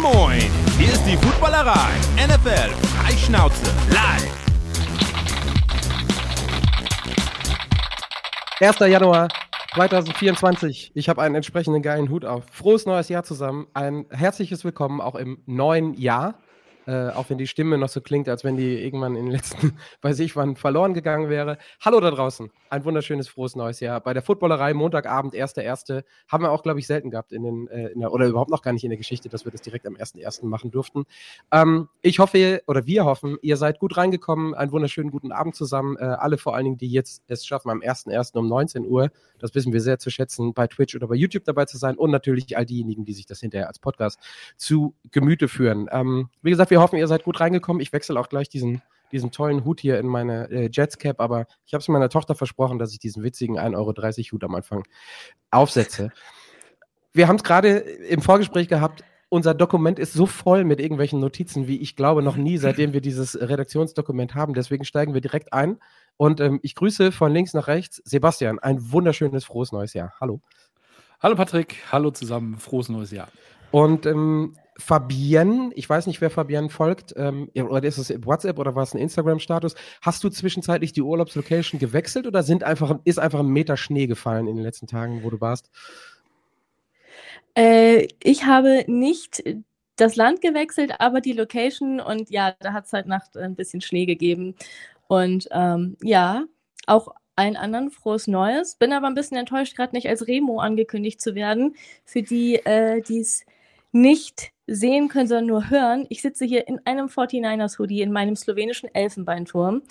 Moin, moin! Hier ist die Footballerei. NFL Freischnauze live. 1. Januar 2024. Ich habe einen entsprechenden geilen Hut auf. Frohes neues Jahr zusammen. Ein herzliches Willkommen auch im neuen Jahr. Äh, auch wenn die Stimme noch so klingt, als wenn die irgendwann in den letzten, weiß ich wann, verloren gegangen wäre. Hallo da draußen. Ein wunderschönes, frohes neues Jahr. Bei der Footballerei Montagabend, 1.1. haben wir auch, glaube ich, selten gehabt in den, äh, in der, oder überhaupt noch gar nicht in der Geschichte, dass wir das direkt am 1.1. machen durften. Ähm, ich hoffe, oder wir hoffen, ihr seid gut reingekommen. Einen wunderschönen guten Abend zusammen. Äh, alle vor allen Dingen, die jetzt es schaffen, am 1.1. um 19 Uhr, das wissen wir sehr zu schätzen, bei Twitch oder bei YouTube dabei zu sein und natürlich all diejenigen, die sich das hinterher als Podcast zu Gemüte führen. Ähm, wie gesagt, wir hoffen, ihr seid gut reingekommen. Ich wechsle auch gleich diesen, diesen tollen Hut hier in meine äh, Jets Cap, aber ich habe es meiner Tochter versprochen, dass ich diesen witzigen 1,30 Euro Hut am Anfang aufsetze. Wir haben es gerade im Vorgespräch gehabt. Unser Dokument ist so voll mit irgendwelchen Notizen, wie ich glaube noch nie, seitdem wir dieses Redaktionsdokument haben. Deswegen steigen wir direkt ein. Und ähm, ich grüße von links nach rechts Sebastian. Ein wunderschönes, frohes neues Jahr. Hallo. Hallo Patrick, hallo zusammen, frohes neues Jahr. Und ähm, Fabienne, ich weiß nicht, wer Fabienne folgt, ähm, oder ist es WhatsApp oder war es ein Instagram-Status? Hast du zwischenzeitlich die Urlaubslocation gewechselt oder sind einfach, ist einfach ein Meter Schnee gefallen in den letzten Tagen, wo du warst? Äh, ich habe nicht das Land gewechselt, aber die Location und ja, da hat es halt Nacht ein bisschen Schnee gegeben. Und ähm, ja, auch allen anderen frohes Neues. Bin aber ein bisschen enttäuscht, gerade nicht als Remo angekündigt zu werden. Für die, äh, die es nicht sehen können, sondern nur hören. Ich sitze hier in einem 49ers-Hoodie in meinem slowenischen Elfenbeinturm.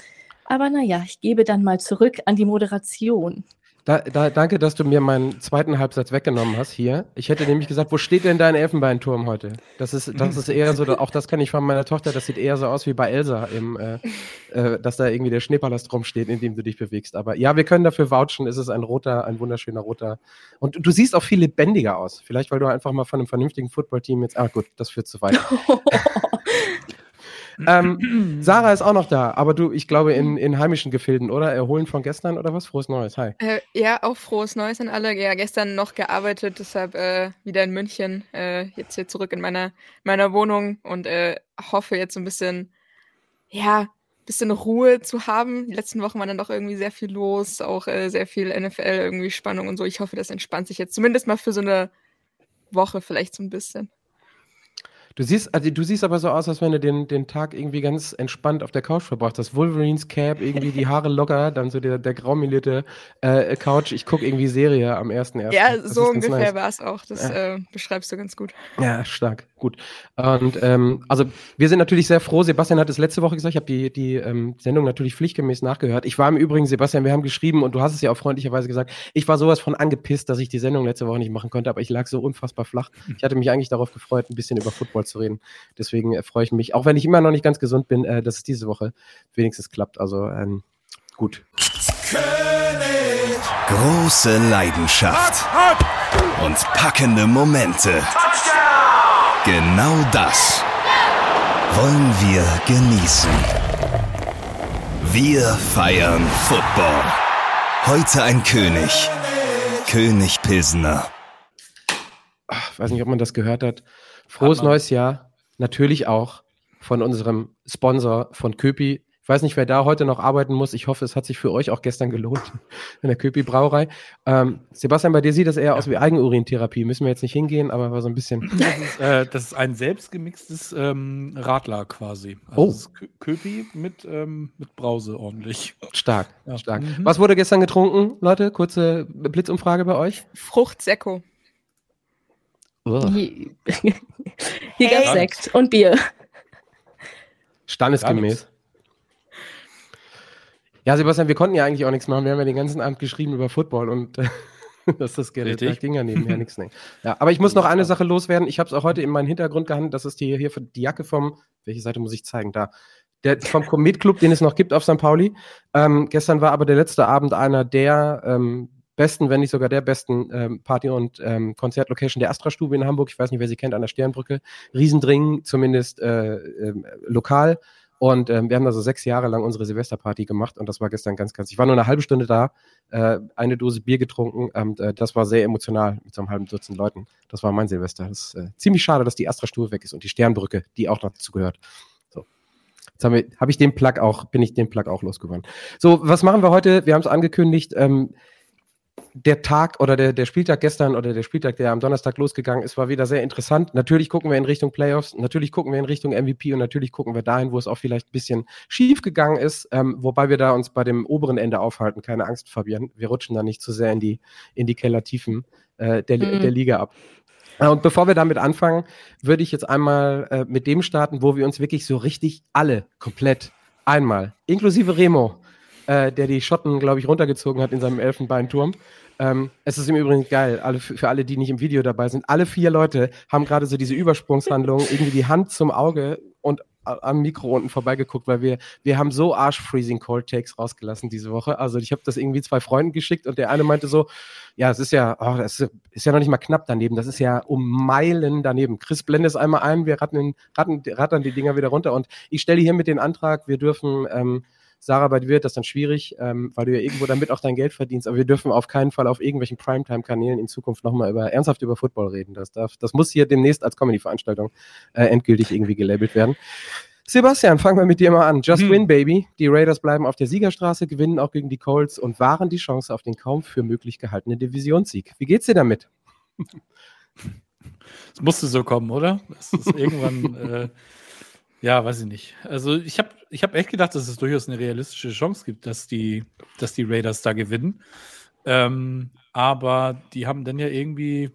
Aber naja, ich gebe dann mal zurück an die Moderation. Da, da, danke, dass du mir meinen zweiten Halbsatz weggenommen hast hier. Ich hätte nämlich gesagt, wo steht denn dein Elfenbeinturm heute? Das ist, das ist eher so, auch das kann ich von meiner Tochter, das sieht eher so aus wie bei Elsa, im, äh, äh, dass da irgendwie der Schneepalast rumsteht, in dem du dich bewegst. Aber ja, wir können dafür vouchen, es ist ein roter, ein wunderschöner roter. Und du siehst auch viel lebendiger aus. Vielleicht, weil du einfach mal von einem vernünftigen Footballteam jetzt, ah gut, das führt zu weit. Ähm, Sarah ist auch noch da, aber du, ich glaube, in, in heimischen Gefilden, oder? Erholen von gestern oder was? Frohes Neues, hi. Äh, ja, auch frohes Neues an alle. Ja, gestern noch gearbeitet, deshalb äh, wieder in München. Äh, jetzt hier zurück in meiner, meiner Wohnung und äh, hoffe jetzt so ein bisschen, ja, bisschen Ruhe zu haben. Die letzten Wochen waren dann doch irgendwie sehr viel los, auch äh, sehr viel NFL, irgendwie Spannung und so. Ich hoffe, das entspannt sich jetzt zumindest mal für so eine Woche vielleicht so ein bisschen. Du siehst, also du siehst aber so aus, als wenn du den, den Tag irgendwie ganz entspannt auf der Couch verbracht hast. Wolverines Cap, irgendwie die Haare locker, dann so der, der graumelierte äh, Couch. Ich gucke irgendwie Serie am 1.1. Ja, so ungefähr nice. war es auch. Das ja. äh, beschreibst du ganz gut. Ja, stark. Gut. Und ähm, also wir sind natürlich sehr froh. Sebastian hat es letzte Woche gesagt, ich habe die, die ähm, Sendung natürlich pflichtgemäß nachgehört. Ich war im Übrigen, Sebastian, wir haben geschrieben und du hast es ja auch freundlicherweise gesagt, ich war sowas von angepisst, dass ich die Sendung letzte Woche nicht machen konnte, aber ich lag so unfassbar flach. Ich hatte mich eigentlich darauf gefreut, ein bisschen über Football zu reden. Deswegen äh, freue ich mich, auch wenn ich immer noch nicht ganz gesund bin, äh, dass es diese Woche wenigstens klappt. Also ähm, gut. König. Große Leidenschaft und packende Momente. Genau das wollen wir genießen. Wir feiern Football. Heute ein König. König Pilsner. Ich weiß nicht, ob man das gehört hat. Frohes neues Jahr. Natürlich auch von unserem Sponsor von Köpi. Ich weiß nicht, wer da heute noch arbeiten muss. Ich hoffe, es hat sich für euch auch gestern gelohnt in der Köpi Brauerei. Ähm, Sebastian, bei dir sieht das eher aus wie Eigenurintherapie. Müssen wir jetzt nicht hingehen, aber war so ein bisschen. Das ist, äh, das ist ein selbstgemixtes ähm, Radler quasi. Also Oh. das ist Kö- Köpi mit, ähm, mit Brause ordentlich. Stark, Ja. stark. Mhm. Was wurde gestern getrunken, Leute? Kurze Blitzumfrage bei euch. Fruchtsäcko. Hier, hier Hey. gab's Sekt und Bier. Standesgemäß. Ja, Sebastian, wir konnten ja eigentlich auch nichts machen. Wir haben ja den ganzen Abend geschrieben über Football und äh, das ist das Geld. Da ging ja nebenher nichts. Nee. Ja, aber ich muss noch eine Sache loswerden. Ich habe es auch heute in meinen Hintergrund gehandelt. Das ist die hier für die Jacke vom, welche Seite muss ich zeigen? Da. Der, vom Komet Club, den es noch gibt auf St. Pauli. Ähm, gestern war aber der letzte Abend einer der ähm, besten, wenn nicht sogar der besten ähm, Party- und ähm, Konzertlocation der Astra-Stube in Hamburg. Ich weiß nicht, wer sie kennt, an der Sternbrücke. Riesendring, zumindest äh, ähm, lokal. Und ähm, wir haben da so sechs Jahre lang unsere Silvesterparty gemacht und das war gestern ganz, ganz. Ich war nur eine halbe Stunde da, äh, eine Dose Bier getrunken und äh, das war sehr emotional mit so einem halben Dutzend Leuten. Das war mein Silvester. Das ist äh, ziemlich schade, dass die Astra-Stufe weg ist und die Sternbrücke, die auch dazu gehört. So. Jetzt habe hab ich den Plug auch, bin ich den Plug auch losgeworden. So, was machen wir heute? Wir haben es angekündigt. Ähm, der Tag oder der, der Spieltag gestern oder der Spieltag, der am Donnerstag losgegangen ist, war wieder sehr interessant. Natürlich gucken wir in Richtung Playoffs, natürlich gucken wir in Richtung MVP und natürlich gucken wir dahin, wo es auch vielleicht ein bisschen schief gegangen ist, ähm, wobei wir da uns bei dem oberen Ende aufhalten. Keine Angst, Fabian. Wir rutschen da nicht zu sehr in die, in die Kellertiefen äh, der, mhm. der Liga ab. Äh, und bevor wir damit anfangen, würde ich jetzt einmal äh, mit dem starten, wo wir uns wirklich so richtig alle komplett einmal, inklusive Remo, äh, der die Schotten, glaube ich, runtergezogen hat in seinem Elfenbeinturm. Ähm, es ist im Übrigen geil, alle, für alle, die nicht im Video dabei sind. Alle vier Leute haben gerade so diese Übersprungshandlung, irgendwie die Hand zum Auge und am Mikro unten vorbeigeguckt, weil wir, wir haben so arschfreezing Cold Takes rausgelassen diese Woche. Also ich habe das irgendwie zwei Freunden geschickt und der eine meinte so, ja, es ist ja, oh, das ist, ja noch nicht mal knapp daneben, das ist ja um Meilen daneben. Chris blende es einmal ein, wir ratten, ratten, rattern die Dinger wieder runter und ich stelle hier mit den Antrag, wir dürfen ähm, Sarah, bei dir wird das dann schwierig, ähm, weil du ja irgendwo damit auch dein Geld verdienst. Aber wir dürfen auf keinen Fall auf irgendwelchen Primetime-Kanälen in Zukunft nochmal über, ernsthaft über Football reden. Das, darf, das muss hier demnächst als Comedy-Veranstaltung äh, endgültig irgendwie gelabelt werden. Sebastian, fangen wir mit dir mal an. Just hm. win, baby. Die Raiders bleiben auf der Siegerstraße, gewinnen auch gegen die Colts und wahren die Chance auf den kaum für möglich gehaltenen Divisionssieg. Wie geht's dir damit? Es musste so kommen, oder? Es ist irgendwann äh, ja, weiß ich nicht. Also ich habe ich hab echt gedacht, dass es durchaus eine realistische Chance gibt, dass die, dass die Raiders da gewinnen. Ähm, aber die haben dann ja irgendwie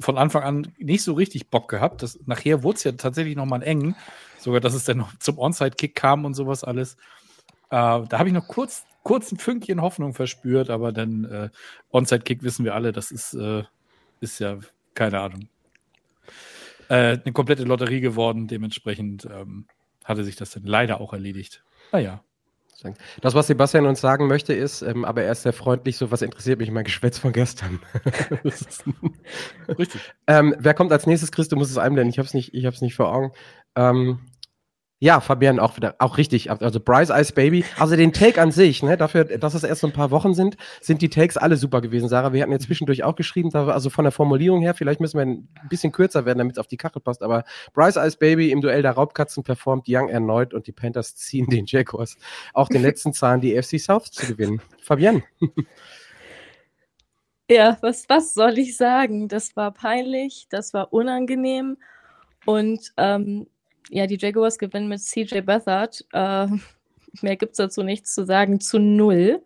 von Anfang an nicht so richtig Bock gehabt. Das, nachher wurde es ja tatsächlich nochmal eng. Sogar, dass es dann noch zum Onside-Kick kam und sowas alles. Äh, da habe ich noch kurz, kurz ein Fünkchen Hoffnung verspürt, aber dann äh, Onside-Kick wissen wir alle, das ist, äh, ist ja, keine Ahnung, äh, eine komplette Lotterie geworden. Dementsprechend ähm, hatte sich das dann leider auch erledigt. Naja. Das, was Sebastian uns sagen möchte, ist, ähm, aber er ist sehr freundlich, so was interessiert mich mein Geschwätz von gestern. Richtig. Ähm, wer kommt als nächstes, Chris? Du musst es einblenden. Ich habe es nicht, nicht vor Augen. Ähm, ja, Fabian auch wieder, auch richtig. Also Bryce Ice Baby. Also den Take an sich, ne, dafür, dass es erst so ein paar Wochen sind, sind die Takes alle super gewesen. Sarah, wir hatten ja zwischendurch auch geschrieben, also von der Formulierung her, vielleicht müssen wir ein bisschen kürzer werden, damit es auf die Kachel passt. Aber Bryce Ice Baby im Duell der Raubkatzen performt Young erneut und die Panthers ziehen den Jaguars auch den letzten Zahlen die AFC South zu gewinnen. Fabian. Ja, was, was soll ich sagen? Das war peinlich, das war unangenehm und ähm, ja, die Jaguars gewinnen mit CJ Beathard. Äh, mehr gibt es dazu nichts zu sagen. Zu null.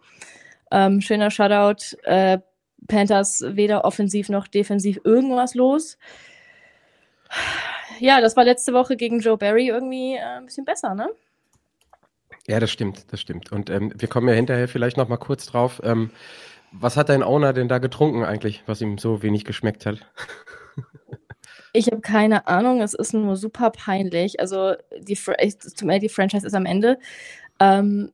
Ähm, schöner Shutout. Äh, Panthers weder offensiv noch defensiv irgendwas los. Ja, das war letzte Woche gegen Joe Barry irgendwie äh, ein bisschen besser, ne? Ja, das stimmt, das stimmt. Und ähm, wir kommen ja hinterher vielleicht noch mal kurz drauf. Ähm, was hat dein Owner denn da getrunken eigentlich, was ihm so wenig geschmeckt hat? Ich habe keine Ahnung, es ist nur super peinlich. Also die, die Franchise ist am Ende. Ähm,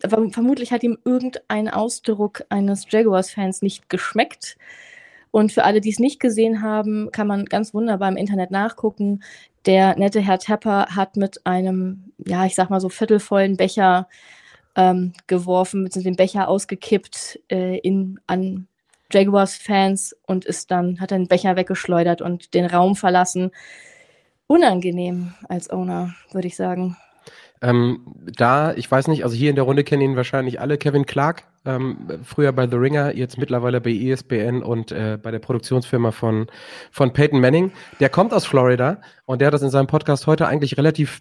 vermutlich hat ihm irgendein Ausdruck eines Jaguars-Fans nicht geschmeckt. Und für alle, die es nicht gesehen haben, kann man ganz wunderbar im Internet nachgucken. Der nette Herr Tepper hat mit einem, ja, ich sag mal so viertelvollen Becher ähm, geworfen, mit dem Becher ausgekippt äh, in, an Jaguars-Fans und ist dann, hat den Becher weggeschleudert und den Raum verlassen. Unangenehm als Owner, würde ich sagen. Ähm, da, ich weiß nicht, also hier in der Runde kennen ihn wahrscheinlich alle. Kevin Clark, ähm, früher bei The Ringer, jetzt mittlerweile bei ESPN und äh, bei der Produktionsfirma von, von Peyton Manning. Der kommt aus Florida und der hat das in seinem Podcast heute eigentlich relativ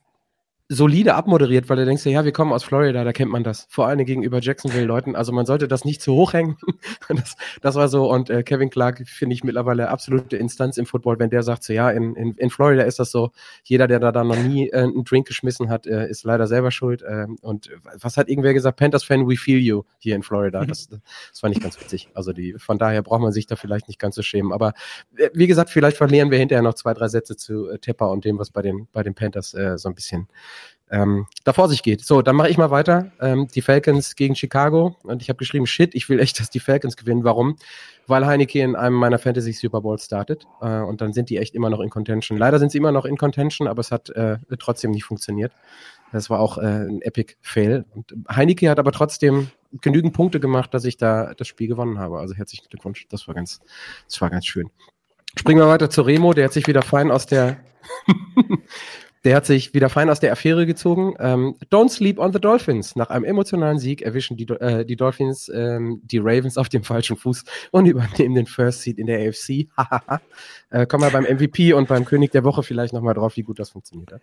solide abmoderiert, weil du denkst, ja, wir kommen aus Florida, da kennt man das. Vor allem gegenüber Jacksonville-Leuten. Also man sollte das nicht zu hoch hängen. das, das war so. Und äh, Kevin Clark finde ich mittlerweile absolute Instanz im Football, wenn der sagt, so ja, in, in, in Florida ist das so, jeder, der da, da noch nie äh, einen Drink geschmissen hat, äh, ist leider selber schuld. Äh, und was hat irgendwer gesagt? Panthers-Fan, we feel you hier in Florida. Das, das fand ich ganz witzig. Also die, von daher braucht man sich da vielleicht nicht ganz so schämen. Aber äh, wie gesagt, vielleicht verlieren wir hinterher noch zwei, drei Sätze zu äh, Tepper und dem, was bei den, bei den Panthers äh, so ein bisschen ähm, da vor sich geht. So, dann mache ich mal weiter. Ähm, die Falcons gegen Chicago. Und ich habe geschrieben, shit, ich will echt, dass die Falcons gewinnen. Warum? Weil Heineke in einem meiner Fantasy Super Bowl startet. Äh, und dann sind die echt immer noch in Contention. Leider sind sie immer noch in Contention, aber es hat äh, trotzdem nicht funktioniert. Das war auch äh, ein Epic Fail. Und Heineke hat aber trotzdem genügend Punkte gemacht, dass ich da das Spiel gewonnen habe. Also herzlichen Glückwunsch. Das war ganz, das war ganz schön. Springen wir weiter zu Remo, der hat sich wieder fein aus der Der hat sich wieder fein aus der Affäre gezogen. Ähm, don't sleep on the Dolphins. Nach einem emotionalen Sieg erwischen die, äh, die Dolphins ähm, die Ravens auf dem falschen Fuß und übernehmen den First Seed in der AFC. äh, kommen wir beim MVP und beim König der Woche vielleicht nochmal drauf, wie gut das funktioniert hat.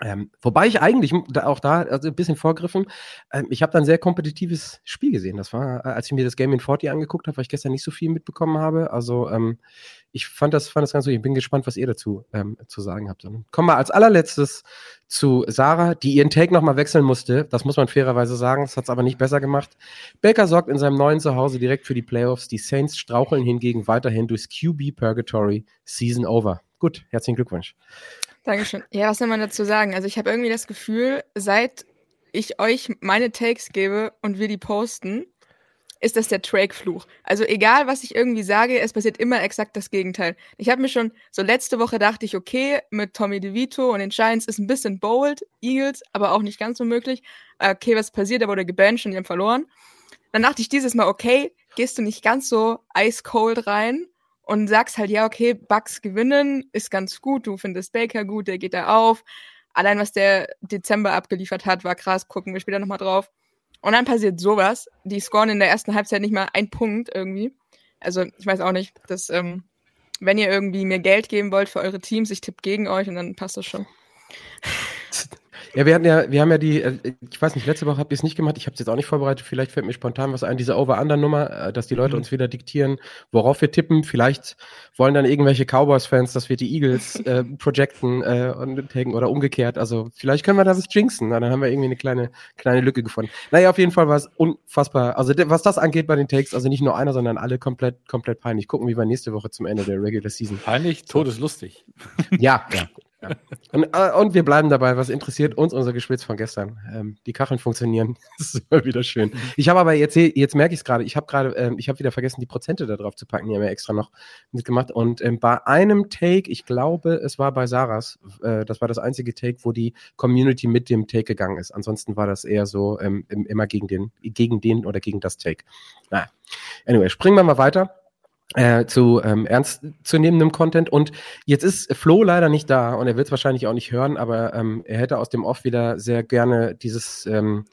Ähm, wobei ich eigentlich auch da also ein bisschen vorgriffen, ähm, ich habe da ein sehr kompetitives Spiel gesehen. Das war, äh, als ich mir das Game in 40 angeguckt habe, weil ich gestern nicht so viel mitbekommen habe. Also ähm, ich fand das, fand das ganz gut. Ich bin gespannt, was ihr dazu ähm, zu sagen habt. Dann kommen wir als allerletztes zu Sarah, die ihren Take nochmal wechseln musste. Das muss man fairerweise sagen. Das hat es aber nicht besser gemacht. Baker sorgt in seinem neuen Zuhause direkt für die Playoffs. Die Saints straucheln hingegen weiterhin durchs QB Purgatory. Season over. Gut, herzlichen Glückwunsch. Dankeschön. Ja, was soll man dazu sagen? Also ich habe irgendwie das Gefühl, seit ich euch meine Takes gebe und wir die posten, ist das der Drake-Fluch. Also egal, was ich irgendwie sage, es passiert immer exakt das Gegenteil. Ich habe mir schon, so letzte Woche dachte ich, okay, mit Tommy DeVito und den Giants ist ein bisschen bold, Eagles, aber auch nicht ganz so möglich. Okay, was passiert? Er wurde gebancht und die haben verloren. Dann dachte ich dieses Mal, okay, gehst du nicht ganz so ice cold rein und sagst halt, ja, okay, Bucks gewinnen, ist ganz gut, du findest Baker gut, der geht da auf. Allein was der Dezember abgeliefert hat, war krass, gucken wir später nochmal drauf. Und dann passiert sowas. Die scoren in der ersten Halbzeit nicht mal einen Punkt irgendwie. Also, ich weiß auch nicht, dass, ähm, wenn ihr irgendwie mir Geld geben wollt für eure Teams, ich tippe gegen euch und dann passt das schon. Ja, wir hatten ja, wir haben ja die, äh, ich weiß nicht, letzte Woche habt ihr es nicht gemacht, ich habe es jetzt auch nicht vorbereitet, vielleicht fällt mir spontan was ein, diese Over-Under-Nummer, äh, dass die Leute mhm. uns wieder diktieren, worauf wir tippen. Vielleicht wollen dann irgendwelche Cowboys-Fans, dass wir die Eagles äh, projecten äh, und taken oder umgekehrt. Also vielleicht können wir da was jinxen, dann haben wir irgendwie eine kleine, kleine Lücke gefunden. Naja, auf jeden Fall war es unfassbar. Also was das angeht bei den Takes, also nicht nur einer, sondern alle komplett, komplett peinlich. Gucken, wie wir nächste Woche zum Ende der Regular Season. Peinlich, todeslustig. Ja, ja. Und, äh, und, wir bleiben dabei, was interessiert uns unser Geschwitz von gestern. Ähm, die Kacheln funktionieren. Das ist immer wieder schön. Ich habe aber jetzt, jetzt merke ich es gerade, ich habe gerade, ähm, ich habe wieder vergessen, die Prozente da drauf zu packen. Die haben wir extra noch mitgemacht. Und ähm, bei einem Take, ich glaube, es war bei Sarahs, äh, das war das einzige Take, wo die Community mit dem Take gegangen ist. Ansonsten war das eher so ähm, immer gegen den, gegen den oder gegen das Take. Na, anyway, springen wir mal weiter äh, zu ähm, ernstzunehmendem Content. Und jetzt ist Flo leider nicht da und er wird es wahrscheinlich auch nicht hören, aber ähm, er hätte aus dem Off wieder sehr gerne dieses, ähm,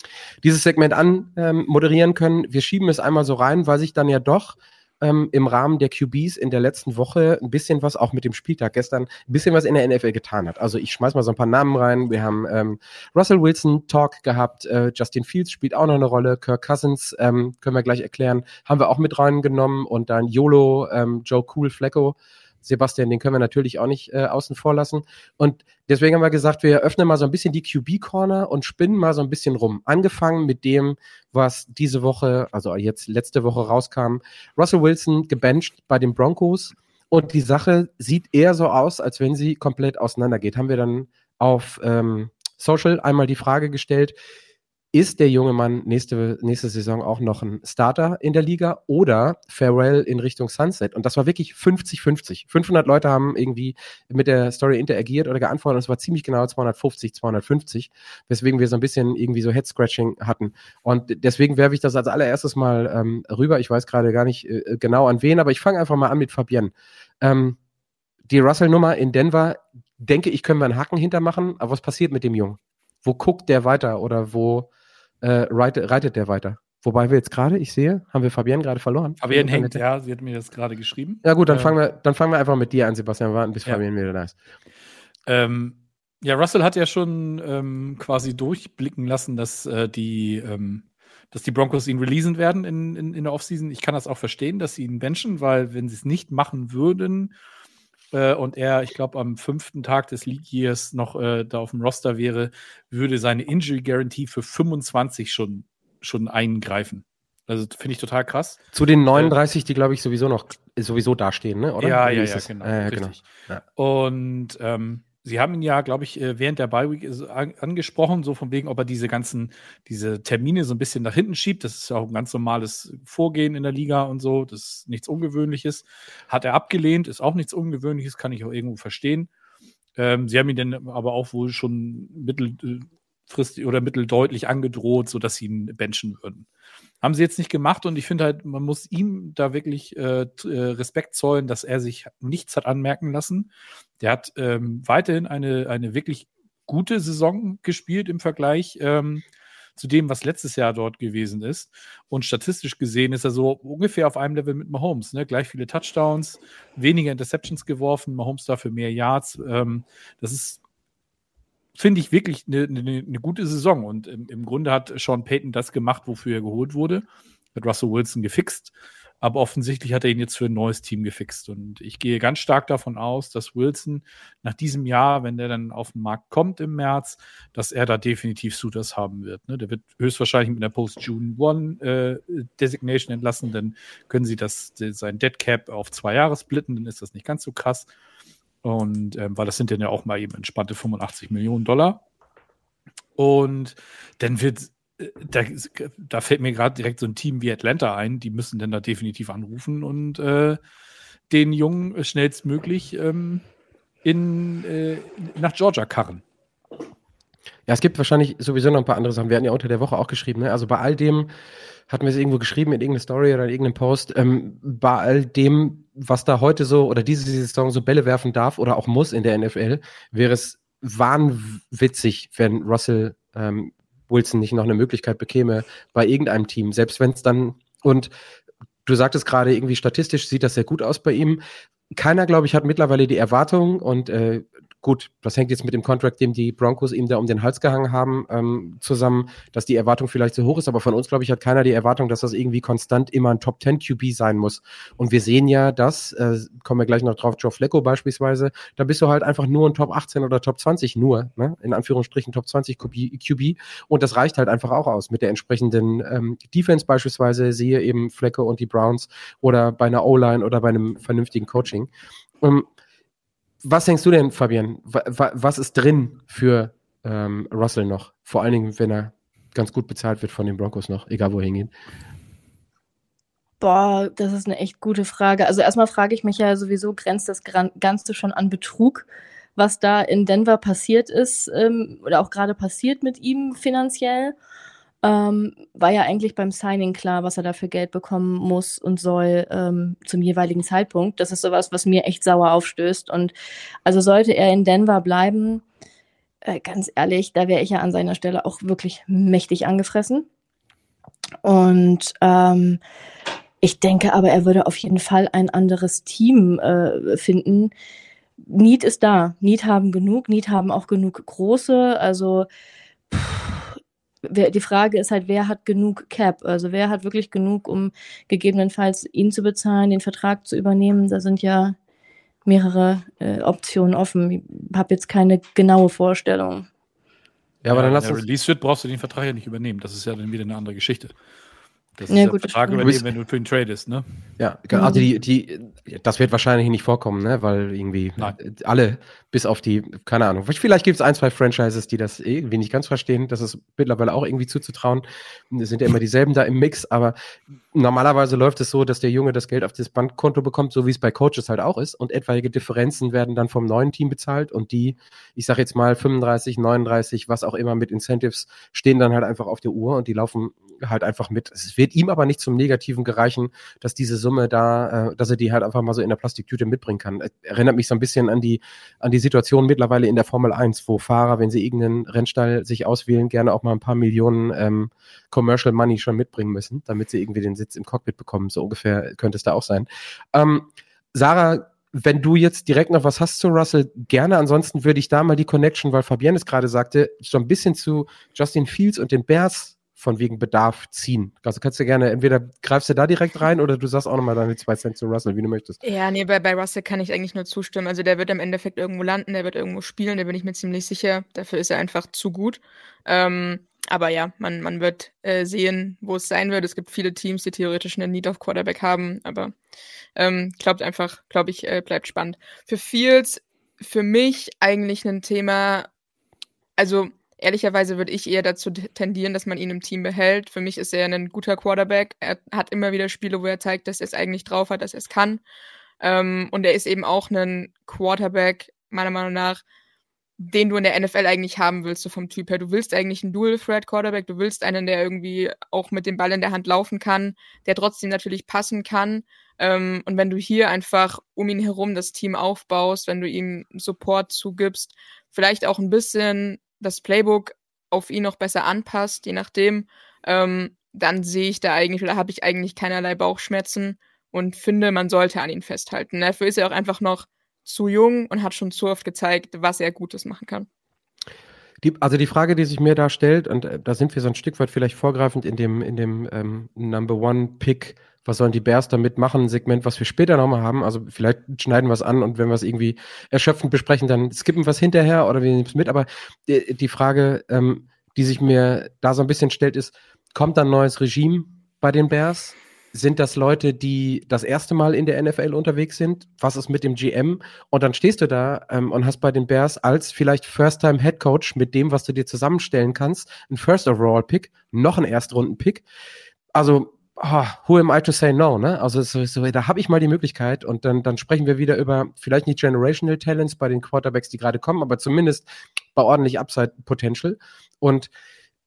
dieses Segment anmoderieren ähm, können. Wir schieben es einmal so rein, weil sich dann ja doch ähm, im Rahmen der QBs in der letzten Woche ein bisschen was, auch mit dem Spieltag gestern, ein bisschen was in der NFL getan hat. Also ich schmeiß mal so ein paar Namen rein. Wir haben ähm, Russell Wilson Talk gehabt, äh, Justin Fields spielt auch noch eine Rolle, Kirk Cousins ähm, können wir gleich erklären, haben wir auch mit reingenommen und dann YOLO, ähm, Joe Cool Flecko Sebastian, den können wir natürlich auch nicht äh, außen vor lassen. Und deswegen haben wir gesagt, wir öffnen mal so ein bisschen die QB-Corner und spinnen mal so ein bisschen rum. Angefangen mit dem, was diese Woche, also jetzt letzte Woche rauskam. Russell Wilson gebencht bei den Broncos. Und die Sache sieht eher so aus, als wenn sie komplett auseinandergeht. Haben wir dann auf ähm, Social einmal die Frage gestellt, ist der junge Mann nächste, nächste Saison auch noch ein Starter in der Liga oder Farewell in Richtung Sunset? Und das war wirklich 50-50. 500 Leute haben irgendwie mit der Story interagiert oder geantwortet und es war ziemlich genau 250, 250, weswegen wir so ein bisschen irgendwie so Head-Scratching hatten. Und deswegen werfe ich das als allererstes mal ähm, rüber. Ich weiß gerade gar nicht äh, genau an wen, aber ich fange einfach mal an mit Fabienne. Ähm, die Russell-Nummer in Denver, denke ich, können wir einen Haken hintermachen, aber was passiert mit dem Jungen? Wo guckt der weiter oder wo äh, reitet, reitet der weiter. Wobei wir jetzt gerade, ich sehe, haben wir Fabienne gerade verloren. Fabienne hängt, ja, sie hat mir das gerade geschrieben. Ja gut, dann, äh, fangen wir, dann fangen wir einfach mit dir an, Sebastian, warten, bis ja. Fabienne wieder da ist. Ähm, ja, Russell hat ja schon ähm, quasi durchblicken lassen, dass äh, die ähm, dass die Broncos ihn releasen werden in, in, in der Offseason. Ich kann das auch verstehen, dass sie ihn benchen, weil wenn sie es nicht machen würden, äh, und er, ich glaube, am fünften Tag des League Years noch äh, da auf dem Roster wäre, würde seine Injury Guarantee für 25 schon, schon eingreifen. Also finde ich total krass. Zu den 39, die glaube ich sowieso noch sowieso dastehen, ne? Oder? Ja, ja, ja, genau. Äh, genau. Ja. Und ähm, Sie haben ihn ja, glaube ich, äh, während der Bye Week angesprochen, so von wegen, ob er diese ganzen, diese Termine so ein bisschen nach hinten schiebt. Das ist ja auch ein ganz normales Vorgehen in der Liga und so. Das ist nichts Ungewöhnliches. Hat er abgelehnt, ist auch nichts Ungewöhnliches, kann ich auch irgendwo verstehen. Ähm, sie haben ihn dann aber auch wohl schon mittelfristig oder mitteldeutlich angedroht, sodass sie ihn benchen würden. Haben sie jetzt nicht gemacht und ich finde halt, man muss ihm da wirklich äh, äh, Respekt zollen, dass er sich nichts hat anmerken lassen. Der hat ähm, weiterhin eine, eine wirklich gute Saison gespielt im Vergleich ähm, zu dem, was letztes Jahr dort gewesen ist. Und statistisch gesehen ist er so ungefähr auf einem Level mit Mahomes. Ne? Gleich viele Touchdowns, weniger Interceptions geworfen, Mahomes dafür mehr Yards. Ähm, das ist finde ich wirklich eine, eine, eine, gute Saison. Und im, im, Grunde hat Sean Payton das gemacht, wofür er geholt wurde. Hat Russell Wilson gefixt. Aber offensichtlich hat er ihn jetzt für ein neues Team gefixt. Und ich gehe ganz stark davon aus, dass Wilson nach diesem Jahr, wenn der dann auf den Markt kommt im März, dass er da definitiv Suitors haben wird. Ne? Der wird höchstwahrscheinlich mit einer Post-June One äh, entlassen. Dann können sie das, sein Dead Cap auf zwei Jahre splitten. Dann ist das nicht ganz so krass. Und ähm, weil das sind dann ja auch mal eben entspannte 85 Millionen Dollar. Und dann wird, äh, da, da fällt mir gerade direkt so ein Team wie Atlanta ein, die müssen dann da definitiv anrufen und äh, den Jungen schnellstmöglich ähm, in, äh, nach Georgia karren. Ja, es gibt wahrscheinlich sowieso noch ein paar andere Sachen. Wir hatten ja unter der Woche auch geschrieben, ne? Also bei all dem, hatten wir es irgendwo geschrieben in irgendeiner Story oder in irgendeinem Post, ähm, bei all dem, was da heute so oder diese Saison so Bälle werfen darf oder auch muss in der NFL, wäre es wahnwitzig, wenn Russell ähm, Wilson nicht noch eine Möglichkeit bekäme bei irgendeinem Team, selbst wenn es dann und du sagtest gerade irgendwie statistisch sieht das sehr gut aus bei ihm. Keiner, glaube ich, hat mittlerweile die Erwartung und äh, Gut, das hängt jetzt mit dem Contract, dem die Broncos ihm da um den Hals gehangen haben, ähm, zusammen, dass die Erwartung vielleicht zu hoch ist. Aber von uns, glaube ich, hat keiner die Erwartung, dass das irgendwie konstant immer ein Top 10 QB sein muss. Und wir sehen ja, dass, äh, kommen wir gleich noch drauf, Joe Flecko beispielsweise, da bist du halt einfach nur ein Top 18 oder Top 20 nur, ne? in Anführungsstrichen Top 20 QB. Und das reicht halt einfach auch aus mit der entsprechenden ähm, Defense beispielsweise, sehe eben Flecko und die Browns oder bei einer O-Line oder bei einem vernünftigen Coaching. Um, ähm, was denkst du denn, Fabian? Was ist drin für ähm, Russell noch? Vor allen Dingen, wenn er ganz gut bezahlt wird von den Broncos noch, egal wo er hingeht. Boah, das ist eine echt gute Frage. Also erstmal frage ich mich ja sowieso, grenzt das Ganze schon an Betrug, was da in Denver passiert ist ähm, oder auch gerade passiert mit ihm finanziell? Ähm, war ja eigentlich beim Signing klar, was er dafür Geld bekommen muss und soll ähm, zum jeweiligen Zeitpunkt. Das ist sowas, was mir echt sauer aufstößt. Und also sollte er in Denver bleiben, äh, ganz ehrlich, da wäre ich ja an seiner Stelle auch wirklich mächtig angefressen. Und ähm, ich denke aber, er würde auf jeden Fall ein anderes Team äh, finden. Need ist da. Need haben genug. Need haben auch genug große. Also pff, die Frage ist halt, wer hat genug Cap? Also wer hat wirklich genug, um gegebenenfalls ihn zu bezahlen, den Vertrag zu übernehmen? Da sind ja mehrere äh, Optionen offen. Ich habe jetzt keine genaue Vorstellung. Ja, aber dann lass uns. Wenn er released wird, brauchst du den Vertrag ja nicht übernehmen. Das ist ja dann wieder eine andere Geschichte. Das ja, ist gut, Frage übernehmen, wenn du für ihn tradest, ne? Ja, also die, die, das wird wahrscheinlich nicht vorkommen, ne? Weil irgendwie Nein. alle, bis auf die, keine Ahnung, vielleicht gibt es ein, zwei Franchises, die das irgendwie nicht ganz verstehen. Das ist mittlerweile auch irgendwie zuzutrauen. Es sind ja immer dieselben da im Mix, aber normalerweise läuft es so, dass der Junge das Geld auf das Bankkonto bekommt, so wie es bei Coaches halt auch ist. Und etwaige Differenzen werden dann vom neuen Team bezahlt und die, ich sag jetzt mal 35, 39, was auch immer mit Incentives, stehen dann halt einfach auf der Uhr und die laufen halt einfach mit. Es wird ihm aber nicht zum Negativen gereichen, dass diese Summe da, äh, dass er die halt einfach mal so in der Plastiktüte mitbringen kann. Erinnert mich so ein bisschen an die, an die Situation mittlerweile in der Formel 1, wo Fahrer, wenn sie irgendeinen Rennstall sich auswählen, gerne auch mal ein paar Millionen ähm, Commercial Money schon mitbringen müssen, damit sie irgendwie den Sitz im Cockpit bekommen. So ungefähr könnte es da auch sein. Ähm, Sarah, wenn du jetzt direkt noch was hast zu Russell, gerne. Ansonsten würde ich da mal die Connection, weil Fabienne es gerade sagte, so ein bisschen zu Justin Fields und den Bears von wegen Bedarf ziehen. Also kannst du gerne, entweder greifst du da direkt rein oder du sagst auch nochmal deine zwei Cent zu Russell, wie du möchtest. Ja, nee, bei, bei Russell kann ich eigentlich nur zustimmen. Also der wird im Endeffekt irgendwo landen, der wird irgendwo spielen, da bin ich mir ziemlich sicher. Dafür ist er einfach zu gut. Ähm, aber ja, man, man wird äh, sehen, wo es sein wird. Es gibt viele Teams, die theoretisch einen Need of Quarterback haben, aber ähm, glaubt einfach, glaube ich, äh, bleibt spannend. Für Fields für mich eigentlich ein Thema, also ehrlicherweise würde ich eher dazu tendieren, dass man ihn im Team behält. Für mich ist er ein guter Quarterback. Er hat immer wieder Spiele, wo er zeigt, dass er es eigentlich drauf hat, dass er es kann. Ähm, und er ist eben auch ein Quarterback, meiner Meinung nach, den du in der NFL eigentlich haben willst, so vom Typ her. Du willst eigentlich einen Dual-Threat-Quarterback, du willst einen, der irgendwie auch mit dem Ball in der Hand laufen kann, der trotzdem natürlich passen kann. Ähm, und wenn du hier einfach um ihn herum das Team aufbaust, wenn du ihm Support zugibst, vielleicht auch ein bisschen das Playbook auf ihn noch besser anpasst, je nachdem, ähm, dann sehe ich da eigentlich oder habe ich eigentlich keinerlei Bauchschmerzen und finde, man sollte an ihn festhalten. Dafür ist er auch einfach noch zu jung und hat schon zu oft gezeigt, was er Gutes machen kann. Die, also die Frage, die sich mir da stellt, und äh, da sind wir so ein Stück weit vielleicht vorgreifend in dem, in dem ähm, Number One Pick, was sollen die Bears damit machen, ein Segment, was wir später nochmal haben. Also vielleicht schneiden wir es an und wenn wir es irgendwie erschöpfend besprechen, dann skippen wir es hinterher oder wir nehmen es mit. Aber die, die Frage, ähm, die sich mir da so ein bisschen stellt, ist, kommt da ein neues Regime bei den Bears? Sind das Leute, die das erste Mal in der NFL unterwegs sind? Was ist mit dem GM? Und dann stehst du da ähm, und hast bei den Bears als vielleicht First-Time-Head Coach mit dem, was du dir zusammenstellen kannst, ein First-Overall-Pick, noch ein Erstrunden-Pick. Also, oh, who am I to say no? Ne? Also so, so, da habe ich mal die Möglichkeit und dann, dann sprechen wir wieder über vielleicht nicht Generational Talents bei den Quarterbacks, die gerade kommen, aber zumindest bei ordentlich Upside-Potential. Und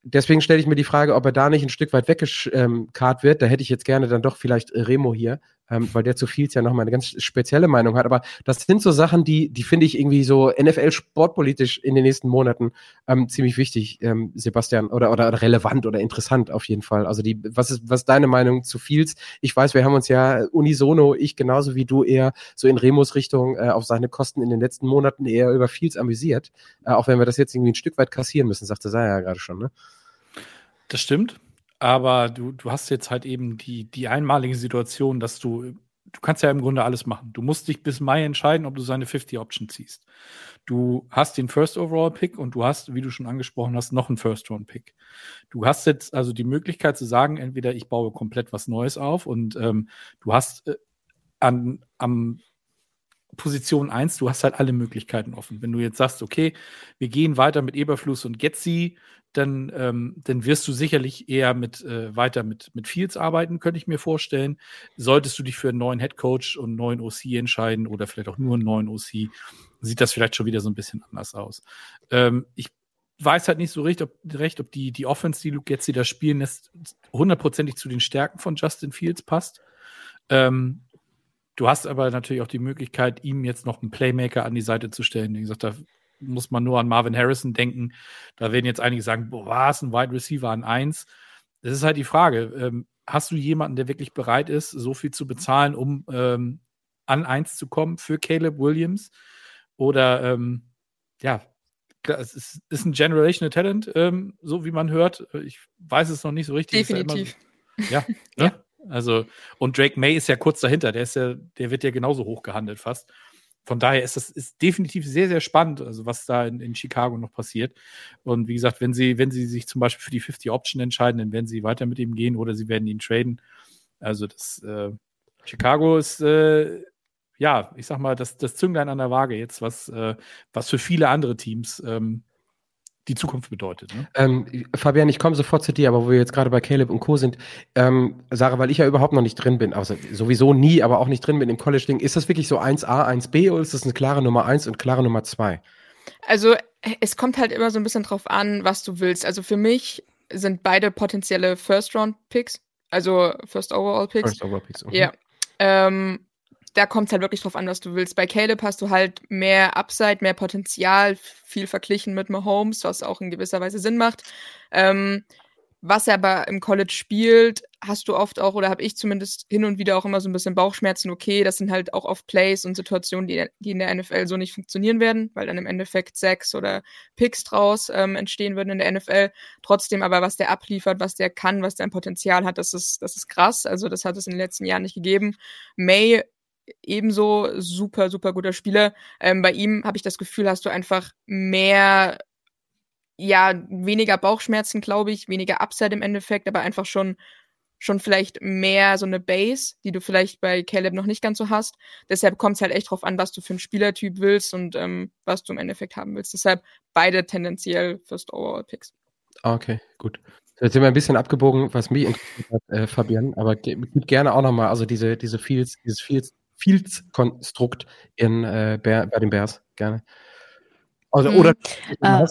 deswegen stelle ich mir die Frage, ob er da nicht ein Stück weit weggekarrt ähm, wird. Da hätte ich jetzt gerne dann doch vielleicht äh, Remo hier, ähm, weil der zu viel ja nochmal eine ganz spezielle Meinung hat. Aber das sind so Sachen, die, die finde ich irgendwie so NFL sportpolitisch in den nächsten Monaten ähm, ziemlich wichtig, ähm, Sebastian, oder, oder relevant oder interessant auf jeden Fall. Also die, was ist, was ist deine Meinung zu Fields? Ich weiß, wir haben uns ja unisono, ich genauso wie du eher so in Remos Richtung äh, auf seine Kosten in den letzten Monaten eher über Fields amüsiert. Äh, auch wenn wir das jetzt irgendwie ein Stück weit kassieren müssen, sagte Saya ja gerade schon, ne? Das stimmt. Aber du, du hast jetzt halt eben die, die einmalige Situation, dass du, du kannst ja im Grunde alles machen. Du musst dich bis Mai entscheiden, ob du seine 50 Option ziehst. Du hast den First Overall Pick und du hast, wie du schon angesprochen hast, noch einen First Round Pick. Du hast jetzt also die Möglichkeit zu sagen, entweder ich baue komplett was Neues auf und ähm, du hast äh, an, am Position 1, du hast halt alle Möglichkeiten offen. Wenn du jetzt sagst, okay, wir gehen weiter mit Eberfluss und Getzi, dann, ähm, dann wirst du sicherlich eher mit äh, weiter mit, mit Fields arbeiten, könnte ich mir vorstellen. Solltest du dich für einen neuen Head Coach und einen neuen OC entscheiden oder vielleicht auch nur einen neuen OC, sieht das vielleicht schon wieder so ein bisschen anders aus. Ähm, ich weiß halt nicht so recht, ob, recht, ob die, die Offense, die Luke Getzi da spielen lässt, hundertprozentig zu den Stärken von Justin Fields passt. Ähm, du hast aber natürlich auch die Möglichkeit, ihm jetzt noch einen Playmaker an die Seite zu stellen. Wie gesagt, da muss man nur an Marvin Harrison denken. Da werden jetzt einige sagen, boah, was, ein Wide Receiver an eins. Das ist halt die Frage. Ähm, hast du jemanden, der wirklich bereit ist, so viel zu bezahlen, um ähm, an eins zu kommen für Caleb Williams? Oder ja, ja, es ist, ist, ein Generational Talent, ähm, so wie man hört. Ich weiß es noch nicht so richtig. Definitiv. Ja, ja, ne? Also, und Drake May ist ja kurz dahinter, der ist ja, der wird ja genauso hoch gehandelt fast von daher ist das ist definitiv sehr, sehr spannend, also was da in, in, Chicago noch passiert. Und wie gesagt, wenn sie, wenn sie sich zum Beispiel für die 50 Option entscheiden, dann werden sie weiter mit ihm gehen oder sie werden ihn traden. Also das äh, Chicago ist äh, ja, ich sag mal, das, das Zünglein an der Waage jetzt, was, äh, was für viele andere Teams ähm, die Zukunft bedeutet. Ne? Ähm, Fabian, ich komme sofort zu dir, aber wo wir jetzt gerade bei Caleb und Co. sind, ähm, Sarah, weil ich ja überhaupt noch nicht drin bin, also sowieso nie, aber auch nicht drin bin im College-Ding, ist das wirklich so 1a, 1b oder ist das eine klare Nummer 1 und klare Nummer 2? Also es kommt halt immer so ein bisschen drauf an, was du willst. Also für mich sind beide potenzielle First-Round-Picks, also First-Overall-Picks. First-Overall-Picks, okay. Ja. Ähm, da kommt es halt wirklich drauf an, was du willst. Bei Caleb hast du halt mehr Upside, mehr Potenzial, viel verglichen mit Mahomes, was auch in gewisser Weise Sinn macht. Ähm, was er aber im College spielt, hast du oft auch, oder habe ich zumindest hin und wieder auch immer so ein bisschen Bauchschmerzen. Okay, das sind halt auch oft Plays und Situationen, die, die in der NFL so nicht funktionieren werden, weil dann im Endeffekt Sacks oder Picks draus ähm, entstehen würden in der NFL. Trotzdem aber, was der abliefert, was der kann, was der ein Potenzial hat, das ist, das ist krass. Also das hat es in den letzten Jahren nicht gegeben. May ebenso super, super guter Spieler. Ähm, bei ihm habe ich das Gefühl, hast du einfach mehr, ja, weniger Bauchschmerzen, glaube ich, weniger Upside im Endeffekt, aber einfach schon schon vielleicht mehr so eine Base, die du vielleicht bei Caleb noch nicht ganz so hast. Deshalb kommt es halt echt drauf an, was du für einen Spielertyp willst und ähm, was du im Endeffekt haben willst. Deshalb beide tendenziell First Overall Picks. Okay, gut. Jetzt sind wir ein bisschen abgebogen, was mich interessiert hat, äh, Fabian, aber gib gerne auch nochmal, also diese, diese Fields, dieses Fields, Fields-Konstrukt in, äh, bei den Bears, gerne. Also, hm. oder äh,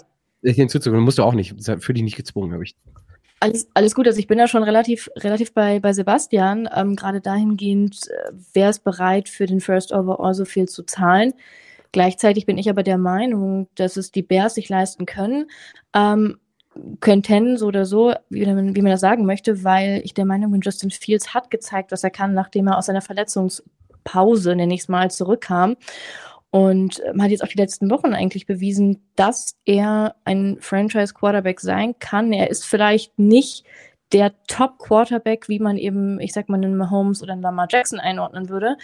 hinzuzufügen, musst du auch nicht, für dich nicht gezwungen, habe ich. Alles, alles gut. Also ich bin da schon relativ, relativ bei, bei Sebastian. Ähm, Gerade dahingehend, äh, wer ist bereit, für den First Overall so viel zu zahlen. Gleichzeitig bin ich aber der Meinung, dass es die Bears sich leisten können. Ähm, könnten, so oder so, wie man, wie man das sagen möchte, weil ich der Meinung bin, Justin Fields hat gezeigt, was er kann, nachdem er aus seiner Verletzungspause, nenne ich es mal, zurückkam. Und man hat jetzt auch die letzten Wochen eigentlich bewiesen, dass er ein Franchise-Quarterback sein kann. Er ist vielleicht nicht der Top-Quarterback, wie man eben, ich sag mal, einen Mahomes oder einen Lamar Jackson einordnen würde.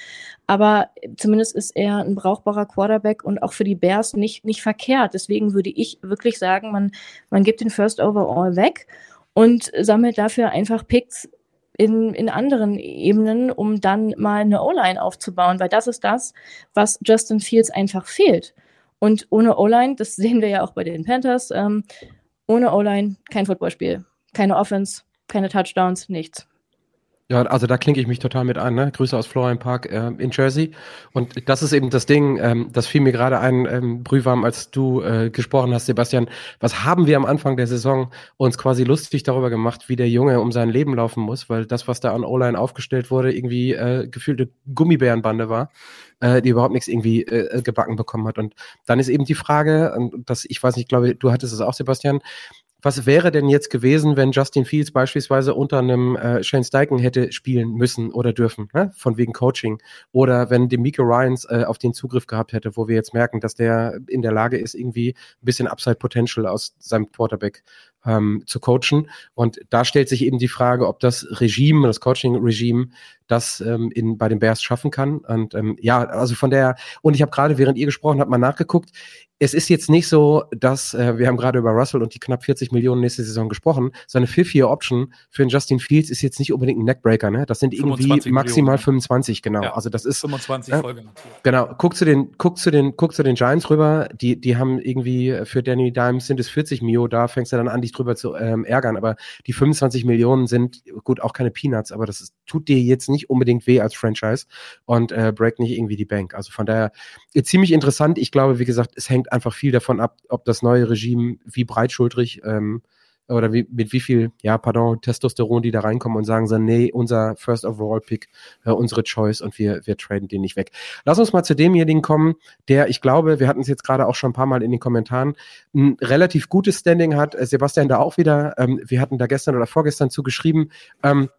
Aber zumindest ist er ein brauchbarer Quarterback und auch für die Bears nicht, nicht verkehrt. Deswegen würde ich wirklich sagen, man, man gibt den First Overall weg und sammelt dafür einfach Picks in, in anderen Ebenen, um dann mal eine O-Line aufzubauen, weil das ist das, was Justin Fields einfach fehlt. Und ohne O-Line, das sehen wir ja auch bei den Panthers, ähm, ohne O-Line kein Footballspiel, keine Offense, keine Touchdowns, nichts. Ja, also da klinke ich mich total mit ein. Ne? Grüße aus Florian Park äh, in Jersey. Und das ist eben das Ding, ähm, das fiel mir gerade ein, ähm, Brühwarm, als du äh, gesprochen hast, Sebastian. Was haben wir am Anfang der Saison uns quasi lustig darüber gemacht, wie der Junge um sein Leben laufen muss, weil das, was da an O-Line aufgestellt wurde, irgendwie äh, gefühlte Gummibärenbande war, äh, die überhaupt nichts irgendwie äh, gebacken bekommen hat. Und dann ist eben die Frage, und das, ich weiß nicht, ich glaube, du hattest es auch, Sebastian, was wäre denn jetzt gewesen, wenn Justin Fields beispielsweise unter einem äh, Shane Steichen hätte spielen müssen oder dürfen, ne? von wegen Coaching? Oder wenn Demico Ryans äh, auf den Zugriff gehabt hätte, wo wir jetzt merken, dass der in der Lage ist, irgendwie ein bisschen Upside Potential aus seinem Quarterback ähm, zu coachen. Und da stellt sich eben die Frage, ob das Regime, das Coaching-Regime, das ähm, in, bei den Bears schaffen kann. Und ähm, ja, also von der, und ich habe gerade, während ihr gesprochen habt, mal nachgeguckt, es ist jetzt nicht so, dass äh, wir haben gerade über Russell und die knapp 40 Millionen nächste Saison gesprochen. Seine Fifth-Year-Option für den Justin Fields ist jetzt nicht unbedingt ein Neckbreaker, ne? Das sind irgendwie maximal Millionen. 25, genau. Ja, also das ist 25 äh, Folge. Genau. Guck zu den, guck zu den, guck zu den Giants rüber. Die, die haben irgendwie für Danny Dimes sind es 40 Mio. Da fängst du dann an, dich drüber zu ähm, ärgern. Aber die 25 Millionen sind gut auch keine Peanuts, aber das ist, tut dir jetzt nicht unbedingt weh als Franchise und äh, breakt nicht irgendwie die Bank. Also von daher ziemlich interessant. Ich glaube, wie gesagt, es hängt einfach viel davon ab, ob das neue Regime wie breitschultrig ähm, oder wie, mit wie viel, ja, pardon, Testosteron die da reinkommen und sagen so, nee, unser First Overall Pick, äh, unsere Choice und wir, wir traden den nicht weg. Lass uns mal zu demjenigen kommen, der, ich glaube, wir hatten es jetzt gerade auch schon ein paar Mal in den Kommentaren, ein relativ gutes Standing hat. Äh, Sebastian da auch wieder, ähm, wir hatten da gestern oder vorgestern zugeschrieben, ähm,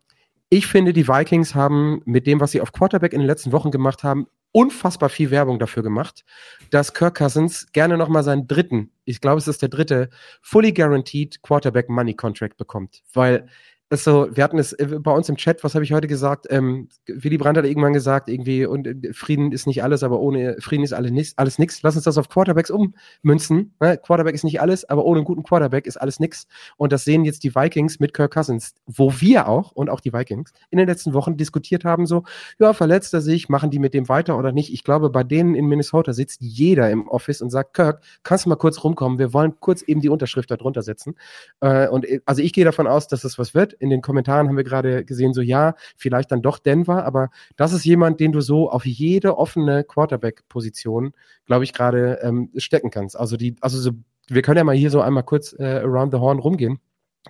ich finde, die Vikings haben mit dem, was sie auf Quarterback in den letzten Wochen gemacht haben, unfassbar viel Werbung dafür gemacht, dass Kirk Cousins gerne nochmal seinen dritten, ich glaube, es ist der dritte, fully guaranteed Quarterback Money Contract bekommt. Weil also, wir hatten es äh, bei uns im Chat, was habe ich heute gesagt? Ähm, Willy Brandt hat irgendwann gesagt, irgendwie, und äh, Frieden ist nicht alles, aber ohne Frieden ist alles nichts. Alles nix. Lass uns das auf Quarterbacks ummünzen. Ne? Quarterback ist nicht alles, aber ohne einen guten Quarterback ist alles nix. Und das sehen jetzt die Vikings mit Kirk Cousins, wo wir auch und auch die Vikings in den letzten Wochen diskutiert haben, so, ja, verletzt er sich, machen die mit dem weiter oder nicht? Ich glaube, bei denen in Minnesota sitzt jeder im Office und sagt, Kirk, kannst du mal kurz rumkommen? Wir wollen kurz eben die Unterschrift da drunter setzen. Äh, und äh, also ich gehe davon aus, dass es was wird in den Kommentaren haben wir gerade gesehen, so ja, vielleicht dann doch Denver, aber das ist jemand, den du so auf jede offene Quarterback-Position, glaube ich, gerade ähm, stecken kannst. Also die, also so, wir können ja mal hier so einmal kurz äh, around the horn rumgehen.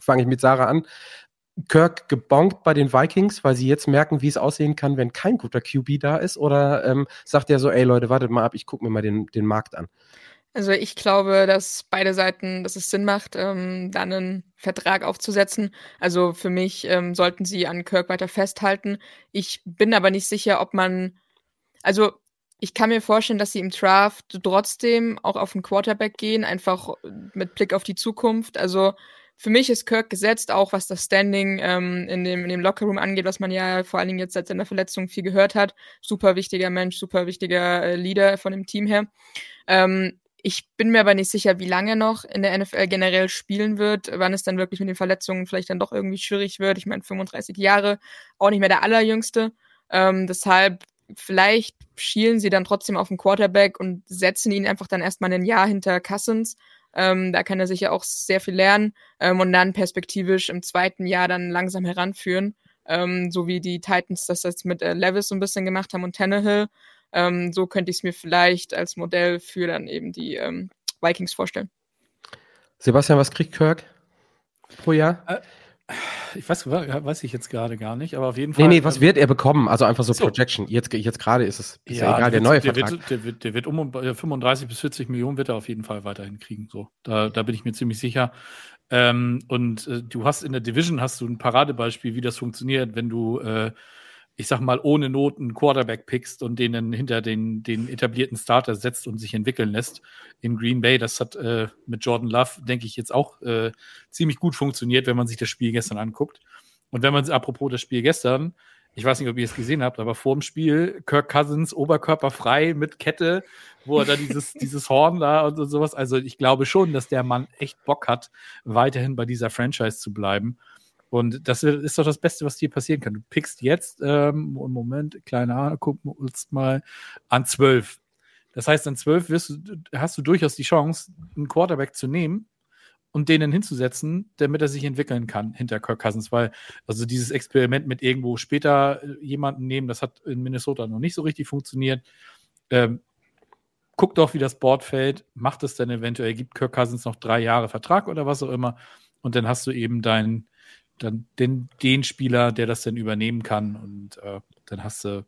Fange ich mit Sarah an. Kirk gebonkt bei den Vikings, weil sie jetzt merken, wie es aussehen kann, wenn kein guter QB da ist? Oder ähm, sagt er so, ey Leute, wartet mal ab, ich gucke mir mal den, den Markt an? Also ich glaube, dass beide Seiten, dass es Sinn macht, ähm, dann einen Vertrag aufzusetzen. Also für mich ähm, sollten sie an Kirk weiter festhalten. Ich bin aber nicht sicher, ob man, also ich kann mir vorstellen, dass sie im Draft trotzdem auch auf den Quarterback gehen, einfach mit Blick auf die Zukunft. Also für mich ist Kirk gesetzt, auch was das Standing ähm, in, dem, in dem Lockerroom angeht, was man ja vor allen Dingen jetzt seit seiner Verletzung viel gehört hat. Super wichtiger Mensch, super wichtiger äh, Leader von dem Team her. Ähm, ich bin mir aber nicht sicher, wie lange noch in der NFL generell spielen wird, wann es dann wirklich mit den Verletzungen vielleicht dann doch irgendwie schwierig wird. Ich meine, 35 Jahre, auch nicht mehr der allerjüngste. Ähm, deshalb, vielleicht schielen sie dann trotzdem auf den Quarterback und setzen ihn einfach dann erstmal ein Jahr hinter Cousins. Ähm, da kann er sich ja auch sehr viel lernen ähm, und dann perspektivisch im zweiten Jahr dann langsam heranführen. Ähm, so wie die Titans das jetzt mit äh, Levis so ein bisschen gemacht haben und Tannehill. Ähm, so könnte ich es mir vielleicht als Modell für dann eben die ähm, Vikings vorstellen. Sebastian, was kriegt Kirk pro Jahr? Äh, ich weiß, weiß ich jetzt gerade gar nicht, aber auf jeden Fall. Nee, nee, was ähm, wird er bekommen? Also einfach so, so. Projection. Jetzt, jetzt gerade ist es ist ja, ja, egal, der, der neue der Vertrag. Wird, der, wird, der wird um 35 bis 40 Millionen wird er auf jeden Fall weiterhin kriegen. So, da, da bin ich mir ziemlich sicher. Ähm, und äh, du hast in der Division hast du ein Paradebeispiel, wie das funktioniert, wenn du äh, ich sag mal, ohne Not einen Quarterback pickst und den dann hinter den, den etablierten Starter setzt und sich entwickeln lässt in Green Bay. Das hat äh, mit Jordan Love, denke ich, jetzt auch äh, ziemlich gut funktioniert, wenn man sich das Spiel gestern anguckt. Und wenn man, apropos das Spiel gestern, ich weiß nicht, ob ihr es gesehen habt, aber vor dem Spiel Kirk Cousins oberkörperfrei mit Kette, wo er da dieses, dieses Horn da und sowas. Also ich glaube schon, dass der Mann echt Bock hat, weiterhin bei dieser Franchise zu bleiben. Und das ist doch das Beste, was dir passieren kann. Du pickst jetzt, ähm, Moment, kleiner, gucken wir uns mal, an zwölf. Das heißt, an zwölf hast du durchaus die Chance, einen Quarterback zu nehmen und den hinzusetzen, damit er sich entwickeln kann hinter Kirk Cousins, weil also dieses Experiment mit irgendwo später äh, jemanden nehmen, das hat in Minnesota noch nicht so richtig funktioniert. Ähm, guck doch, wie das Board fällt, macht es dann eventuell, gibt Kirk Cousins noch drei Jahre Vertrag oder was auch immer und dann hast du eben deinen dann den, den Spieler, der das dann übernehmen kann. Und äh, dann hast du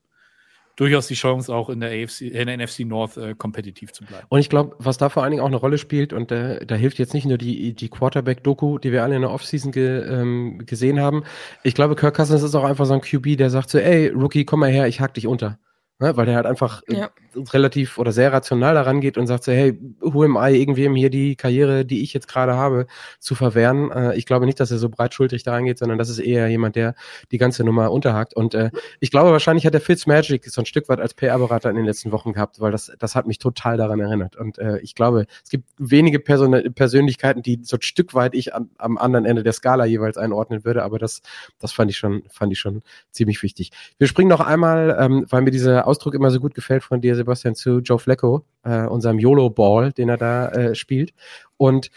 durchaus die Chance, auch in der, AFC, in der NFC North äh, kompetitiv zu bleiben. Und ich glaube, was da vor allen Dingen auch eine Rolle spielt, und äh, da hilft jetzt nicht nur die, die Quarterback-Doku, die wir alle in der Offseason ge, ähm, gesehen haben. Ich glaube, Kirk Cousins ist auch einfach so ein QB, der sagt so, ey, Rookie, komm mal her, ich hack dich unter. Ne? Weil der halt einfach äh, ja. relativ oder sehr rational daran geht und sagt so, hey, who am I, irgendwem hier die Karriere, die ich jetzt gerade habe, zu verwehren. Äh, ich glaube nicht, dass er so breitschultrig da reingeht, sondern das ist eher jemand, der die ganze Nummer unterhakt. Und äh, ich glaube, wahrscheinlich hat der Fitzmagic so ein Stück weit als PR-Berater in den letzten Wochen gehabt, weil das, das hat mich total daran erinnert. Und äh, ich glaube, es gibt wenige Person Persönlichkeiten, die so ein Stück weit ich an, am anderen Ende der Skala jeweils einordnen würde, aber das, das fand ich schon, fand ich schon ziemlich wichtig. Wir springen noch einmal, ähm, weil mir diese Ausdruck immer so gut gefällt von dir, Sebastian, zu Joe Flacco, äh, unserem YOLO-Ball, den er da äh, spielt. Und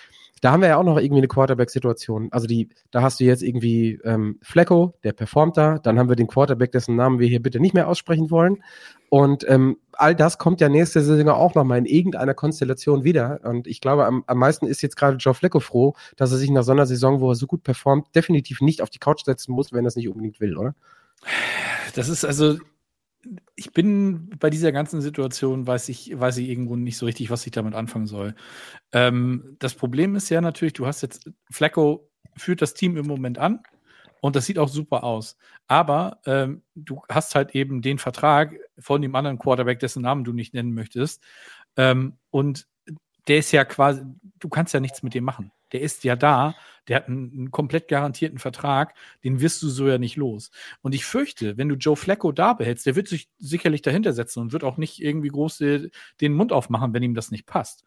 da haben wir ja auch noch irgendwie eine Quarterback-Situation. Also die, da hast du jetzt irgendwie ähm, Flecko, der performt da. Dann haben wir den Quarterback, dessen Namen wir hier bitte nicht mehr aussprechen wollen. Und ähm, all das kommt ja nächste Saison auch nochmal in irgendeiner Konstellation wieder. Und ich glaube, am, am meisten ist jetzt gerade Joe Flecko froh, dass er sich nach so einer Saison, wo er so gut performt, definitiv nicht auf die Couch setzen muss, wenn er es nicht unbedingt will, oder? Das ist also, ich bin bei dieser ganzen Situation, weiß ich, weiß ich irgendwo nicht so richtig, was ich damit anfangen soll. Ähm, das Problem ist ja natürlich, du hast jetzt, Flacco führt das Team im Moment an und das sieht auch super aus. Aber ähm, du hast halt eben den Vertrag von dem anderen Quarterback, dessen Namen du nicht nennen möchtest. Ähm, und der ist ja quasi, du kannst ja nichts mit dem machen der ist ja da, der hat einen, einen, komplett garantierten Vertrag, den wirst du so ja nicht los. Und ich fürchte, wenn du Joe Flacco da behältst, der wird sich sicherlich dahinter setzen und wird auch nicht irgendwie groß den Mund aufmachen, wenn ihm das nicht passt.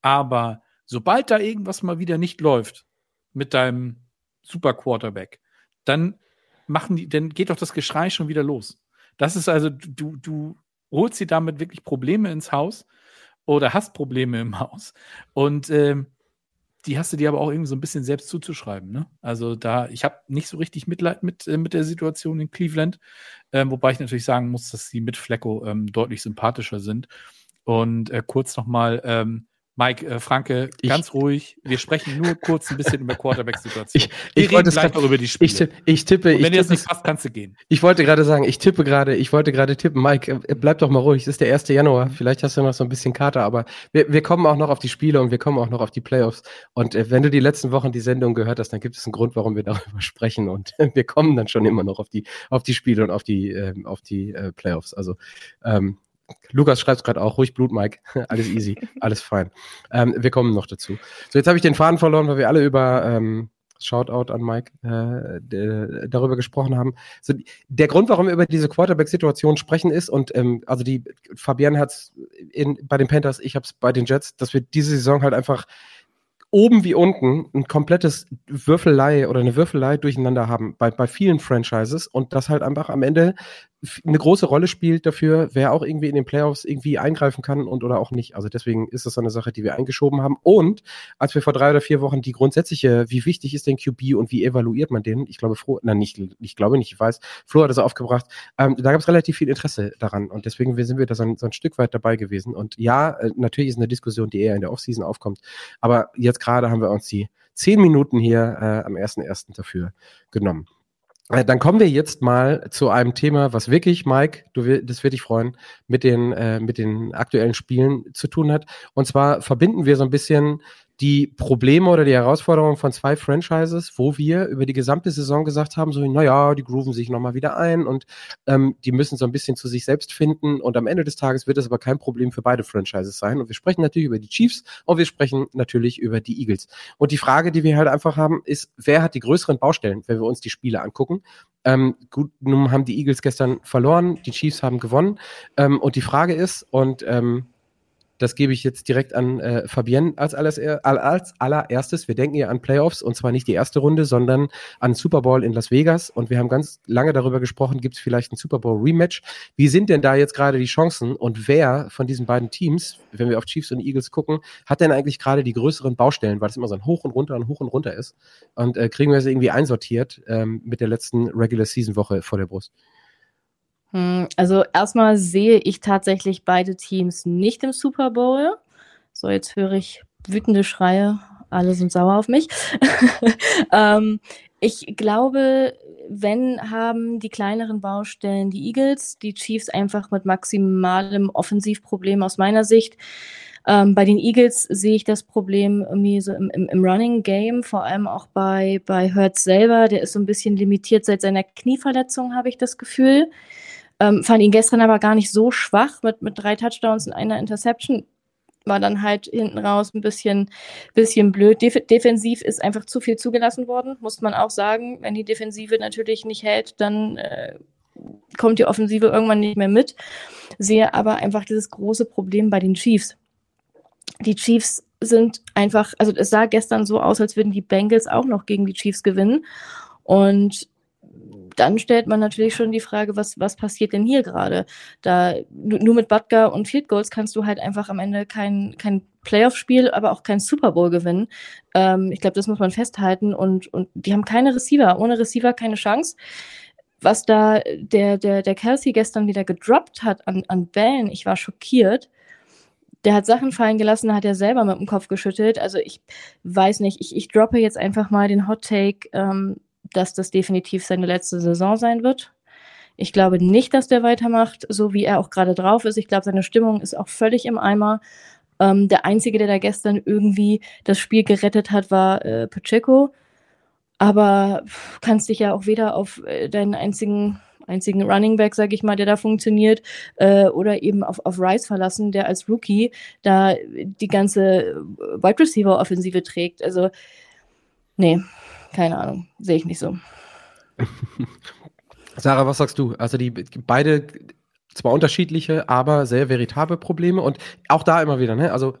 Aber sobald da irgendwas mal wieder nicht läuft mit deinem Super Quarterback, dann machen die, dann geht doch das Geschrei schon wieder los. Das ist also, du, du holst sie damit wirklich Probleme ins Haus oder hast Probleme im Haus. Und ähm, die hast du dir aber auch irgendwie so ein bisschen selbst zuzuschreiben. Ne? Also da, ich habe nicht so richtig Mitleid mit, äh, mit der Situation in Cleveland, ähm, wobei ich natürlich sagen muss, dass sie mit Flecko ähm, deutlich sympathischer sind. Und äh, kurz nochmal, ähm, Mike äh, Franke, ich, ganz ruhig. Wir sprechen nur kurz ein bisschen über Quarterback-Situation. Ich, ich wollte gleich noch über die Spiele. Ich, tippe, ich tippe. Und wenn dir das nicht passt, kannst du gehen. Ich wollte gerade sagen, ich tippe gerade, ich wollte gerade tippen. Mike, äh, bleib doch mal ruhig. Es ist der 1. Januar. Vielleicht hast du noch so ein bisschen Kater, aber wir, wir kommen auch noch auf die Spiele und wir kommen auch noch auf die Playoffs. Und äh, wenn du die letzten Wochen die Sendung gehört hast, dann gibt es einen Grund, warum wir darüber sprechen. Und wir kommen dann schon immer noch auf die, auf die Spiele und auf die, äh, auf die äh, Playoffs. Also ähm, Lukas schreibt gerade auch, ruhig Blut, Mike. alles easy, alles fein. Ähm, wir kommen noch dazu. So, jetzt habe ich den Faden verloren, weil wir alle über ähm, Shoutout an Mike, äh, darüber gesprochen haben. So, der Grund, warum wir über diese Quarterback-Situation sprechen, ist, und ähm, also die Fabian hat es bei den Panthers, ich habe es bei den Jets, dass wir diese Saison halt einfach oben wie unten ein komplettes Würfelei oder eine Würfelei durcheinander haben bei, bei vielen Franchises und das halt einfach am Ende eine große Rolle spielt dafür, wer auch irgendwie in den Playoffs irgendwie eingreifen kann und oder auch nicht. Also deswegen ist das so eine Sache, die wir eingeschoben haben. Und als wir vor drei oder vier Wochen die grundsätzliche, wie wichtig ist denn QB und wie evaluiert man den? Ich glaube, Flo, nein, nicht, ich glaube nicht, ich weiß, Flo hat das aufgebracht. Ähm, da gab es relativ viel Interesse daran und deswegen sind wir da so ein, so ein Stück weit dabei gewesen. Und ja, äh, natürlich ist eine Diskussion, die eher in der Offseason aufkommt. Aber jetzt gerade haben wir uns die zehn Minuten hier äh, am 1.1. dafür genommen. Äh, dann kommen wir jetzt mal zu einem Thema, was wirklich, Mike, du, das wird dich freuen, mit den, äh, mit den aktuellen Spielen zu tun hat. Und zwar verbinden wir so ein bisschen die Probleme oder die Herausforderungen von zwei Franchises, wo wir über die gesamte Saison gesagt haben, so, naja, die grooven sich nochmal wieder ein und ähm, die müssen so ein bisschen zu sich selbst finden und am Ende des Tages wird es aber kein Problem für beide Franchises sein und wir sprechen natürlich über die Chiefs und wir sprechen natürlich über die Eagles. Und die Frage, die wir halt einfach haben, ist, wer hat die größeren Baustellen, wenn wir uns die Spiele angucken? Ähm, gut, nun haben die Eagles gestern verloren, die Chiefs haben gewonnen ähm, und die Frage ist, und ähm, das gebe ich jetzt direkt an äh, Fabienne als, alles, als allererstes. Wir denken ja an Playoffs und zwar nicht die erste Runde, sondern an Super Bowl in Las Vegas. Und wir haben ganz lange darüber gesprochen, gibt es vielleicht ein Super Bowl Rematch. Wie sind denn da jetzt gerade die Chancen und wer von diesen beiden Teams, wenn wir auf Chiefs und Eagles gucken, hat denn eigentlich gerade die größeren Baustellen, weil es immer so ein Hoch und runter und hoch und runter ist? Und äh, kriegen wir es irgendwie einsortiert ähm, mit der letzten Regular Season Woche vor der Brust? Hm, also erstmal sehe ich tatsächlich beide Teams nicht im Super Bowl. So, jetzt höre ich wütende Schreie. Alle sind sauer auf mich. ähm, ich glaube, wenn haben die kleineren Baustellen die Eagles, die Chiefs einfach mit maximalem Offensivproblem aus meiner Sicht. Ähm, bei den Eagles sehe ich das Problem irgendwie so im, im, im, Running Game, vor allem auch bei, bei Hurts selber. Der ist so ein bisschen limitiert seit seiner Knieverletzung, habe ich das Gefühl. Ähm, fand ihn gestern aber gar nicht so schwach mit, mit drei Touchdowns und einer Interception. War dann halt hinten raus ein bisschen, bisschen blöd. Def defensiv ist einfach zu viel zugelassen worden, muss man auch sagen. Wenn die Defensive natürlich nicht hält, dann äh, kommt die Offensive irgendwann nicht mehr mit. Sehe aber einfach dieses große Problem bei den Chiefs. Die Chiefs sind einfach, also es sah gestern so aus, als würden die Bengals auch noch gegen die Chiefs gewinnen. Und dann stellt man natürlich schon die Frage, was, was passiert denn hier gerade? Da, nur mit Butker und Field Goals kannst du halt einfach am Ende kein, kein Playoff-Spiel, aber auch kein Super Bowl gewinnen. Ähm, ich glaube, das muss man festhalten. Und, und die haben keine Receiver. Ohne Receiver keine Chance. Was da der, der, der Kelsey gestern wieder gedroppt hat an, an Bällen, ich war schockiert der hat Sachen fallen gelassen, hat er selber mit dem Kopf geschüttelt. Also ich weiß nicht, ich, ich droppe jetzt einfach mal den Hot Take. Ähm, dass das definitiv seine letzte Saison sein wird. Ich glaube nicht, dass der weitermacht, so wie er auch gerade drauf ist. Ich glaube, seine Stimmung ist auch völlig im Eimer. Ähm, der Einzige, der da gestern irgendwie das Spiel gerettet hat, war äh, Pacheco. Aber kannst dich ja auch weder auf äh, deinen einzigen, einzigen Running Back, sag ich mal, der da funktioniert, äh, oder eben auf, auf Rice verlassen, der als Rookie da die ganze Wide Receiver Offensive trägt. Also, nee, keine Ahnung, sehe ich nicht so. Sarah, was sagst du? Also die beide zwar unterschiedliche, aber sehr veritable Probleme und auch da immer wieder, ne? Also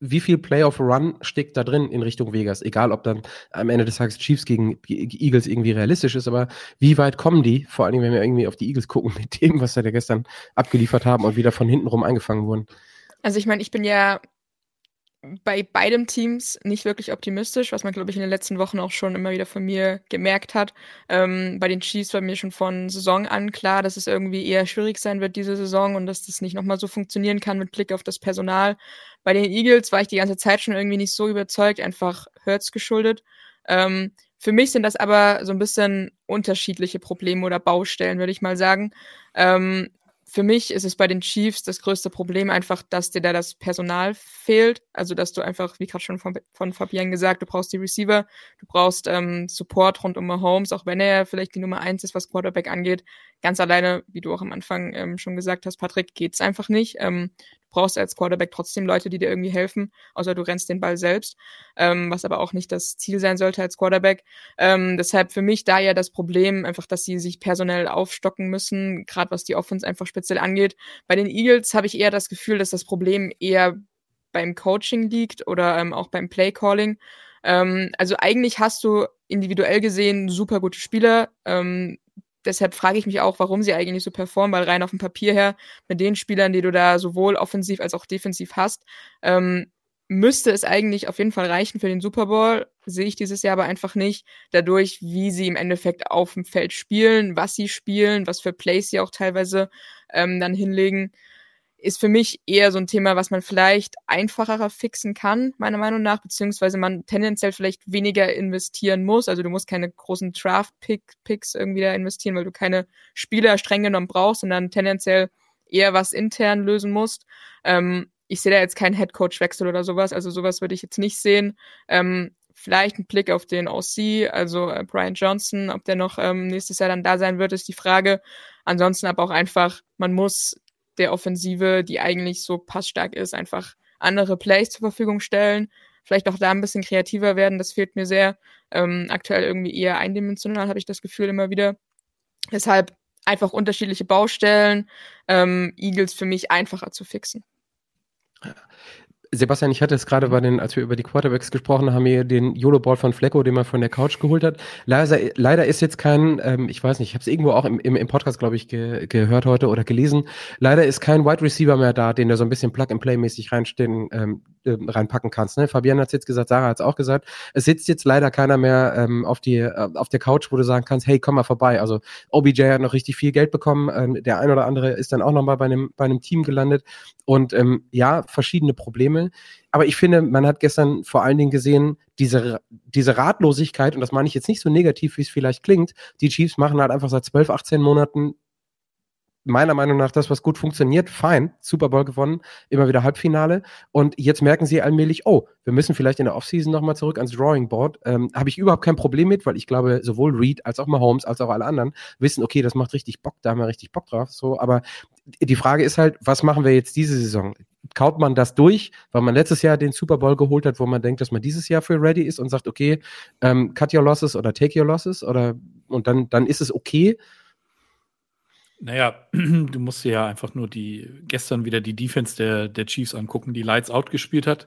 wie viel Playoff Run steckt da drin in Richtung Vegas? Egal, ob dann am Ende des Tages Chiefs gegen Eagles irgendwie realistisch ist, aber wie weit kommen die? Vor allem, wenn wir irgendwie auf die Eagles gucken mit dem, was sie da gestern abgeliefert haben und wieder von hinten rum eingefangen wurden. Also ich meine, ich bin ja bei beidem Teams nicht wirklich optimistisch, was man, glaube ich, in den letzten Wochen auch schon immer wieder von mir gemerkt hat. Ähm, bei den Chiefs war mir schon von Saison an klar, dass es irgendwie eher schwierig sein wird diese Saison und dass das nicht nochmal so funktionieren kann mit Blick auf das Personal. Bei den Eagles war ich die ganze Zeit schon irgendwie nicht so überzeugt, einfach Hurts geschuldet. Ähm, für mich sind das aber so ein bisschen unterschiedliche Probleme oder Baustellen, würde ich mal sagen. Ähm, für mich ist es bei den Chiefs das größte Problem einfach, dass dir da das Personal fehlt. Also, dass du einfach, wie gerade schon von, von Fabian gesagt, du brauchst die Receiver, du brauchst ähm, Support rund um Mahomes, auch wenn er vielleicht die Nummer eins ist, was Quarterback angeht, ganz alleine, wie du auch am Anfang ähm, schon gesagt hast, Patrick, geht's einfach nicht. Ähm, du brauchst als Quarterback trotzdem Leute, die dir irgendwie helfen, außer du rennst den Ball selbst, ähm, was aber auch nicht das Ziel sein sollte als Quarterback. Ähm, deshalb für mich da ja das Problem, einfach, dass sie sich personell aufstocken müssen, gerade was die Offense einfach speziell angeht. Bei den Eagles habe ich eher das Gefühl, dass das Problem eher beim Coaching liegt oder ähm, auch beim Play Calling. Ähm, also eigentlich hast du individuell gesehen super gute Spieler. Ähm, deshalb frage ich mich auch, warum sie eigentlich so performen, weil rein auf dem Papier her, mit den Spielern, die du da sowohl offensiv als auch defensiv hast, ähm, müsste es eigentlich auf jeden Fall reichen für den Super Bowl. Sehe ich dieses Jahr aber einfach nicht. Dadurch, wie sie im Endeffekt auf dem Feld spielen, was sie spielen, was für Plays sie auch teilweise ähm, dann hinlegen ist für mich eher so ein Thema, was man vielleicht einfacher fixen kann, meiner Meinung nach, beziehungsweise man tendenziell vielleicht weniger investieren muss. Also du musst keine großen Draft-Picks irgendwie da investieren, weil du keine Spieler streng genommen brauchst, sondern tendenziell eher was intern lösen musst. Ähm, ich sehe da jetzt keinen Headcoach-Wechsel oder sowas, also sowas würde ich jetzt nicht sehen. Ähm, vielleicht ein Blick auf den OC, also äh, Brian Johnson, ob der noch ähm, nächstes Jahr dann da sein wird, ist die Frage. Ansonsten aber auch einfach, man muss der Offensive, die eigentlich so passstark ist, einfach andere Plays zur Verfügung stellen. Vielleicht auch da ein bisschen kreativer werden, das fehlt mir sehr. Ähm, aktuell irgendwie eher eindimensional, habe ich das Gefühl immer wieder. Deshalb einfach unterschiedliche Baustellen, ähm, Eagles für mich einfacher zu fixen. Sebastian, ich hatte es gerade bei den, als wir über die Quarterbacks gesprochen haben, hier den YOLO-Ball von Flecko, den man von der Couch geholt hat. Leider, leider ist jetzt kein, ähm, ich weiß nicht, ich habe es irgendwo auch im, im, im Podcast, glaube ich, ge, gehört heute oder gelesen. Leider ist kein Wide Receiver mehr da, den du so ein bisschen Plug-and-Play-mäßig reinstehen, ähm, äh, reinpacken kannst. Ne? Fabian hat es jetzt gesagt, Sarah hat es auch gesagt. Es sitzt jetzt leider keiner mehr ähm, auf, die, äh, auf der Couch, wo du sagen kannst, hey, komm mal vorbei. Also OBJ hat noch richtig viel Geld bekommen. Ähm, der ein oder andere ist dann auch nochmal bei einem, bei einem Team gelandet. Und ähm, ja, verschiedene Probleme. Aber ich finde, man hat gestern vor allen Dingen gesehen, diese, diese Ratlosigkeit, und das meine ich jetzt nicht so negativ, wie es vielleicht klingt, die Chiefs machen halt einfach seit 12, 18 Monaten meiner Meinung nach das, was gut funktioniert, fein, Super Bowl gewonnen, immer wieder Halbfinale. Und jetzt merken sie allmählich, oh, wir müssen vielleicht in der Offseason nochmal zurück ans Drawing Board. Ähm, Habe ich überhaupt kein Problem mit, weil ich glaube, sowohl Reed als auch Mahomes als auch alle anderen wissen, okay, das macht richtig Bock, da haben wir richtig Bock drauf. So, aber die Frage ist halt, was machen wir jetzt diese Saison? Kaut man das durch, weil man letztes Jahr den Super Bowl geholt hat, wo man denkt, dass man dieses Jahr für ready ist und sagt, okay, ähm, cut your losses oder take your losses oder und dann, dann ist es okay. Naja, du musst dir ja einfach nur die gestern wieder die Defense der, der Chiefs angucken, die Lights Out gespielt hat,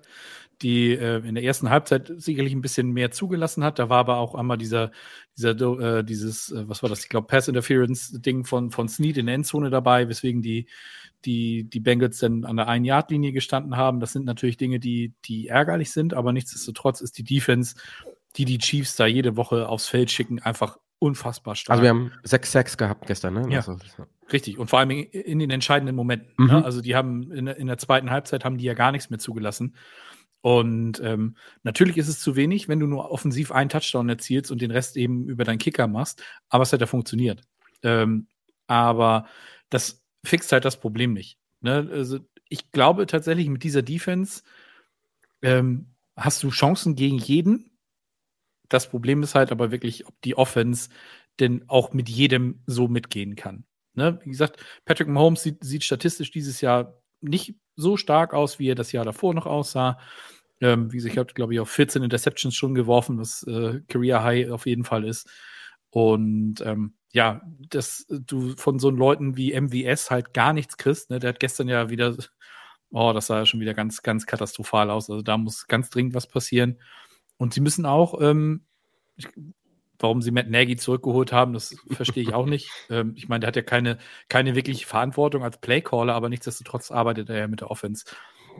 die äh, in der ersten Halbzeit sicherlich ein bisschen mehr zugelassen hat. Da war aber auch einmal dieser, dieser äh, dieses, äh, was war das, ich glaube, Pass Interference Ding von, von Snead in der Endzone dabei, weswegen die, die, die Bengals dann an der Ein-Yard-Linie gestanden haben. Das sind natürlich Dinge, die, die ärgerlich sind, aber nichtsdestotrotz ist die Defense, die die Chiefs da jede Woche aufs Feld schicken, einfach unfassbar stark. Also wir haben sechs Sacks gehabt gestern, ne? Ja. Also, Richtig. Und vor allem in den entscheidenden Momenten. Mhm. Ne? Also die haben in, in, der zweiten Halbzeit haben die ja gar nichts mehr zugelassen. Und ähm, natürlich ist es zu wenig, wenn du nur offensiv einen Touchdown erzielst und den Rest eben über deinen Kicker machst. Aber es hat ja funktioniert. Ähm, aber das fixt halt das Problem nicht. Ne? Also ich glaube tatsächlich, mit dieser Defense ähm, hast du Chancen gegen jeden. Das Problem ist halt aber wirklich, ob die Offense denn auch mit jedem so mitgehen kann. Ne? Wie gesagt, Patrick Mahomes sieht, sieht, statistisch dieses Jahr nicht so stark aus, wie er das Jahr davor noch aussah. Ähm, wie gesagt, ich habe, glaube ich, auch 14 Interceptions schon geworfen, was äh, Career High auf jeden Fall ist. Und ähm, ja, dass du von so Leuten wie MVS halt gar nichts kriegst. Ne? Der hat gestern ja wieder, oh, das sah ja schon wieder ganz, ganz katastrophal aus. Also da muss ganz dringend was passieren. Und sie müssen auch, ähm, ich, warum sie Matt Nagy zurückgeholt haben, das verstehe ich auch nicht. Ähm, ich meine, der hat ja keine, keine wirkliche Verantwortung als Playcaller, aber nichtsdestotrotz arbeitet er ja mit der Offense.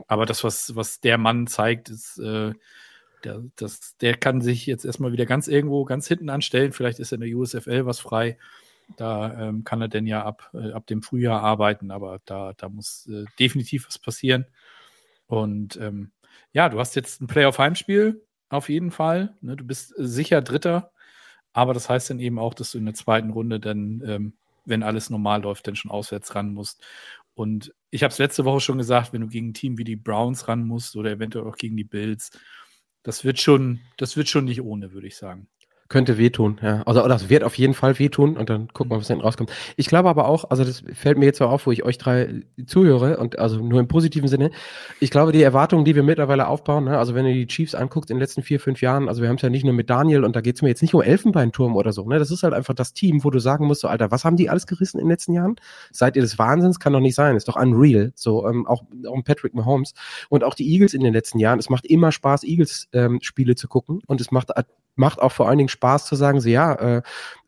Aber das, was, was der Mann zeigt, ist, äh, der, das, der kann sich jetzt erstmal wieder ganz irgendwo ganz hinten anstellen. Vielleicht ist in der USFL was frei. Da ähm, kann er denn ja ab, äh, ab dem Frühjahr arbeiten, aber da, da muss äh, definitiv was passieren. Und ähm, ja, du hast jetzt ein Playoff-Heimspiel, auf jeden Fall. Ne? Du bist sicher Dritter aber das heißt dann eben auch, dass du in der zweiten Runde dann, ähm, wenn alles normal läuft, dann schon auswärts ran musst. Und ich habe es letzte Woche schon gesagt, wenn du gegen ein Team wie die Browns ran musst oder eventuell auch gegen die Bills, das wird schon, das wird schon nicht ohne, würde ich sagen. Könnte wehtun, ja. Also, oder es wird auf jeden Fall wehtun und dann gucken wir, was hinten rauskommt. Ich glaube aber auch, also das fällt mir jetzt so auf, wo ich euch drei zuhöre und also nur im positiven Sinne. Ich glaube, die Erwartungen, die wir mittlerweile aufbauen, ne, also wenn ihr die Chiefs anguckt in den letzten vier, fünf Jahren, also wir haben es ja nicht nur mit Daniel und da geht es mir jetzt nicht um Elfenbeinturm oder so, ne. Das ist halt einfach das Team, wo du sagen musst, so, Alter, was haben die alles gerissen in den letzten Jahren? Seid ihr des Wahnsinns? Kann doch nicht sein. Ist doch unreal. So, ähm, auch, auch Patrick Mahomes und auch die Eagles in den letzten Jahren. Es macht immer Spaß, Eagles-Spiele ähm, zu gucken und es macht macht auch vor allen Dingen Spaß zu sagen, so ja, äh,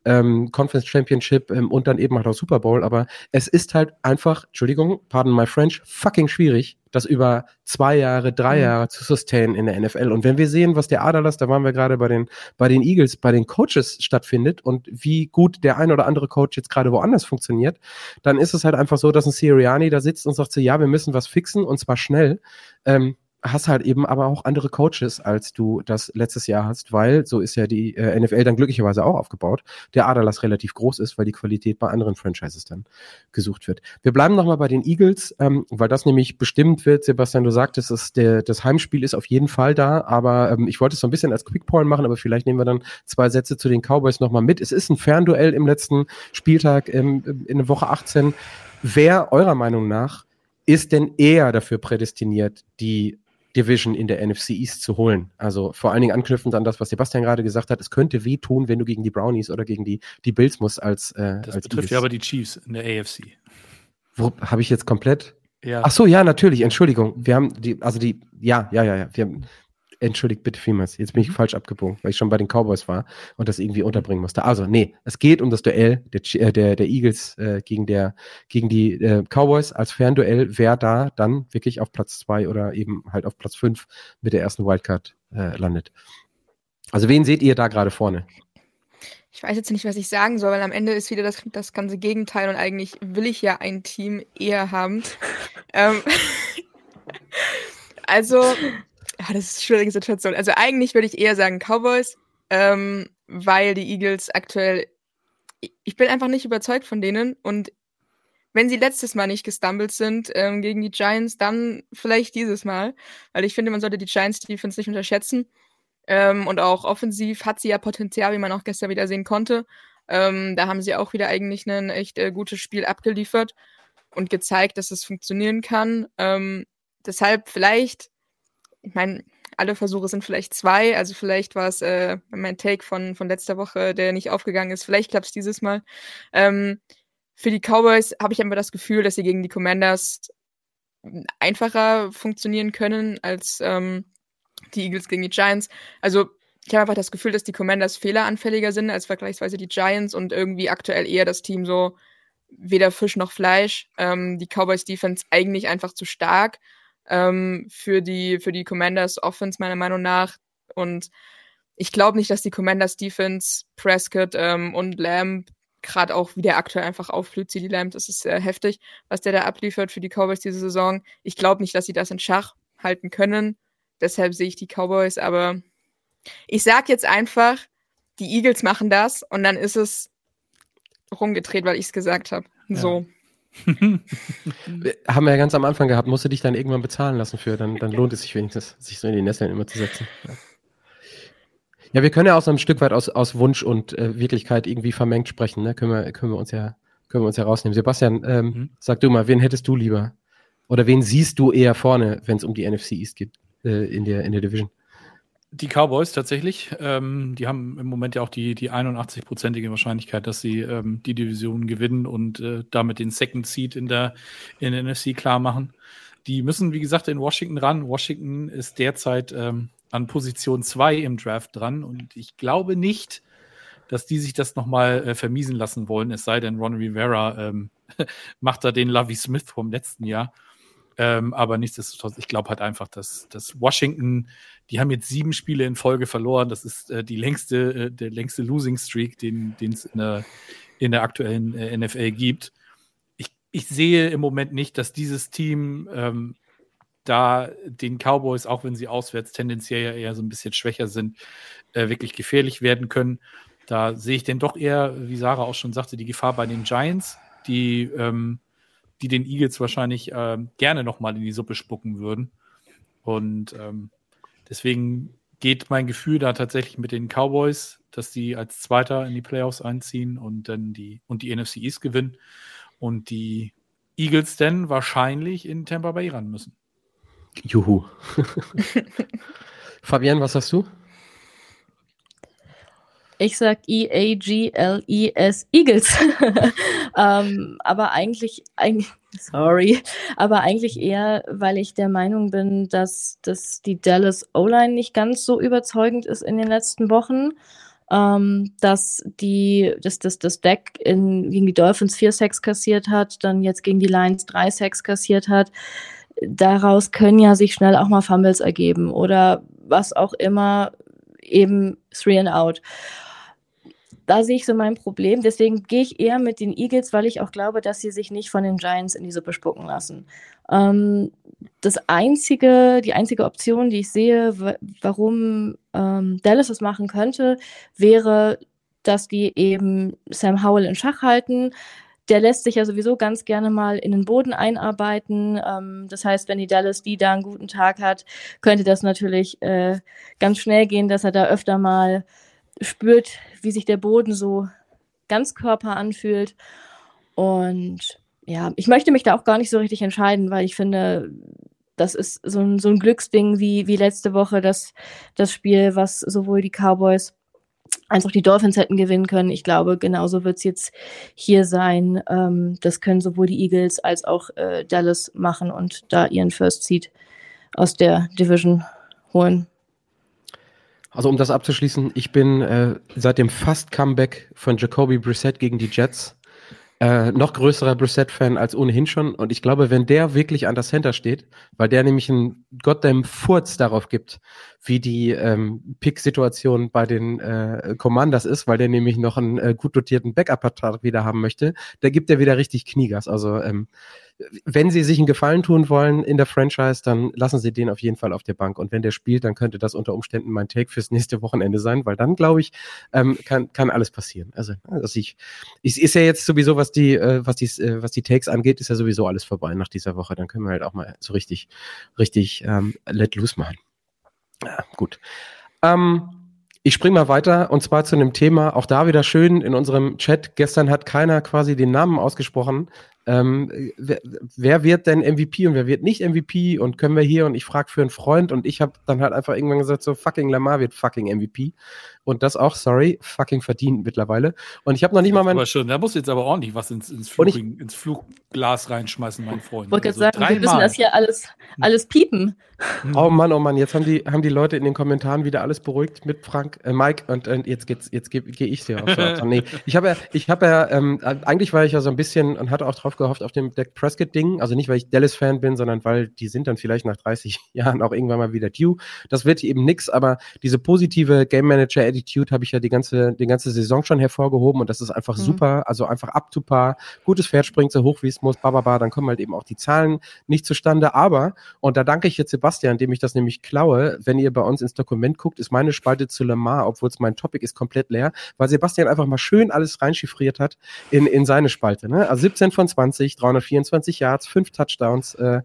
ähm, Conference Championship ähm, und dann eben halt auch Super Bowl, aber es ist halt einfach, Entschuldigung, pardon my French, fucking schwierig, das über zwei Jahre, drei mhm. Jahre zu sustain in der NFL. Und wenn wir sehen, was der Adalas, da waren wir gerade bei den, bei den Eagles, bei den Coaches stattfindet und wie gut der ein oder andere Coach jetzt gerade woanders funktioniert, dann ist es halt einfach so, dass ein Siriani da sitzt und sagt so, ja, wir müssen was fixen und zwar schnell. Ähm, hast halt eben aber auch andere Coaches, als du das letztes Jahr hast, weil so ist ja die äh, NFL dann glücklicherweise auch aufgebaut, der Aderlass relativ groß ist, weil die Qualität bei anderen Franchises dann gesucht wird. Wir bleiben nochmal bei den Eagles, ähm, weil das nämlich bestimmt wird, Sebastian, du sagtest, dass der, das Heimspiel ist auf jeden Fall da, aber ähm, ich wollte es so ein bisschen als Quickpoint machen, aber vielleicht nehmen wir dann zwei Sätze zu den Cowboys nochmal mit. Es ist ein Fernduell im letzten Spieltag ähm, in der Woche 18. Wer eurer Meinung nach ist denn eher dafür prädestiniert, die Division in der NFC East zu holen. Also vor allen Dingen anknüpfend an das, was Sebastian gerade gesagt hat, es könnte wehtun, wenn du gegen die Brownies oder gegen die, die Bills musst als äh, Das als betrifft Eagles. ja aber die Chiefs in der AFC. Wo habe ich jetzt komplett? Ja. Ach so, ja, natürlich, Entschuldigung. Wir haben die, also die, ja, ja, ja, ja. Wir haben, entschuldigt bitte vielmals. Jetzt bin ich falsch abgebogen, weil ich schon bei den Cowboys war und das irgendwie unterbringen musste. Also, nee, es geht um das Duell der, äh, der, der Eagles äh, gegen, der, gegen die äh, Cowboys als Fernduell, wer da dann wirklich auf Platz zwei oder eben halt auf Platz fünf mit der ersten Wildcard äh, landet. Also, wen seht ihr da gerade vorne? Ich weiß jetzt nicht, was ich sagen soll, weil am Ende ist wieder das, das ganze Gegenteil und eigentlich will ich ja ein Team eher haben. ähm, also, ja, das ist eine schwierige Situation. Also eigentlich würde ich eher sagen Cowboys, ähm, weil die Eagles aktuell, ich- ich bin einfach nicht überzeugt von denen und wenn sie letztes Mal nicht gestumbled sind ähm, gegen die Giants, dann vielleicht dieses Mal, weil ich finde, man sollte die Giants Defense nicht unterschätzen. Ähm, und auch offensiv hat sie ja Potenzial, wie man auch gestern wieder sehen konnte. Ähm, da haben sie auch wieder eigentlich ein echt äh, gutes Spiel abgeliefert und gezeigt, dass es funktionieren kann. Ähm, deshalb vielleicht, ich meine, alle Versuche sind vielleicht zwei, also vielleicht war es äh, mein Take von, von letzter Woche, der nicht aufgegangen ist. Vielleicht klappt es dieses Mal. Ähm, für die Cowboys habe ich aber das Gefühl, dass sie gegen die Commanders einfacher funktionieren können als ähm, die Eagles gegen die Giants. Also ich habe einfach das Gefühl, dass die Commanders fehleranfälliger sind als vergleichsweise die Giants und irgendwie aktuell eher das Team so weder Fisch noch Fleisch. Ähm, die Cowboys Defense eigentlich einfach zu stark ähm, für die für die Commanders Offense meiner Meinung nach und ich glaube nicht, dass die Commanders Defense Prescott ähm, und Lamb gerade auch wie der aktuell einfach aufblüht, CD Lamb, das ist sehr heftig, was der da abliefert für die Cowboys diese Saison. Ich glaube nicht, dass sie das in Schach halten können. Deshalb sehe ich die Cowboys, aber ich sag jetzt einfach, die Eagles machen das und dann ist es rumgedreht, weil ich es gesagt habe. So. Haben wir ja ganz am Anfang gehabt, musst du dich dann irgendwann bezahlen lassen für, dann, dann lohnt es sich wenigstens, sich so in die Nesseln immer zu setzen. Ja. Ja, wir können ja auch so ein Stück weit aus, aus Wunsch und äh, Wirklichkeit irgendwie vermengt sprechen, ne? Können wir, können wir uns ja, können wir uns ja rausnehmen. Sebastian, ähm, Mhm. sag du mal, wen hättest du lieber? Oder wen siehst du eher vorne, wenn es um die NFC East geht, äh, in der, in der Division? Die Cowboys tatsächlich, ähm, die haben im Moment ja auch die, die 81-prozentige Wahrscheinlichkeit, dass sie ähm, die Division gewinnen und äh, damit den Second Seed in der, in der NFC klar machen. Die müssen, wie gesagt, in Washington ran. Washington ist derzeit ähm, an Position 2 im Draft dran und ich glaube nicht, dass die sich das nochmal äh, vermiesen lassen wollen, es sei denn, Ron Rivera ähm, macht da den Lovey Smith vom letzten Jahr. Ähm, aber nichtsdestotrotz, ich glaube halt einfach, dass, dass Washington, die haben jetzt sieben Spiele in Folge verloren. Das ist äh, die längste, äh, der längste Losing Streak, den es in der, in der aktuellen äh, NFL gibt. Ich, ich sehe im Moment nicht, dass dieses Team ähm, da den Cowboys, auch wenn sie auswärts tendenziell ja eher so ein bisschen schwächer sind, äh, wirklich gefährlich werden können. Da sehe ich denn doch eher, wie Sarah auch schon sagte, die Gefahr bei den Giants, die, ähm, die den Eagles wahrscheinlich ähm, gerne nochmal in die Suppe spucken würden. Und ähm, deswegen geht mein Gefühl da tatsächlich mit den Cowboys, dass die als Zweiter in die Playoffs einziehen und dann die und die NFC East gewinnen und die Eagles dann wahrscheinlich in Tampa Bay ran müssen. Juhu. Fabian, was sagst du? Ich sag E-A-G-L-E-S Eagles. ähm, aber eigentlich, eigentlich, sorry, aber eigentlich eher, weil ich der Meinung bin, dass, dass die Dallas O-Line nicht ganz so überzeugend ist in den letzten Wochen. Ähm, dass die, dass das, das Deck in, gegen die Dolphins vier Sacks kassiert hat, dann jetzt gegen die Lions drei Sacks kassiert hat. Daraus können ja sich schnell auch mal Fumbles ergeben oder was auch immer, eben three and out da sehe ich so mein Problem. Deswegen gehe ich eher mit den Eagles, weil ich auch glaube, dass sie sich nicht von den Giants in die Suppe spucken lassen. Ähm, das einzige, die einzige Option, die ich sehe, warum ähm, Dallas das machen könnte, wäre, dass die eben Sam Howell in Schach halten. Der lässt sich ja sowieso ganz gerne mal in den Boden einarbeiten. Ähm, das heißt, wenn die Dallas die da einen guten Tag hat, könnte das natürlich äh, ganz schnell gehen, dass er da öfter mal spürt, wie sich der Boden so ganz Körper anfühlt. Und ja, ich möchte mich da auch gar nicht so richtig entscheiden, weil ich finde, das ist so ein, so ein Glücksding wie, wie letzte Woche, das, das Spiel, was sowohl die Cowboys als auch die Dolphins hätten gewinnen können. Ich glaube, genauso wird es jetzt hier sein. Ähm, das können sowohl die Eagles als auch äh, Dallas machen und da ihren First Seed aus der Division holen. Also um das abzuschließen, ich bin äh, seit dem Fast-Comeback von Jacoby Brissett gegen die Jets äh, noch größerer Brissett-Fan als ohnehin schon. Und ich glaube, wenn der wirklich an der Center steht, weil der nämlich einen goddamn Furz darauf gibt, wie die ähm, Pick-Situation bei den äh, Commanders ist, weil der nämlich noch einen äh, gut dotierten Backup-Vertrag wieder haben möchte, da gibt er wieder richtig Kniegas. Also ähm, wenn sie sich einen Gefallen tun wollen in der Franchise, dann lassen sie den auf jeden Fall auf der Bank. Und wenn der spielt, dann könnte das unter Umständen mein Take fürs nächste Wochenende sein, weil dann, glaube ich, ähm, kann, kann alles passieren. Also, also ich, ich ist ja jetzt sowieso, was die, äh, was die, äh, was die Takes angeht, ist ja sowieso alles vorbei nach dieser Woche. Dann können wir halt auch mal so richtig, richtig ähm, let loose machen. Ja, gut. Ähm, ich springe mal weiter und zwar zu einem Thema, auch da wieder schön in unserem Chat. Gestern hat keiner quasi den Namen ausgesprochen. Ähm, wer, wer, wird denn MVP und wer wird nicht MVP und können wir hier und ich frage für einen Freund und ich habe dann halt einfach irgendwann gesagt, so fucking Lamar wird fucking MVP und das auch, sorry, fucking verdient mittlerweile. Und ich habe noch nicht mal mein. Aber schon, da muss jetzt aber ordentlich was ins, ins, Flug, ich, ins Flugglas reinschmeißen, mein Freund. Ich wollte also sagen, wir müssen das hier alles, alles piepen. Oh Mann, oh Mann, jetzt haben die, haben die Leute in den Kommentaren wieder alles beruhigt mit Frank, äh, Mike und, und jetzt geht's, jetzt gehe geh ich hier auf. So, nee, ich habe ja, ich habe ja, ähm, eigentlich war ich ja so ein bisschen und hatte auch drauf gehofft auf dem Dak Prescott-Ding. Also nicht, weil ich Dallas-Fan bin, sondern weil die sind dann vielleicht nach 30 Jahren auch irgendwann mal wieder due. Das wird eben nix, aber diese positive Game Manager-Attitude habe ich ja die ganze, die ganze Saison schon hervorgehoben und das ist einfach mhm. super. Also einfach up to par. Gutes Pferd springt so hoch, wie es muss, bababa, dann kommen halt eben auch die Zahlen nicht zustande. Aber, und da danke ich jetzt Sebastian, dem ich das nämlich klaue, wenn ihr bei uns ins Dokument guckt, ist meine Spalte zu Lamar, obwohl es mein Topic ist, komplett leer, weil Sebastian einfach mal schön alles reinchiffriert hat in, in seine Spalte. Ne? Also 17 von 20, 324 Yards, 5 Touchdowns. Äh,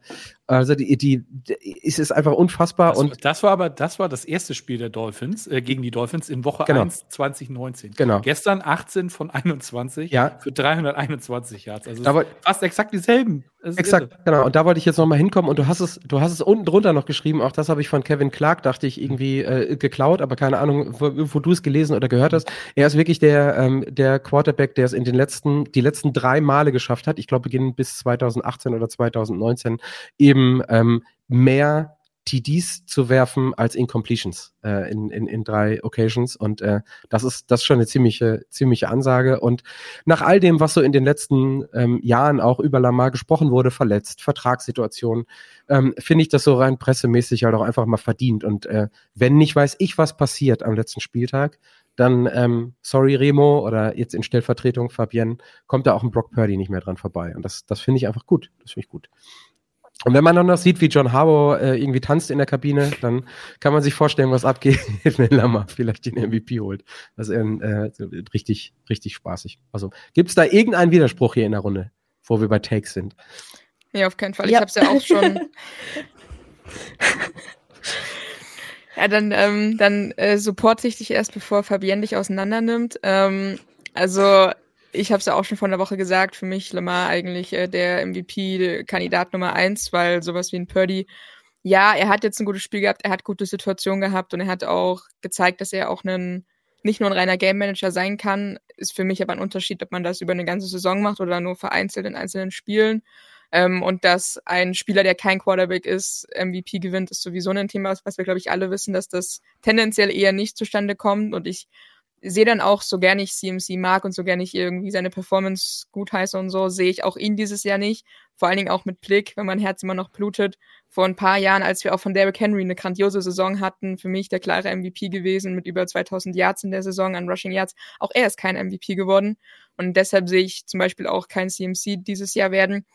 also die, die, die es ist einfach unfassbar. Das, und das war aber das war das erste Spiel der Dolphins äh, gegen die Dolphins in Woche genau. 1 2019. Genau. Gestern 18 von 21 ja. für 321 Yards. Also aber, fast exakt dieselben. Exakt, irre. genau. Und da wollte ich jetzt nochmal hinkommen und du hast es, du hast es unten drunter noch geschrieben, auch das habe ich von Kevin Clark, dachte ich, irgendwie äh, geklaut, aber keine Ahnung, wo, wo du es gelesen oder gehört hast. Er ist wirklich der, ähm, der Quarterback, der es in den letzten, die letzten drei Male geschafft hat, ich glaube, beginnen bis 2018 oder 2019, eben ähm, mehr TDs zu werfen als Incompletions äh, in, in, in drei Occasions. Und äh, das ist das ist schon eine ziemliche, ziemliche Ansage. Und nach all dem, was so in den letzten ähm, Jahren auch über Lamar gesprochen wurde, verletzt, Vertragssituation, ähm, finde ich das so rein pressemäßig halt auch einfach mal verdient. Und äh, wenn nicht weiß ich, was passiert am letzten Spieltag, dann, ähm, sorry Remo oder jetzt in Stellvertretung Fabienne, kommt da auch ein Brock Purdy nicht mehr dran vorbei. Und das, das finde ich einfach gut. Das finde ich gut. Und wenn man dann noch sieht, wie John Harbour äh, irgendwie tanzt in der Kabine, dann kann man sich vorstellen, was abgeht, wenn Lamar vielleicht den MVP holt. Das ist äh, richtig, richtig spaßig. Also gibt es da irgendeinen Widerspruch hier in der Runde, wo wir bei Takes sind? Ja, auf keinen Fall. Ja. Ich habe es ja auch schon. Ja, dann, ähm, dann äh, supporte ich dich erst, bevor Fabienne dich auseinander nimmt. Ähm, also ich habe es ja auch schon vor einer Woche gesagt, für mich Lamar eigentlich äh, der MVP-Kandidat Nummer eins, weil sowas wie ein Purdy, ja, er hat jetzt ein gutes Spiel gehabt, er hat gute Situationen gehabt und er hat auch gezeigt, dass er auch einen nicht nur ein reiner Game Manager sein kann, ist für mich aber ein Unterschied, ob man das über eine ganze Saison macht oder nur vereinzelt in einzelnen Spielen. Ähm, und dass ein Spieler, der kein Quarterback ist, MVP gewinnt, ist sowieso ein Thema, was wir, glaube ich, alle wissen, dass das tendenziell eher nicht zustande kommt. Und ich sehe dann auch, so gerne ich CMC mag und so gerne ich irgendwie seine Performance gut heiße und so, sehe ich auch ihn dieses Jahr nicht. Vor allen Dingen auch mit Blick, wenn mein Herz immer noch blutet. Vor ein paar Jahren, als wir auch von Derrick Henry eine grandiose Saison hatten, für mich der klare MVP gewesen mit über 2000 Yards in der Saison an Rushing Yards. Auch er ist kein MVP geworden. Und deshalb sehe ich zum Beispiel auch kein CMC dieses Jahr werden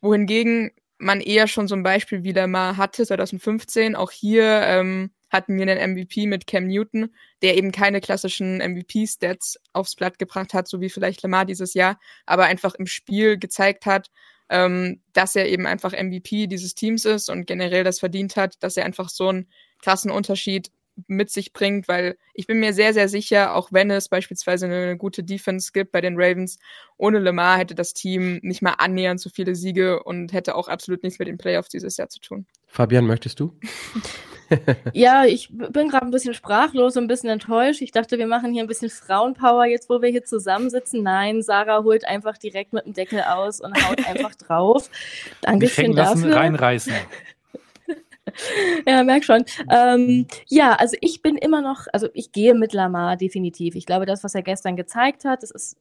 wohingegen man eher schon so ein Beispiel wieder mal hatte, 2015. Auch hier ähm, hatten wir einen MVP mit Cam Newton, der eben keine klassischen MVP-Stats aufs Blatt gebracht hat, so wie vielleicht Lamar dieses Jahr, aber einfach im Spiel gezeigt hat, ähm, dass er eben einfach MVP dieses Teams ist und generell das verdient hat, dass er einfach so einen krassen Unterschied mit sich bringt, weil ich bin mir sehr, sehr sicher, auch wenn es beispielsweise eine gute Defense gibt bei den Ravens, ohne Lamar hätte das Team nicht mal annähernd so viele Siege und hätte auch absolut nichts mit den Playoffs dieses Jahr zu tun. Fabian, möchtest du? ja, ich bin gerade ein bisschen sprachlos und ein bisschen enttäuscht. Ich dachte, wir machen hier ein bisschen Frauenpower jetzt, wo wir hier zusammensitzen. Nein, Sarah holt einfach direkt mit dem Deckel aus und haut einfach drauf. Dankeschön dafür. reinreißen. ja, merk schon. Ähm, ja, also ich bin immer noch, also ich gehe mit Lamar definitiv. Ich glaube, das, was er gestern gezeigt hat, das ist,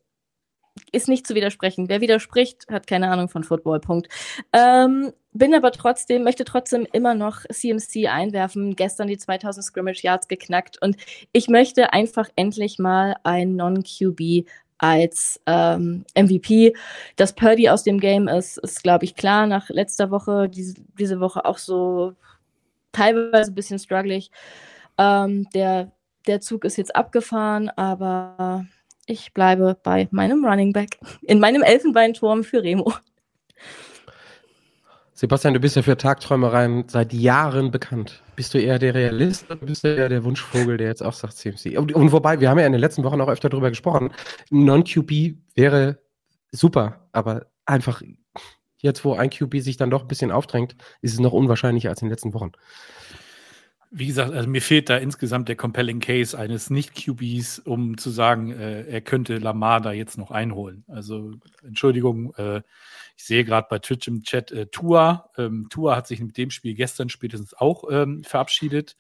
ist nicht zu widersprechen. Wer widerspricht, hat keine Ahnung von Football. Punkt. Ähm, bin aber trotzdem, möchte trotzdem immer noch CMC einwerfen. Gestern die 2000 Scrimmage Yards geknackt und ich möchte einfach endlich mal ein Non-QB als ähm, MVP. Dass Purdy aus dem Game ist, ist, glaube ich, klar. Nach letzter Woche, diese, diese Woche auch so teilweise ein bisschen strugglig. Ähm, der, der Zug ist jetzt abgefahren, aber ich bleibe bei meinem Running Back in meinem Elfenbeinturm für Remo. Sebastian, du bist ja für Tagträumereien seit Jahren bekannt. Bist du eher der Realist oder bist du eher der Wunschvogel, der jetzt auch sagt CMC? Und, und wobei, wir haben ja in den letzten Wochen auch öfter darüber gesprochen, Non-QB wäre super, aber einfach jetzt, wo ein QB sich dann doch ein bisschen aufdrängt, ist es noch unwahrscheinlicher als in den letzten Wochen. Wie gesagt, also mir fehlt da insgesamt der compelling Case eines Nicht-QBs, um zu sagen, äh, er könnte Lamar da jetzt noch einholen. Also Entschuldigung, äh, ich sehe gerade bei Twitch im Chat äh, Tua. Ähm, Tua hat sich mit dem Spiel gestern spätestens auch ähm, verabschiedet.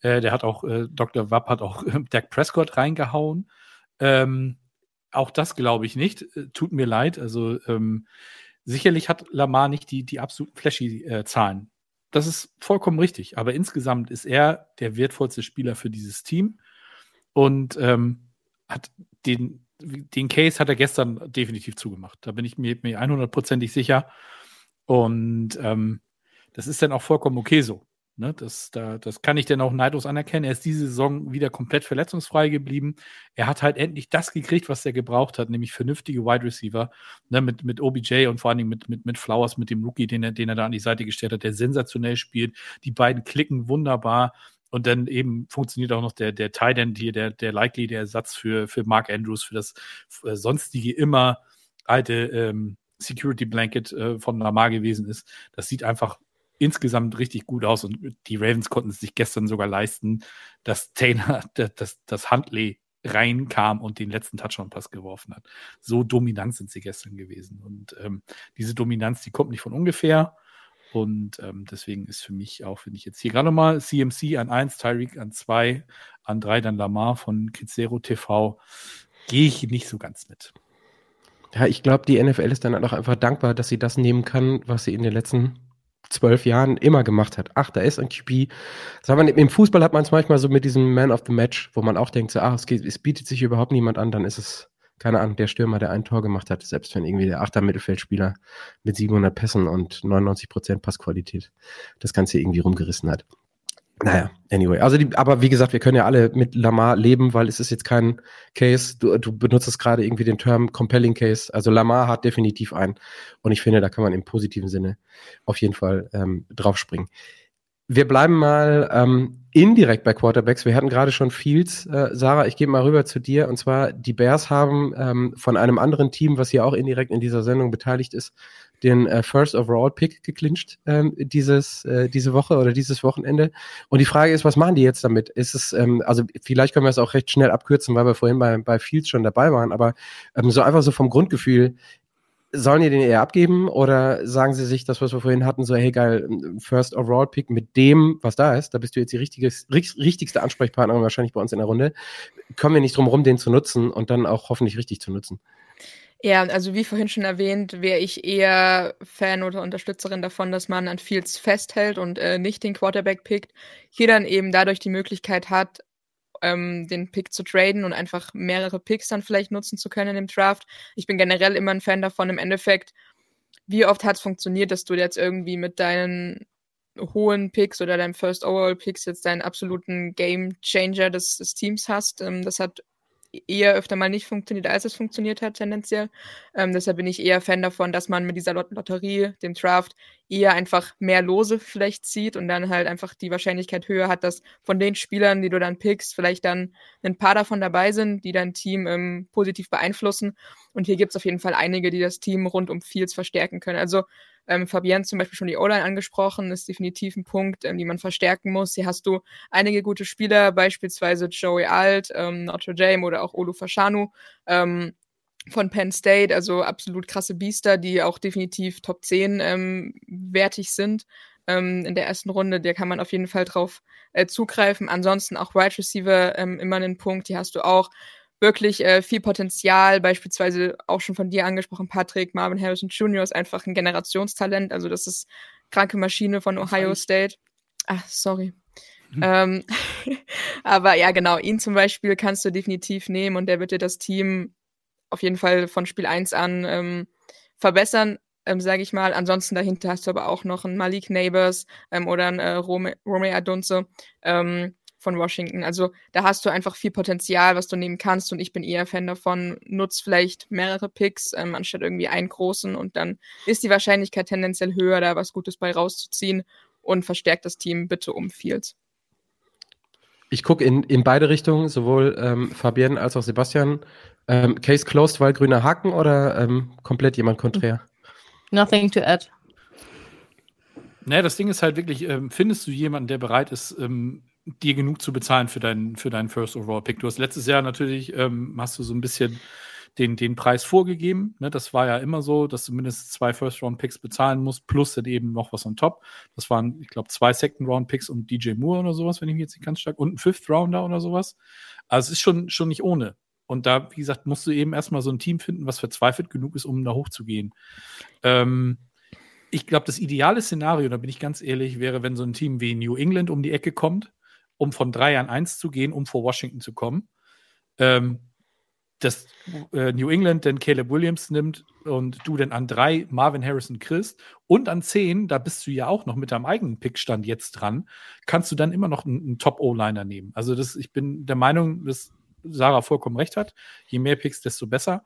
Äh, der hat auch, äh, Dr. Wapp hat auch äh, Dak Prescott reingehauen. Ähm, auch das glaube ich nicht. Äh, tut mir leid. Also ähm, Sicherlich hat Lamar nicht die, die absoluten Flashy-Zahlen. Äh, das ist vollkommen richtig. Aber insgesamt ist er der wertvollste Spieler für dieses Team und ähm, hat den, den Case hat er gestern definitiv zugemacht. Da bin ich mir, mir 100%ig sicher. Und ähm, das ist dann auch vollkommen okay so. Ne, das, da, das kann ich dann auch neidlos anerkennen. Er ist diese Saison wieder komplett verletzungsfrei geblieben. Er hat halt endlich das gekriegt, was er gebraucht hat, nämlich vernünftige Wide Receiver ne, mit, mit OBJ und vor allen Dingen mit, mit, mit Flowers, mit dem Rookie, den er, den er da an die Seite gestellt hat, der sensationell spielt. Die beiden klicken wunderbar. Und dann eben funktioniert auch noch der, der Tight End hier, der, der likely der Ersatz für, für Mark Andrews, für das äh, sonstige immer alte ähm, Security Blanket äh, von Lamar gewesen ist. Das sieht einfach insgesamt richtig gut aus und die Ravens konnten es sich gestern sogar leisten, dass Taylor, dass, dass Huntley reinkam und den letzten Touchdown-Pass geworfen hat. So dominant sind sie gestern gewesen. Und ähm, diese Dominanz, die kommt nicht von ungefähr. Und ähm, deswegen ist für mich auch, wenn ich jetzt hier gerade mal CMC an 1, Tyreek an 2, an 3 dann Lamar von Kizero TV, gehe ich nicht so ganz mit. Ja, ich glaube, die NFL ist dann auch einfach dankbar, dass sie das nehmen kann, was sie in den letzten zwölf Jahren immer gemacht hat. Ach, da ist ein QB. Das man, Im Fußball hat man es manchmal so mit diesem Man of the Match, wo man auch denkt, so, ach, es, geht, es bietet sich überhaupt niemand an, dann ist es, keine Ahnung, der Stürmer, der ein Tor gemacht hat, selbst wenn irgendwie der achter Mittelfeldspieler mit 700 Pässen und 99 Prozent Passqualität das Ganze irgendwie rumgerissen hat. Naja, anyway. Also, die, aber wie gesagt, wir können ja alle mit Lamar leben, weil es ist jetzt kein Case. Du, du benutzt gerade irgendwie den Term Compelling Case. Also Lamar hat definitiv einen. Und ich finde, da kann man im positiven Sinne auf jeden Fall ähm, draufspringen. Wir bleiben mal ähm, indirekt bei Quarterbacks. Wir hatten gerade schon Fields. Äh, Sarah, ich gebe mal rüber zu dir. Und zwar, die Bears haben ähm, von einem anderen Team, was hier auch indirekt in dieser Sendung beteiligt ist, den äh, First Overall Pick geclincht ähm, dieses, äh, diese Woche oder dieses Wochenende. Und die Frage ist, was machen die jetzt damit? Ist es, ähm, also vielleicht können wir es auch recht schnell abkürzen, weil wir vorhin bei, bei Fields schon dabei waren, aber ähm, so einfach so vom Grundgefühl, sollen die den eher abgeben oder sagen sie sich das, was wir vorhin hatten, so, hey geil, First Overall Pick mit dem, was da ist, da bist du jetzt die richtigste Ansprechpartnerin wahrscheinlich bei uns in der Runde, kommen wir nicht drum rum, den zu nutzen und dann auch hoffentlich richtig zu nutzen. Ja, also wie vorhin schon erwähnt, wäre ich eher Fan oder Unterstützerin davon, dass man an Fields festhält und äh, nicht den Quarterback pickt. Hier dann eben dadurch die Möglichkeit hat, ähm, den Pick zu traden und einfach mehrere Picks dann vielleicht nutzen zu können im Draft. Ich bin generell immer ein Fan davon, im Endeffekt, wie oft hat es funktioniert, dass du jetzt irgendwie mit deinen hohen Picks oder deinem First Overall Picks jetzt deinen absoluten Game Changer des, des Teams hast. Ähm, das hat eher öfter mal nicht funktioniert, als es funktioniert hat, tendenziell. Ähm, deshalb bin ich eher Fan davon, dass man mit dieser Lot Lotterie, dem Draft, eher einfach mehr Lose vielleicht zieht und dann halt einfach die Wahrscheinlichkeit höher hat, dass von den Spielern, die du dann pickst, vielleicht dann ein paar davon dabei sind, die dein Team ähm, positiv beeinflussen. Und hier gibt es auf jeden Fall einige, die das Team rund um Fields verstärken können. Also ähm, Fabienne zum Beispiel schon die O-Line angesprochen, ist definitiv ein Punkt, ähm, den man verstärken muss. Hier hast du einige gute Spieler, beispielsweise Joey Alt, ähm, Notre Dame oder auch Olu Fashanu. Ähm, von Penn State, also absolut krasse Biester, die auch definitiv Top 10 ähm, wertig sind ähm, in der ersten Runde. Der kann man auf jeden Fall drauf äh, zugreifen. Ansonsten auch Wide right Receiver ähm, immer einen Punkt. Hier hast du auch wirklich äh, viel Potenzial, beispielsweise auch schon von dir angesprochen, Patrick, Marvin Harrison Jr. ist einfach ein Generationstalent, also das ist kranke Maschine von Ohio State. Ach, sorry. Mhm. Ähm, aber ja, genau, ihn zum Beispiel kannst du definitiv nehmen und der wird dir das Team auf jeden Fall von Spiel 1 an ähm, verbessern, ähm, sage ich mal. Ansonsten dahinter hast du aber auch noch einen Malik Neighbors ähm, oder einen äh, Rome, Rome Adunze. Ähm, von Washington. Also da hast du einfach viel Potenzial, was du nehmen kannst und ich bin eher Fan davon, nutz vielleicht mehrere Picks ähm, anstatt irgendwie einen großen und dann ist die Wahrscheinlichkeit tendenziell höher, da was Gutes bei rauszuziehen und verstärkt das Team bitte um Fields. Ich gucke in, in beide Richtungen, sowohl ähm, Fabienne als auch Sebastian. Ähm, Case closed, weil grüner Haken oder ähm, komplett jemand konträr? Nothing to add. Naja, das Ding ist halt wirklich, ähm, findest du jemanden, der bereit ist, ähm, dir genug zu bezahlen für deinen, für deinen First Overall Pick. Du hast letztes Jahr natürlich, ähm, hast du so ein bisschen den, den Preis vorgegeben. Ne? Das war ja immer so, dass du mindestens zwei First Round Picks bezahlen musst, plus dann eben noch was on top. Das waren, ich glaube, zwei Second Round Picks und DJ Moore oder sowas, wenn ich mich jetzt nicht ganz stark, und ein Fifth Rounder oder sowas. Also es ist schon, schon nicht ohne. Und da, wie gesagt, musst du eben erstmal so ein Team finden, was verzweifelt genug ist, um da hochzugehen. Ähm, ich glaube, das ideale Szenario, da bin ich ganz ehrlich, wäre, wenn so ein Team wie New England um die Ecke kommt um von drei an eins zu gehen, um vor Washington zu kommen. Ähm, dass äh, New England denn Caleb Williams nimmt und du dann an drei Marvin Harrison kriegst und an zehn, da bist du ja auch noch mit deinem eigenen Pickstand jetzt dran, kannst du dann immer noch einen, einen Top-O-Liner nehmen. Also das, ich bin der Meinung, dass Sarah vollkommen recht hat. Je mehr Picks, desto besser.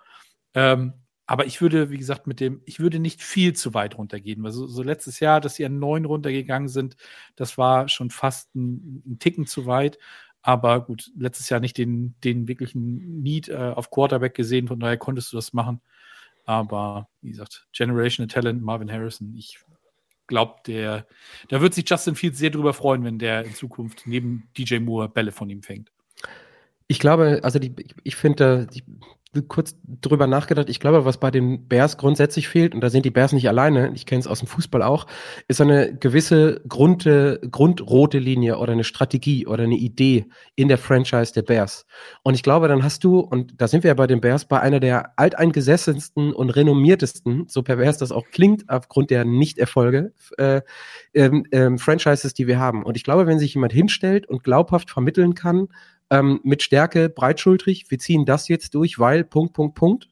Ähm, aber ich würde, wie gesagt, mit dem, ich würde nicht viel zu weit runtergehen. Also so letztes Jahr, dass sie an neun runtergegangen sind, das war schon fast ein, ein Ticken zu weit. Aber gut, letztes Jahr nicht den, den wirklichen Need äh, auf Quarterback gesehen, von daher konntest du das machen. Aber wie gesagt, Generational Talent, Marvin Harrison, ich glaube, der, da wird sich Justin Fields sehr drüber freuen, wenn der in Zukunft neben DJ Moore Bälle von ihm fängt. Ich glaube, also die, ich finde, die kurz drüber nachgedacht. Ich glaube, was bei den Bears grundsätzlich fehlt, und da sind die Bears nicht alleine, ich kenne es aus dem Fußball auch, ist eine gewisse Grund, grundrote Linie oder eine Strategie oder eine Idee in der Franchise der Bears. Und ich glaube, dann hast du, und da sind wir ja bei den Bears, bei einer der alteingesessensten und renommiertesten, so pervers das auch klingt, aufgrund der Nichterfolge, äh, ähm, ähm, Franchises, die wir haben. Und ich glaube, wenn sich jemand hinstellt und glaubhaft vermitteln kann, ähm, mit Stärke breitschultrig. Wir ziehen das jetzt durch, weil Punkt, Punkt, Punkt.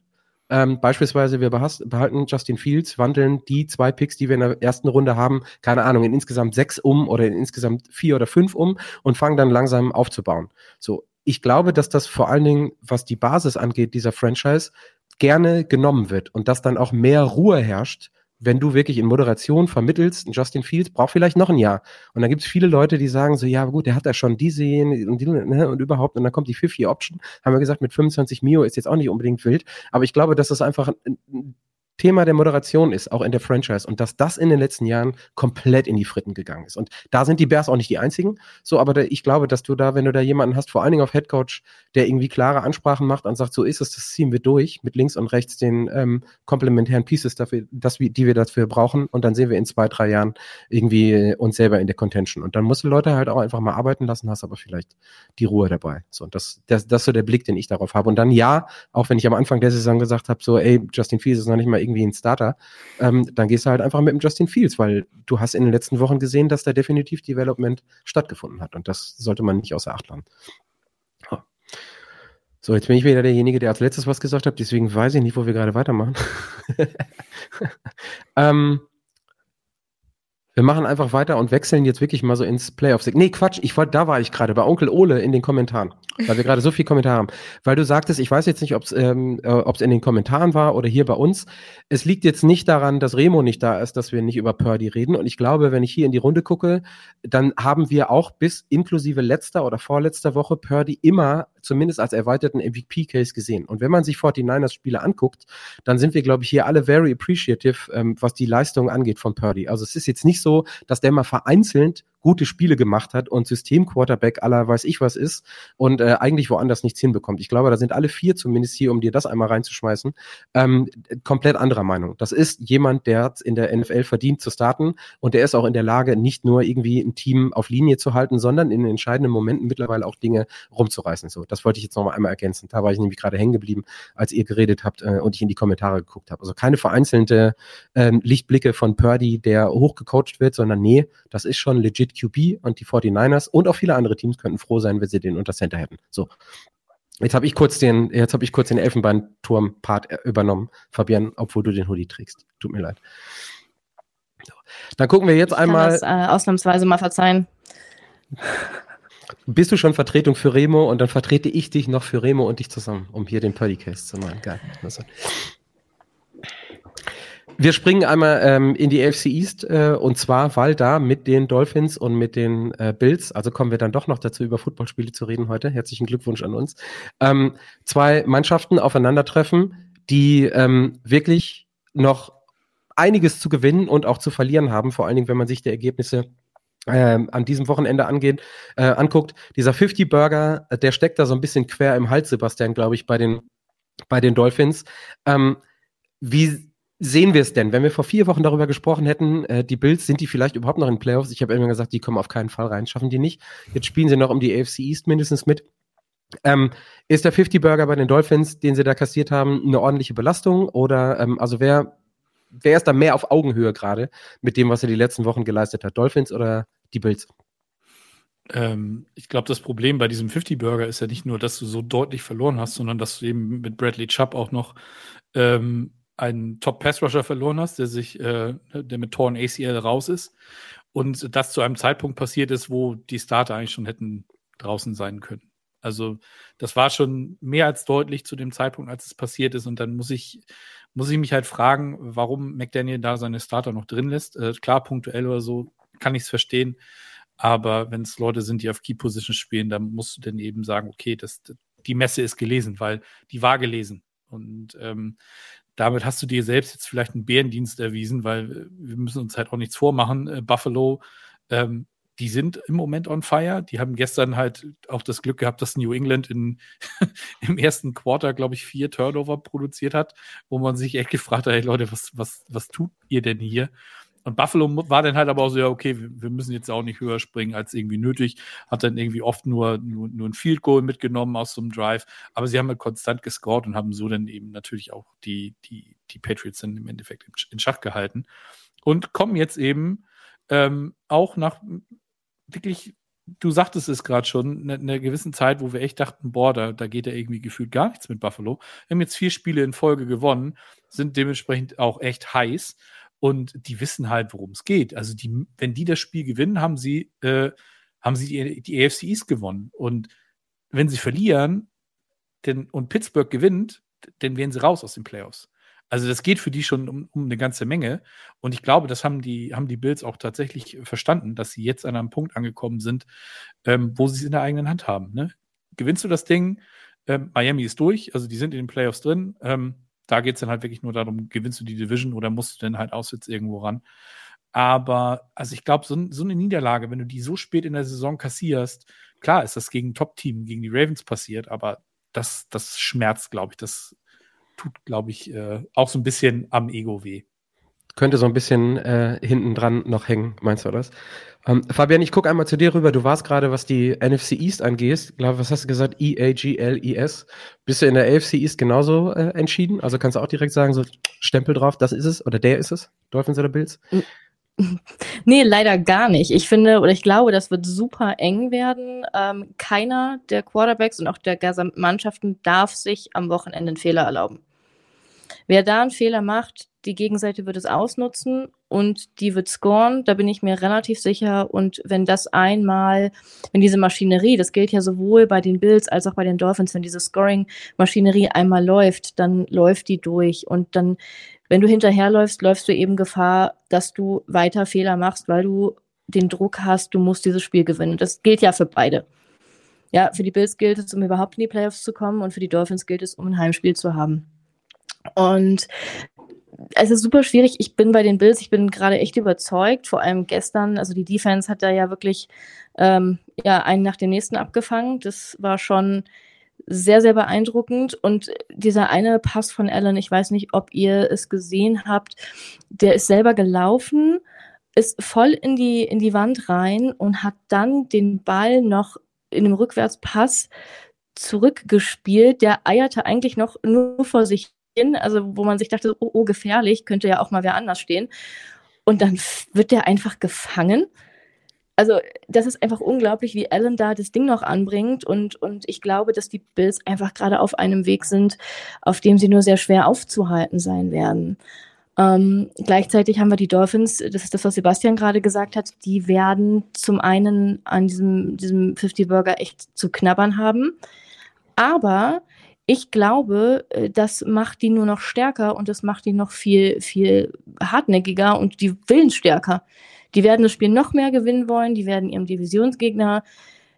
Ähm, beispielsweise, wir behalten Justin Fields, wandeln die zwei Picks, die wir in der ersten Runde haben, keine Ahnung, in insgesamt sechs um oder in insgesamt vier oder fünf um und fangen dann langsam aufzubauen. So, ich glaube, dass das vor allen Dingen, was die Basis angeht, dieser Franchise, gerne genommen wird und dass dann auch mehr Ruhe herrscht, wenn du wirklich in Moderation vermittelst, Justin Fields braucht vielleicht noch ein Jahr. Und dann gibt es viele Leute, die sagen so, ja gut, der hat ja schon die sehen und, die, ne, und überhaupt. Und dann kommt die 50 Option. Haben wir gesagt, mit 25 Mio ist jetzt auch nicht unbedingt wild. Aber ich glaube, dass das einfach ein, Thema der Moderation ist, auch in der Franchise, und dass das in den letzten Jahren komplett in die Fritten gegangen ist. Und da sind die Bears auch nicht die einzigen. So, aber da, ich glaube, dass du da, wenn du da jemanden hast, vor allen Dingen auf Headcoach, der irgendwie klare Ansprachen macht und sagt, so ist es, das ziehen wir durch, mit links und rechts den ähm, komplementären Pieces dafür, dass wir, die wir dafür brauchen, und dann sehen wir in zwei, drei Jahren irgendwie uns selber in der Contention. Und dann musst du Leute halt auch einfach mal arbeiten lassen, hast aber vielleicht die Ruhe dabei. So, und das, das, das ist so der Blick, den ich darauf habe. Und dann ja, auch wenn ich am Anfang der Saison gesagt habe, so, ey, Justin Fields ist noch nicht mal irgendwie irgendwie ein Starter, ähm, dann gehst du halt einfach mit dem Justin Fields, weil du hast in den letzten Wochen gesehen, dass da definitiv Development stattgefunden hat und das sollte man nicht außer Acht lassen. So, jetzt bin ich wieder derjenige, der als letztes was gesagt hat, deswegen weiß ich nicht, wo wir gerade weitermachen. ähm, wir machen einfach weiter und wechseln jetzt wirklich mal so ins Playoff. Nee, Quatsch, ich wollte, da war ich gerade bei Onkel Ole in den Kommentaren, weil wir gerade so viele Kommentare haben. Weil du sagtest, ich weiß jetzt nicht, ob es ähm, äh, in den Kommentaren war oder hier bei uns. Es liegt jetzt nicht daran, dass Remo nicht da ist, dass wir nicht über Purdy reden. Und ich glaube, wenn ich hier in die Runde gucke, dann haben wir auch bis inklusive letzter oder vorletzter Woche Purdy immer zumindest als erweiterten MVP-Case gesehen. Und wenn man sich 49ers-Spiele anguckt, dann sind wir, glaube ich, hier alle very appreciative, ähm, was die Leistung angeht von Purdy. Also es ist jetzt nicht so, dass der mal vereinzelt gute Spiele gemacht hat und System-Quarterback aller weiß ich was ist und äh, eigentlich woanders nichts hinbekommt. Ich glaube, da sind alle vier zumindest hier, um dir das einmal reinzuschmeißen, ähm, komplett anderer Meinung. Das ist jemand, der in der NFL verdient zu starten und der ist auch in der Lage, nicht nur irgendwie ein Team auf Linie zu halten, sondern in entscheidenden Momenten mittlerweile auch Dinge rumzureißen. So, das wollte ich jetzt nochmal einmal ergänzen. Da war ich nämlich gerade hängen geblieben, als ihr geredet habt äh, und ich in die Kommentare geguckt habe. Also keine vereinzelte ähm, Lichtblicke von Purdy, der hochgecoacht wird, sondern nee, das ist schon legit QB und die 49ers und auch viele andere Teams könnten froh sein, wenn sie den unter Center hätten. So. Jetzt habe ich kurz den, jetzt habe ich kurz den Elfenbeinturm-Part äh, übernommen, Fabian, obwohl du den Hoodie trägst. Tut mir leid. Dann gucken wir jetzt ich einmal. Kann das, äh, ausnahmsweise mal verzeihen. Bist du schon Vertretung für Remo und dann vertrete ich dich noch für Remo und dich zusammen, um hier den Purdy Case zu machen. Geil. Also. Wir springen einmal ähm, in die AFC East äh, und zwar, weil da mit den Dolphins und mit den äh, Bills, also kommen wir dann doch noch dazu, über Footballspiele zu reden heute. Herzlichen Glückwunsch an uns. Ähm, zwei Mannschaften aufeinandertreffen, die ähm, wirklich noch einiges zu gewinnen und auch zu verlieren haben, vor allen Dingen, wenn man sich die Ergebnisse ähm, an diesem Wochenende angehen, äh, anguckt. Dieser 50 Burger, äh, der steckt da so ein bisschen quer im Hals, Sebastian, glaube ich, bei den, bei den Dolphins. Ähm, wie sehen wir es denn? Wenn wir vor vier Wochen darüber gesprochen hätten, äh, die Bills, sind die vielleicht überhaupt noch in Playoffs? Ich habe immer gesagt, die kommen auf keinen Fall rein, schaffen die nicht. Jetzt spielen sie noch um die AFC East mindestens mit. Ähm, ist der 50 Burger bei den Dolphins, den sie da kassiert haben, eine ordentliche Belastung? Oder ähm, also wer, wer ist da mehr auf Augenhöhe gerade mit dem, was er die letzten Wochen geleistet hat? Dolphins oder die Bills? Ähm, ich glaube, das Problem bei diesem 50 Burger ist ja nicht nur, dass du so deutlich verloren hast, sondern dass du eben mit Bradley Chubb auch noch ähm, einen Top-Pass-Rusher verloren hast, der sich, äh, der mit Torn ACL raus ist. Und das zu einem Zeitpunkt passiert ist, wo die Starter eigentlich schon hätten draußen sein können. Also, das war schon mehr als deutlich zu dem Zeitpunkt, als es passiert ist. Und dann muss ich, muss ich mich halt fragen, warum McDaniel da seine Starter noch drin lässt. Äh, klar, punktuell oder so kann ich es verstehen. Aber wenn es Leute sind, die auf Key Position spielen, dann musst du dann eben sagen, okay, das, die Messe ist gelesen, weil die war gelesen. Und ähm, damit hast du dir selbst jetzt vielleicht einen Bärendienst erwiesen, weil äh, wir müssen uns halt auch nichts vormachen. Äh, Buffalo, ähm, die sind im Moment on fire. Die haben gestern halt auch das Glück gehabt, dass New England in, im ersten Quarter, glaube ich, vier Turnover produziert hat, wo man sich echt gefragt hat, hey Leute, was, was, was tut ihr denn hier? Und Buffalo war dann halt aber auch so, ja, okay, wir müssen jetzt auch nicht höher springen als irgendwie nötig. Hat dann irgendwie oft nur, nur, nur ein Field Goal mitgenommen aus so einem Drive. Aber sie haben halt konstant gescored und haben so dann eben natürlich auch die, die, die Patriots dann im Endeffekt in Schach gehalten. Und kommen jetzt eben ähm, auch nach wirklich, du sagtest es gerade schon, in einer gewissen Zeit, wo wir echt dachten, boah, da, da geht ja irgendwie gefühlt gar nichts mit Buffalo. Wir haben jetzt vier Spiele in Folge gewonnen, sind dementsprechend auch echt heiß und die wissen halt, worum es geht. Also die, wenn die das Spiel gewinnen, haben sie, äh, haben sie die, die AFC gewonnen. Und wenn sie verlieren denn, und Pittsburgh gewinnt, dann wären sie raus aus den Playoffs. Also das geht für die schon um, um, eine ganze Menge. Und ich glaube, das haben die, haben die Bills auch tatsächlich verstanden, dass sie jetzt an einem Punkt angekommen sind, ähm, wo sie es in der eigenen Hand haben. Ne? Gewinnst du das Ding, ähm, Miami ist durch, also die sind in den Playoffs drin. Ähm, da geht es dann halt wirklich nur darum, gewinnst du die Division oder musst du denn halt auswärts irgendwo ran. Aber, also ich glaube, so, so, eine Niederlage, wenn du die so spät in der Saison kassierst, klar ist das gegen Top-Team, gegen die Ravens passiert, aber das, das schmerzt, glaube ich. Das tut, glaube ich, äh, auch so ein bisschen am Ego weh. Könnte so ein bisschen äh, hinten dran noch hängen, meinst du das? Ähm, Fabian, ich gucke einmal zu dir rüber. Du warst gerade, was die NFC East angeht, glaube, was hast du gesagt? E-A-G-L-E-S. Bist du in der AFC East genauso äh, entschieden? Also kannst du auch direkt sagen, so Stempel drauf, das ist es oder der ist es? Dolphins oder Bills? Nee, leider gar nicht. Ich finde oder ich glaube, das wird super eng werden. Ähm, keiner der Quarterbacks und auch der gesamten Mannschaften darf sich am Wochenende einen Fehler erlauben. Wer da einen Fehler macht, die Gegenseite wird es ausnutzen und die wird scoren, da bin ich mir relativ sicher. Und wenn das einmal, wenn diese Maschinerie, das gilt ja sowohl bei den Bills als auch bei den Dolphins, wenn diese Scoring-Maschinerie einmal läuft, dann läuft die durch. Und dann wenn du hinterherläufst, läufst du eben Gefahr, dass du weiter Fehler machst, weil du den Druck hast, du musst dieses Spiel gewinnen. Das gilt ja für beide. Ja, für die Bills gilt es, um überhaupt in die Playoffs zu kommen und für die Dolphins gilt es, um ein Heimspiel zu haben. Und es ist super schwierig. Ich bin bei den Bills, ich bin gerade echt überzeugt, vor allem gestern. Also die Defense hat da ja wirklich ähm, ja, einen nach dem nächsten abgefangen. Das war schon sehr, sehr beeindruckend. Und dieser eine Pass von Allen, ich weiß nicht, ob ihr es gesehen habt, der ist selber gelaufen, ist voll in die, in die Wand rein und hat dann den Ball noch in einem Rückwärtspass zurückgespielt. Der eierte eigentlich noch nur vor sich also wo man sich dachte, oh, oh gefährlich, könnte ja auch mal wer anders stehen. Und dann wird der einfach gefangen also das ist einfach unglaublich, wie Allen da das Ding noch anbringt und, und ich glaube, dass die Bills einfach gerade auf einem Weg sind, auf dem sie nur sehr schwer aufzuhalten sein werden. Ähm, gleichzeitig haben wir die Dolphins, das ist das, was Sebastian gerade gesagt hat, die werden zum einen an diesem, diesem 50-Burger echt zu knabbern haben, aber ich glaube, äh, das macht die nur noch stärker und das macht die noch viel, viel hartnäckiger und die willensstärker. Die werden das Spiel noch mehr gewinnen wollen, die werden ihrem Divisionsgegner,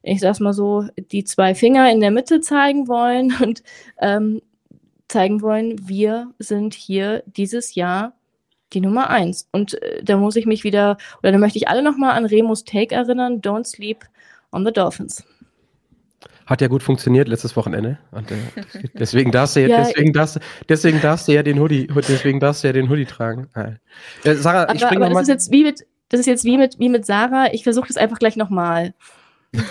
ich sag's mal so, die zwei Finger in der Mitte zeigen wollen und ähm, zeigen wollen, wir sind hier dieses Jahr die Nummer eins. Und äh, da muss ich mich wieder, oder da möchte ich alle nochmal an Remus Take erinnern, don't sleep on the Dolphins. Hat ja gut funktioniert letztes Wochenende. Und, äh, deswegen darfst du ja, ja, deswegen darfst, deswegen darfst du ja den Hoodie, deswegen darfst du ja den Hoodie tragen. Äh, Sarah, aber, ich springe nochmal. Das ist jetzt wie mit, das ist jetzt wie mit, wie mit Sarah. Ich versuche das einfach gleich nochmal.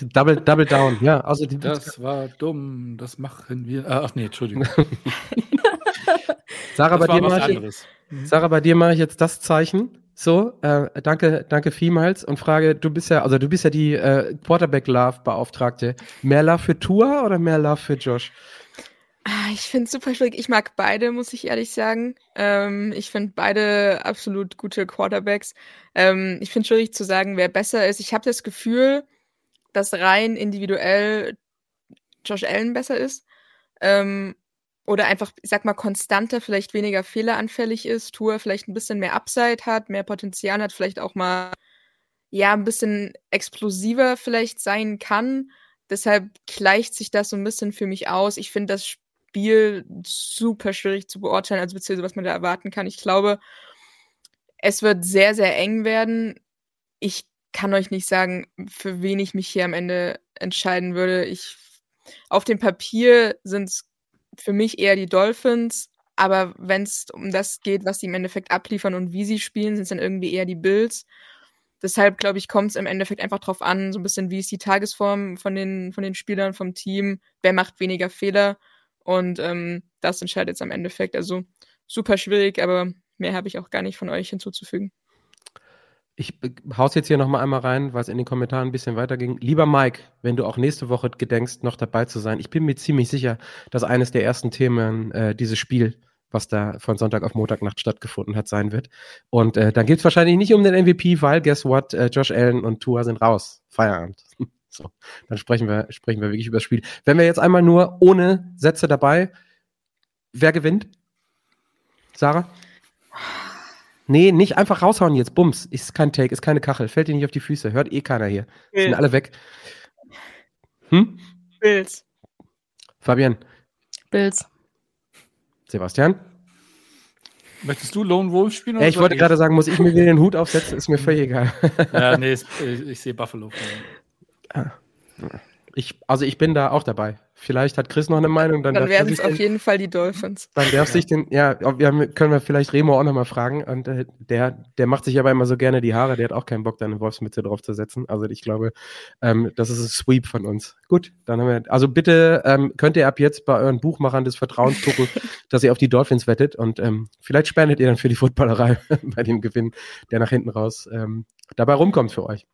double, double down, ja. Also die, das war dumm, das machen wir. Ah, ach nee, Entschuldigung. Sarah, bei dir mache ich, mhm. Sarah, bei dir mache ich jetzt das Zeichen. So, äh, danke, danke vielmals und frage, du bist ja, also du bist ja die äh, Quarterback Love Beauftragte. Mehr Love für Tua oder mehr Love für Josh? Ah, ich finde es super schwierig. Ich mag beide, muss ich ehrlich sagen. Ähm, ich finde beide absolut gute Quarterbacks. Ähm, ich finde es schwierig zu sagen, wer besser ist. Ich habe das Gefühl, dass rein individuell Josh Allen besser ist. Ähm, oder einfach, ich sag mal, konstanter, vielleicht weniger fehleranfällig ist, Tour vielleicht ein bisschen mehr Upside hat, mehr Potenzial hat, vielleicht auch mal ja ein bisschen explosiver vielleicht sein kann. Deshalb gleicht sich das so ein bisschen für mich aus. Ich finde das Spiel super schwierig zu beurteilen, also beziehungsweise was man da erwarten kann. Ich glaube, es wird sehr, sehr eng werden. Ich kann euch nicht sagen, für wen ich mich hier am Ende entscheiden würde. Ich, auf dem Papier sind es für mich eher die Dolphins, aber wenn es um das geht, was sie im Endeffekt abliefern und wie sie spielen, sind es dann irgendwie eher die Bills. Deshalb, glaube ich, kommt es im Endeffekt einfach drauf an, so ein bisschen, wie ist die Tagesform von den, von den Spielern, vom Team, wer macht weniger Fehler. Und ähm, das entscheidet jetzt am Endeffekt. Also super schwierig, aber mehr habe ich auch gar nicht von euch hinzuzufügen. Ich hau's jetzt hier nochmal einmal rein, weil es in den Kommentaren ein bisschen weiterging. Lieber Mike, wenn du auch nächste Woche gedenkst, noch dabei zu sein, ich bin mir ziemlich sicher, dass eines der ersten Themen äh, dieses Spiel, was da von Sonntag auf Montagnacht stattgefunden hat, sein wird. Und äh, dann geht's wahrscheinlich nicht um den MVP, weil guess what, äh, Josh Allen und Tua sind raus. Feierabend. So, dann sprechen wir, sprechen wir wirklich über das Spiel. Wenn wir jetzt einmal nur ohne Sätze dabei, wer gewinnt? Sarah? Nee, nicht einfach raushauen jetzt. Bums. Ist kein Take, ist keine Kachel. Fällt dir nicht auf die Füße. Hört eh keiner hier. Sind Bill. alle weg. Hm? Bills. Fabian? Bills. Sebastian? Möchtest du Lone Wolf spielen? Ja, oder ich wollte gerade sagen, muss ich mir wieder den Hut aufsetzen? Ist mir völlig egal. Ja, nee, ich, ich sehe Buffalo. Ich, also ich bin da auch dabei. Vielleicht hat Chris noch eine Meinung, dann, Dann er werden es auf den- jeden Fall die Dolphins. Dann darf sich den, ja, ob- wir haben, können wir vielleicht Remo auch nochmal fragen. Und äh, der, der macht sich aber immer so gerne die Haare, der hat auch keinen Bock, da eine Wolfsmütze drauf zu setzen. Also ich glaube, ähm, das ist ein Sweep von uns. Gut, dann haben wir, also bitte ähm, könnt ihr ab jetzt bei euren Buchmachern des Vertrauens gucken, dass ihr auf die Dolphins wettet und ähm, vielleicht spendet ihr dann für die Footballerei bei dem Gewinn, der nach hinten raus ähm, dabei rumkommt für euch.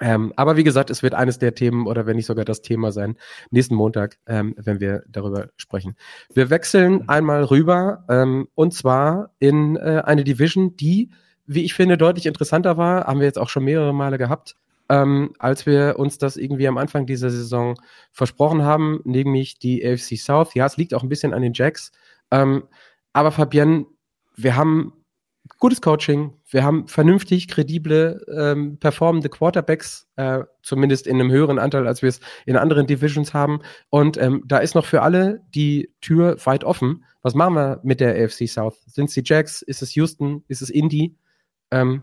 Ähm, aber wie gesagt, es wird eines der Themen oder wenn nicht sogar das Thema sein, nächsten Montag, ähm, wenn wir darüber sprechen. Wir wechseln einmal rüber ähm, und zwar in äh, eine Division, die, wie ich finde, deutlich interessanter war. Haben wir jetzt auch schon mehrere Male gehabt, ähm, als wir uns das irgendwie am Anfang dieser Saison versprochen haben, nämlich die AFC South. Ja, es liegt auch ein bisschen an den Jacks. Ähm, aber Fabienne, wir haben gutes Coaching, wir haben vernünftig kredible, ähm, performende Quarterbacks, äh, zumindest in einem höheren Anteil, als wir es in anderen Divisions haben. Und ähm, da ist noch für alle die Tür weit offen. Was machen wir mit der AFC South? Sind es die Jacks? Ist es Houston? Ist es Indy? Ähm,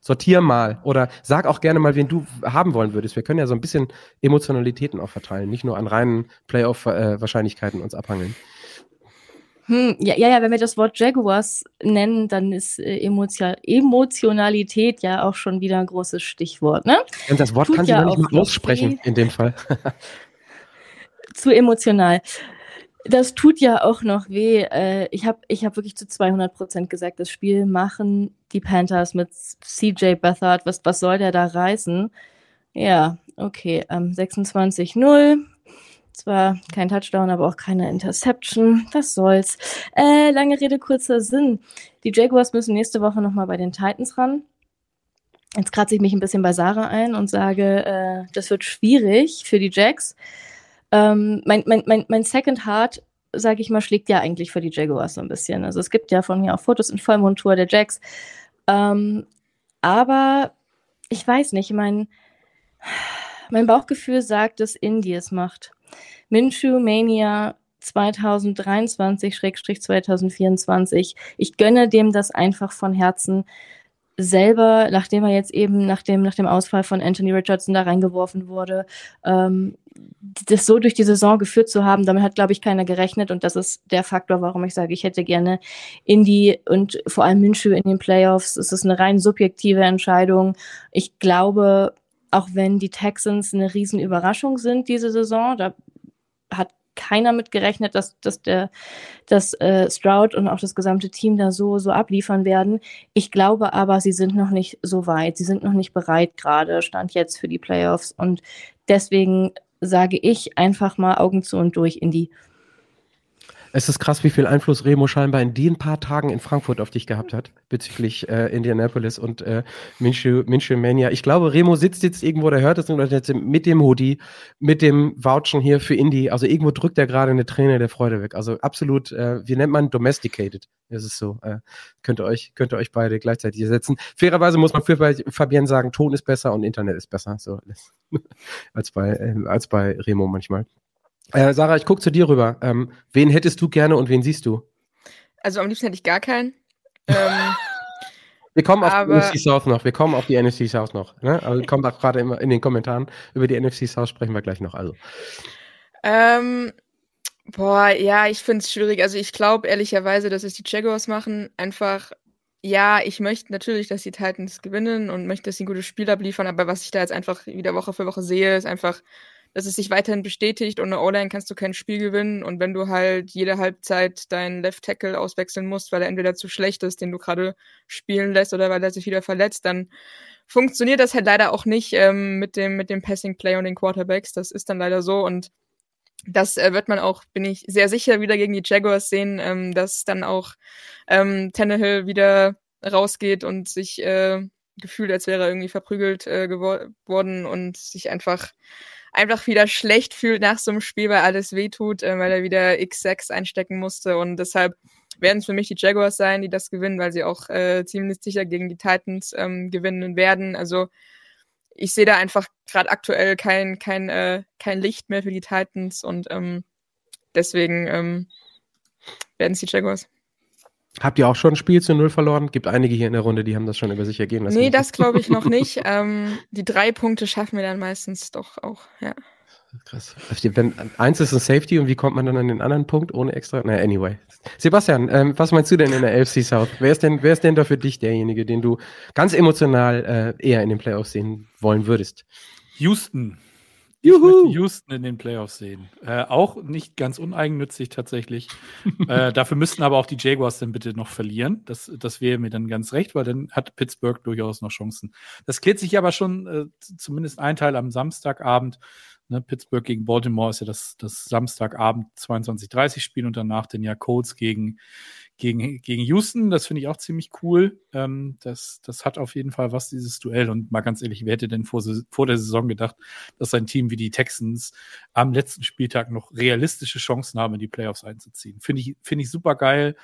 sortier mal oder sag auch gerne mal, wen du haben wollen würdest. Wir können ja so ein bisschen Emotionalitäten auch verteilen, nicht nur an reinen Playoff-Wahrscheinlichkeiten uns abhangeln. Hm, ja, ja, wenn wir das Wort Jaguars nennen, dann ist äh, Emotio Emotionalität ja auch schon wieder ein großes Stichwort, ne? Und das Wort Tut kann sie ja noch nicht mal aussprechen in dem Fall. Zu emotional. Das tut ja auch noch weh. Äh, ich habe ich hab wirklich zu 200 Prozent gesagt, das Spiel machen die Panthers mit CJ Beathard. Was, was soll der da reißen? Ja, okay. Ähm, 26-0. Zwar kein Touchdown, aber auch keine Interception. Was soll's. Äh, lange Rede, kurzer Sinn. Die Jaguars müssen nächste Woche nochmal bei den Titans ran. Jetzt kratze ich mich ein bisschen bei Sarah ein und sage, äh, das wird schwierig für die Jacks. Ähm, mein, mein, mein, mein Second Heart, sage ich mal, schlägt ja eigentlich für die Jaguars so ein bisschen. Also es gibt ja von mir auch Fotos in Vollmontur der Jacks. Ähm, aber ich weiß nicht, mein, mein Bauchgefühl sagt, dass Indy es macht. Minshew Mania 2023-2024. Ich gönne dem das einfach von Herzen selber, nachdem er jetzt eben nach dem, nach dem Ausfall von Anthony Richardson da reingeworfen wurde, ähm, das so durch die Saison geführt zu haben, damit hat, glaube ich, keiner gerechnet. Und das ist der Faktor, warum ich sage, ich hätte gerne Indy und vor allem Minshew in den Playoffs. Es ist eine rein subjektive Entscheidung. Ich glaube, auch wenn die Texans eine riesen Überraschung sind diese Saison, da hat keiner mit gerechnet, dass, dass der dass äh, Stroud und auch das gesamte Team da so so abliefern werden. Ich glaube aber, sie sind noch nicht so weit, sie sind noch nicht bereit gerade stand jetzt für die Playoffs. Und deswegen sage ich einfach mal Augen zu und durch in die Es ist krass, wie viel Einfluss Remo scheinbar in den paar Tagen in Frankfurt auf dich gehabt hat, bezüglich äh, Indianapolis und äh, Minshew, Mania. Ich glaube, Remo sitzt jetzt irgendwo, der hört es und jetzt mit dem Hoodie, mit dem Vouchen hier für Indy. Also irgendwo drückt er gerade eine Träne der Freude weg. Also absolut, äh, wie nennt man domesticated? Das ist so. Äh, könnt ihr euch, könnt ihr euch beide gleichzeitig ersetzen. Fairerweise muss man für Fabienne sagen, Ton ist besser und Internet ist besser. So als bei, äh, als bei Remo manchmal. Äh, Sarah, ich gucke zu dir rüber. Ähm, wen hättest du gerne und wen siehst du? Also am liebsten hätte ich gar keinen. Ähm, Wir kommen auf Aber- die NFC South noch. Wir kommen auf die NFC South noch. Ne? Also kommt auch gerade immer in den Kommentaren. Über die NFC South sprechen wir gleich noch. Also. ähm, boah, ja, ich finde es schwierig. Also ich glaube ehrlicherweise, dass es die Jaguars machen. Einfach, ja, ich möchte natürlich, dass die Titans gewinnen und möchte, dass sie ein gutes Spiel abliefern. Aber was ich da jetzt einfach wieder Woche für Woche sehe, ist einfach, dass es sich weiterhin bestätigt. Ohne O-Line kannst du kein Spiel gewinnen. Und wenn du halt jede Halbzeit deinen Left Tackle auswechseln musst, weil er entweder zu schlecht ist, den du gerade spielen lässt, oder weil er sich wieder verletzt, dann funktioniert das halt leider auch nicht ähm, mit dem mit dem Passing Play und den Quarterbacks. Das ist dann leider so und das äh, wird man auch, bin ich sehr sicher, wieder gegen die Jaguars sehen, ähm, dass dann auch ähm, Tannehill wieder rausgeht und sich äh, gefühlt, als wäre er irgendwie verprügelt äh, geworden und sich einfach einfach wieder schlecht fühlt nach so einem Spiel, weil alles wehtut, äh, weil er wieder X6 einstecken musste und deshalb werden es für mich die Jaguars sein, die das gewinnen, weil sie auch äh, ziemlich sicher gegen die Titans ähm, gewinnen werden. Also ich sehe da einfach gerade aktuell kein, kein, äh, kein Licht mehr für die Titans und ähm, deswegen ähm, werden es die Jaguars. Habt ihr auch schon ein Spiel zu Null verloren? Gibt einige hier in der Runde, die haben das schon über sich ergehen lassen. Nee, das glaube ich noch nicht. ähm, die drei Punkte schaffen wir dann meistens doch auch, ja. Krass. Wenn, eins ist ein Safety und wie kommt man dann an den anderen Punkt ohne extra? Na, anyway. Sebastian, ähm, was meinst du denn in der AFC South? Wer ist denn, wer ist denn da für dich derjenige, den du ganz emotional äh, eher in den Playoffs sehen wollen würdest? Houston. Juhu. Ich möchte Houston in den Playoffs sehen. Äh, auch nicht ganz uneigennützig tatsächlich. äh, dafür müssten aber auch die Jaguars dann bitte noch verlieren. Das, das wäre mir dann ganz recht, weil dann hat Pittsburgh durchaus noch Chancen. Das klärt sich aber schon äh, zumindest ein Teil am Samstagabend. Ne, Pittsburgh gegen Baltimore ist ja das, das Samstagabend 22:30 Spiel und danach den ja Colts gegen, gegen, gegen Houston. Das finde ich auch ziemlich cool. Ähm, das, das hat auf jeden Fall was, dieses Duell. Und mal ganz ehrlich, wer hätte denn vor, vor der Saison gedacht, dass ein Team wie die Texans am letzten Spieltag noch realistische Chancen haben, in die Playoffs einzuziehen? Finde ich, finde ich super geil.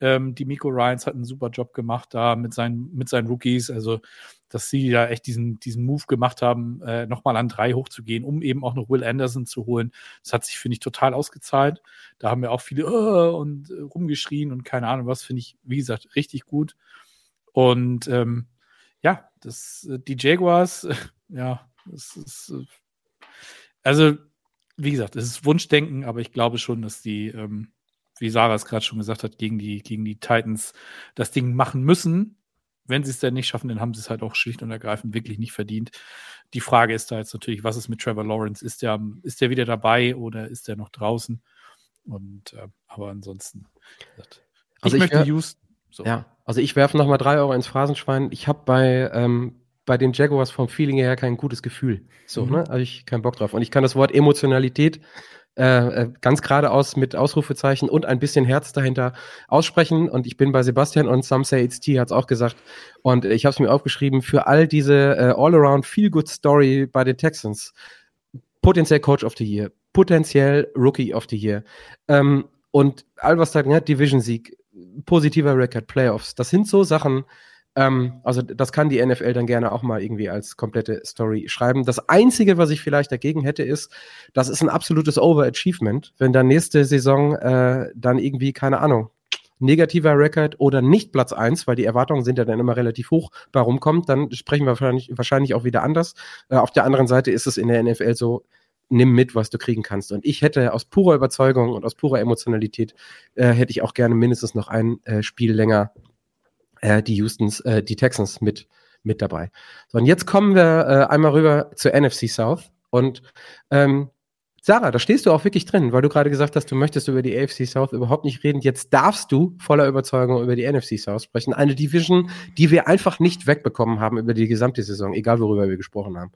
Ähm, die Miko Ryans hat einen super Job gemacht da mit seinen, mit seinen Rookies. Also, dass sie da echt diesen, diesen Move gemacht haben, äh, nochmal an drei hochzugehen, um eben auch noch Will Anderson zu holen. Das hat sich, finde ich, total ausgezahlt. Da haben wir auch viele uh, und äh, rumgeschrien und keine Ahnung was, finde ich, wie gesagt, richtig gut. Und ähm, ja, das, äh, die Jaguars, ja, das ist, äh, also, wie gesagt, es ist Wunschdenken, aber ich glaube schon, dass die, ähm, wie Sarah es gerade schon gesagt hat, gegen die, gegen die Titans das Ding machen müssen. Wenn sie es dann nicht schaffen, dann haben sie es halt auch schlicht und ergreifend wirklich nicht verdient. Die Frage ist da jetzt natürlich, was ist mit Trevor Lawrence? Ist der, ist der wieder dabei oder ist der noch draußen? Und äh, aber ansonsten, gesagt, also ich, ich möchte Houston. So. Ja, also ich werfe nochmal drei Euro ins Phrasenschwein. Ich habe bei, ähm, bei den Jaguars vom Feeling her kein gutes Gefühl. So, mhm. ne? Habe ich keinen Bock drauf. Und ich kann das Wort Emotionalität äh, äh, ganz geradeaus mit Ausrufezeichen und ein bisschen Herz dahinter aussprechen. Und ich bin bei Sebastian und Some Say It's T hat es auch gesagt. Und ich habe es mir aufgeschrieben, für all diese äh, All-Around Feel-Good Story bei den Texans, potenziell Coach of the Year, potenziell Rookie of the Year. Ähm, und all was da, ja, Division-Sieg, positiver Record, Playoffs, das sind so Sachen, ähm, also das kann die NFL dann gerne auch mal irgendwie als komplette Story schreiben. Das Einzige, was ich vielleicht dagegen hätte, ist, das ist ein absolutes Overachievement, wenn dann nächste Saison äh, dann irgendwie, keine Ahnung, negativer Record oder nicht Platz eins, weil die Erwartungen sind ja dann immer relativ hoch, bei rumkommt, dann sprechen wir wahrscheinlich, wahrscheinlich auch wieder anders. Äh, auf der anderen Seite ist es in der NFL so, nimm mit, was du kriegen kannst. Und ich hätte aus purer Überzeugung und aus purer Emotionalität, äh, hätte ich auch gerne mindestens noch ein äh, Spiel länger äh, die Houstons, äh, die Texans mit, mit dabei. So, und jetzt kommen wir äh, einmal rüber zur NFC South. Und ähm, Sarah, da stehst du auch wirklich drin, weil du gerade gesagt hast, du möchtest über die AFC South überhaupt nicht reden. Jetzt darfst du voller Überzeugung über die NFC South sprechen. Eine Division, die wir einfach nicht wegbekommen haben über die gesamte Saison, egal worüber wir gesprochen haben.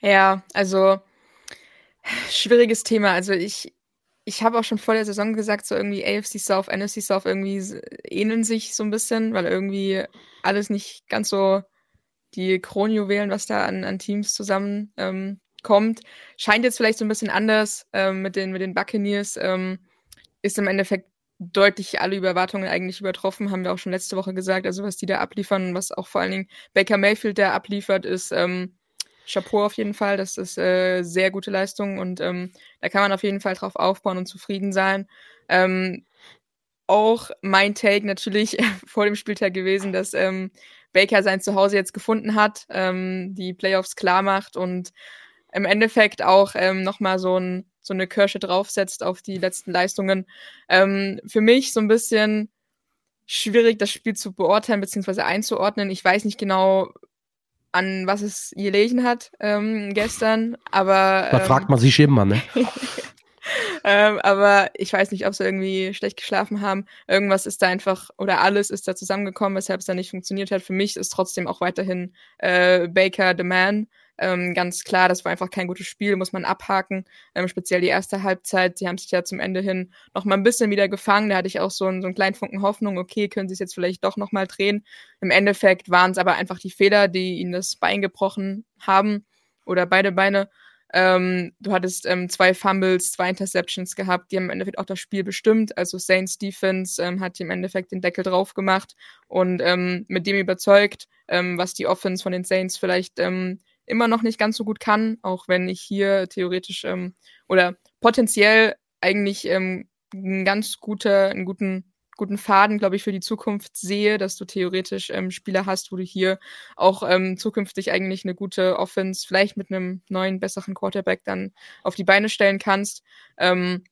Ja, also schwieriges Thema. Also ich, ich habe auch schon vor der Saison gesagt, so irgendwie AFC South, NFC South irgendwie ähneln sich so ein bisschen, weil irgendwie alles nicht ganz so die Kronjuwelen, was da an, an Teams zusammen ähm. Scheint jetzt vielleicht so ein bisschen anders ähm, mit, den, mit den Buccaneers. Ähm, ist im Endeffekt deutlich alle Überwartungen eigentlich übertroffen, haben wir auch schon letzte Woche gesagt. Also was die da abliefern, was auch vor allen Dingen Baker Mayfield da abliefert, ist ähm, Chapeau auf jeden Fall. Das ist äh, sehr gute Leistung und ähm, da kann man auf jeden Fall drauf aufbauen und zufrieden sein. Ähm, auch mein Take natürlich vor dem Spieltag gewesen, dass ähm, Baker sein Zuhause jetzt gefunden hat, ähm, die Playoffs klar macht und im Endeffekt auch ähm, nochmal so, ein, so eine Kirsche draufsetzt auf die letzten Leistungen. Ähm, für mich so ein bisschen schwierig, das Spiel zu beurteilen bzw. einzuordnen. Ich weiß nicht genau, an was es gelegen hat ähm, gestern, aber. Da ähm, fragt man sich immer, ne? ähm, aber ich weiß nicht, ob sie irgendwie schlecht geschlafen haben. Irgendwas ist da einfach, oder alles ist da zusammengekommen, weshalb es da nicht funktioniert hat. Für mich ist trotzdem auch weiterhin äh, Baker the Man. Ähm, ganz klar, das war einfach kein gutes Spiel, muss man abhaken. Ähm, speziell die erste Halbzeit. Sie haben sich ja zum Ende hin noch mal ein bisschen wieder gefangen. Da hatte ich auch so einen, so einen kleinen Funken Hoffnung, okay, können sie es jetzt vielleicht doch noch mal drehen. Im Endeffekt waren es aber einfach die Fehler, die ihnen das Bein gebrochen haben oder beide Beine. Ähm, du hattest ähm, zwei Fumbles, zwei Interceptions gehabt, die haben im Endeffekt auch das Spiel bestimmt. Also Saints Defense ähm, hat im Endeffekt den Deckel drauf gemacht und ähm, mit dem überzeugt, ähm, was die Offense von den Saints vielleicht ähm, immer noch nicht ganz so gut kann, auch wenn ich hier theoretisch ähm, oder potenziell eigentlich ähm, ein ganz guter, einen guten guten Faden, glaube ich, für die Zukunft sehe, dass du theoretisch ähm, Spieler hast, wo du hier auch ähm, zukünftig eigentlich eine gute Offense, vielleicht mit einem neuen, besseren Quarterback dann auf die Beine stellen kannst. Ähm,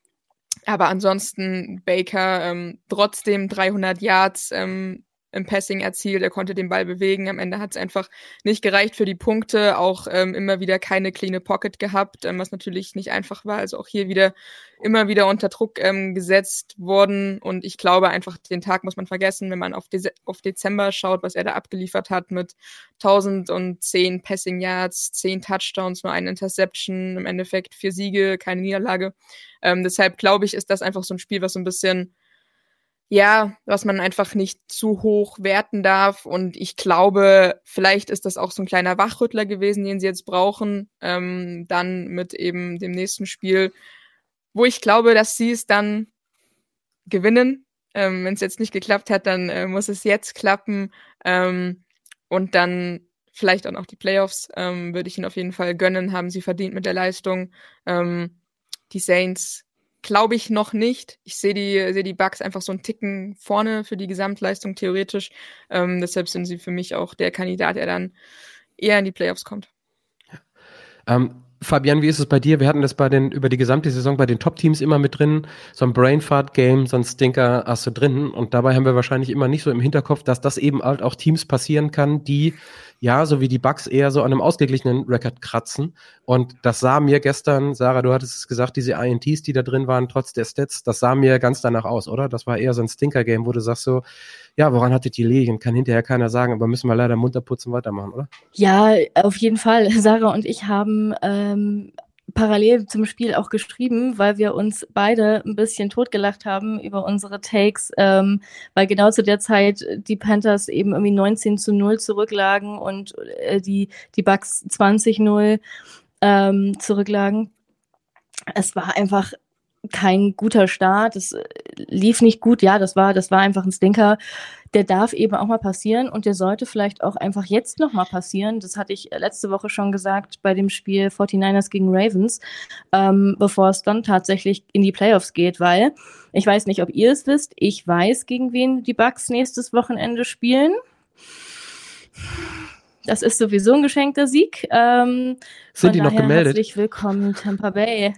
aber ansonsten Baker ähm, trotzdem 300 Yards, ähm, im Passing erzielt, er konnte den Ball bewegen. Am Ende hat es einfach nicht gereicht für die Punkte, auch ähm, immer wieder keine clean Pocket gehabt, ähm, was natürlich nicht einfach war. Also auch hier wieder immer wieder unter Druck ähm, gesetzt worden. Und ich glaube einfach, den Tag muss man vergessen, wenn man auf, De auf Dezember schaut, was er da abgeliefert hat mit 1010 Passing Yards, 10 Touchdowns, nur eine Interception, im Endeffekt vier Siege, keine Niederlage. Ähm, deshalb glaube ich, ist das einfach so ein Spiel, was so ein bisschen ja, was man einfach nicht zu hoch werten darf. Und ich glaube, vielleicht ist das auch so ein kleiner Wachrüttler gewesen, den sie jetzt brauchen. Ähm, dann mit eben dem nächsten Spiel, wo ich glaube, dass sie es dann gewinnen. Ähm, Wenn es jetzt nicht geklappt hat, dann äh, muss es jetzt klappen. Ähm, und dann vielleicht auch noch die Playoffs ähm, würde ich ihnen auf jeden Fall gönnen, haben sie verdient mit der Leistung. Ähm, die Saints Glaube ich noch nicht. Ich sehe die, sehe die Bugs einfach so einen Ticken vorne für die Gesamtleistung theoretisch. Ähm, deshalb sind sie für mich auch der Kandidat, der dann eher in die Playoffs kommt. Ja. Ähm, Fabian, wie ist es bei dir? Wir hatten das bei den, über die gesamte Saison bei den Top-Teams immer mit drin. So ein Brainfart-Game, so ein Stinker hast du drin. Und dabei haben wir wahrscheinlich immer nicht so im Hinterkopf, dass das eben halt auch Teams passieren kann, die ja, so wie die Bugs eher so an einem ausgeglichenen Record kratzen. Und das sah mir gestern, Sarah, du hattest es gesagt, diese INTs, die da drin waren, trotz der Stats, das sah mir ganz danach aus, oder? Das war eher so ein Stinker-Game, wo du sagst so, ja, woran hattet ihr liegen? Kann hinterher keiner sagen, aber müssen wir leider munter putzen weitermachen, oder? Ja, auf jeden Fall. Sarah und ich haben ähm, parallel zum Spiel auch geschrieben, weil wir uns beide ein bisschen totgelacht haben über unsere Takes, ähm, weil genau zu der Zeit die Panthers eben irgendwie 19 zu 0 zurücklagen und äh, die, die Bucks 20-0 ähm, zurücklagen. Es war einfach kein guter Start. Es äh, lief nicht gut. Ja, das war, das war einfach ein Stinker. Der darf eben auch mal passieren und der sollte vielleicht auch einfach jetzt noch mal passieren. Das hatte ich letzte Woche schon gesagt bei dem Spiel 49ers gegen Ravens, ähm, bevor es dann tatsächlich in die Playoffs geht, weil ich weiß nicht, ob ihr es wisst. Ich weiß, gegen wen die Bucks nächstes Wochenende spielen. Das ist sowieso ein geschenkter Sieg. Ähm, Sind die noch gemeldet? Herzlich willkommen, Tampa Bay.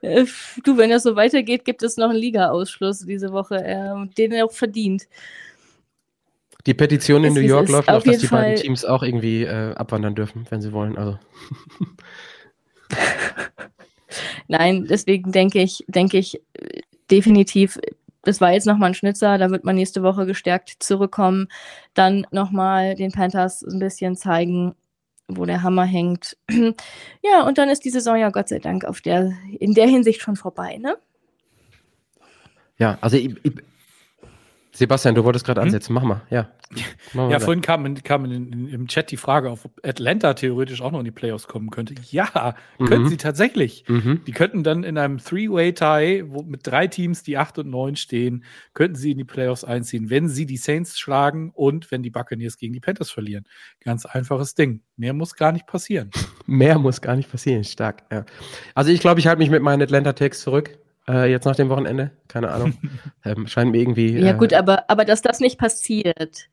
Äh, du, wenn das so weitergeht, gibt es noch einen Liga-Ausschluss diese Woche, äh, den er auch verdient. Die Petition in Es New York läuft auf noch, dass die beiden Fall- Teams auch irgendwie äh, abwandern dürfen, wenn sie wollen. Also Nein, deswegen denke ich, denke ich definitiv, das war jetzt nochmal ein Schnitzer, da wird man nächste Woche gestärkt zurückkommen, dann nochmal den Panthers ein bisschen zeigen, wo der Hammer hängt. Ja, und dann ist die Saison ja Gott sei Dank auf der, in der Hinsicht schon vorbei, ne? ja, also ich, ich, Sebastian, du wolltest gerade Hm? ansetzen, mach mal, ja. Mach mal Ja, vorhin kam, in- kam in, in, im Chat die Frage auf, ob Atlanta theoretisch auch noch in die Playoffs kommen könnte. Ja, könnten Mhm. sie tatsächlich. Mhm. Die könnten dann in einem Three-Way-Tie, wo mit drei Teams, die 8 und 9 stehen, könnten sie in die Playoffs einziehen, wenn sie die Saints schlagen und wenn die Buccaneers gegen die Panthers verlieren. Ganz einfaches Ding. Mehr muss gar nicht passieren. Mehr muss gar nicht passieren, stark. Ja. Also ich glaube, ich halte mich mit meinen Atlanta-Takes zurück. Äh, jetzt nach dem Wochenende, keine Ahnung. ähm, scheint mir irgendwie. Ja, äh, gut, aber, aber dass das nicht passiert.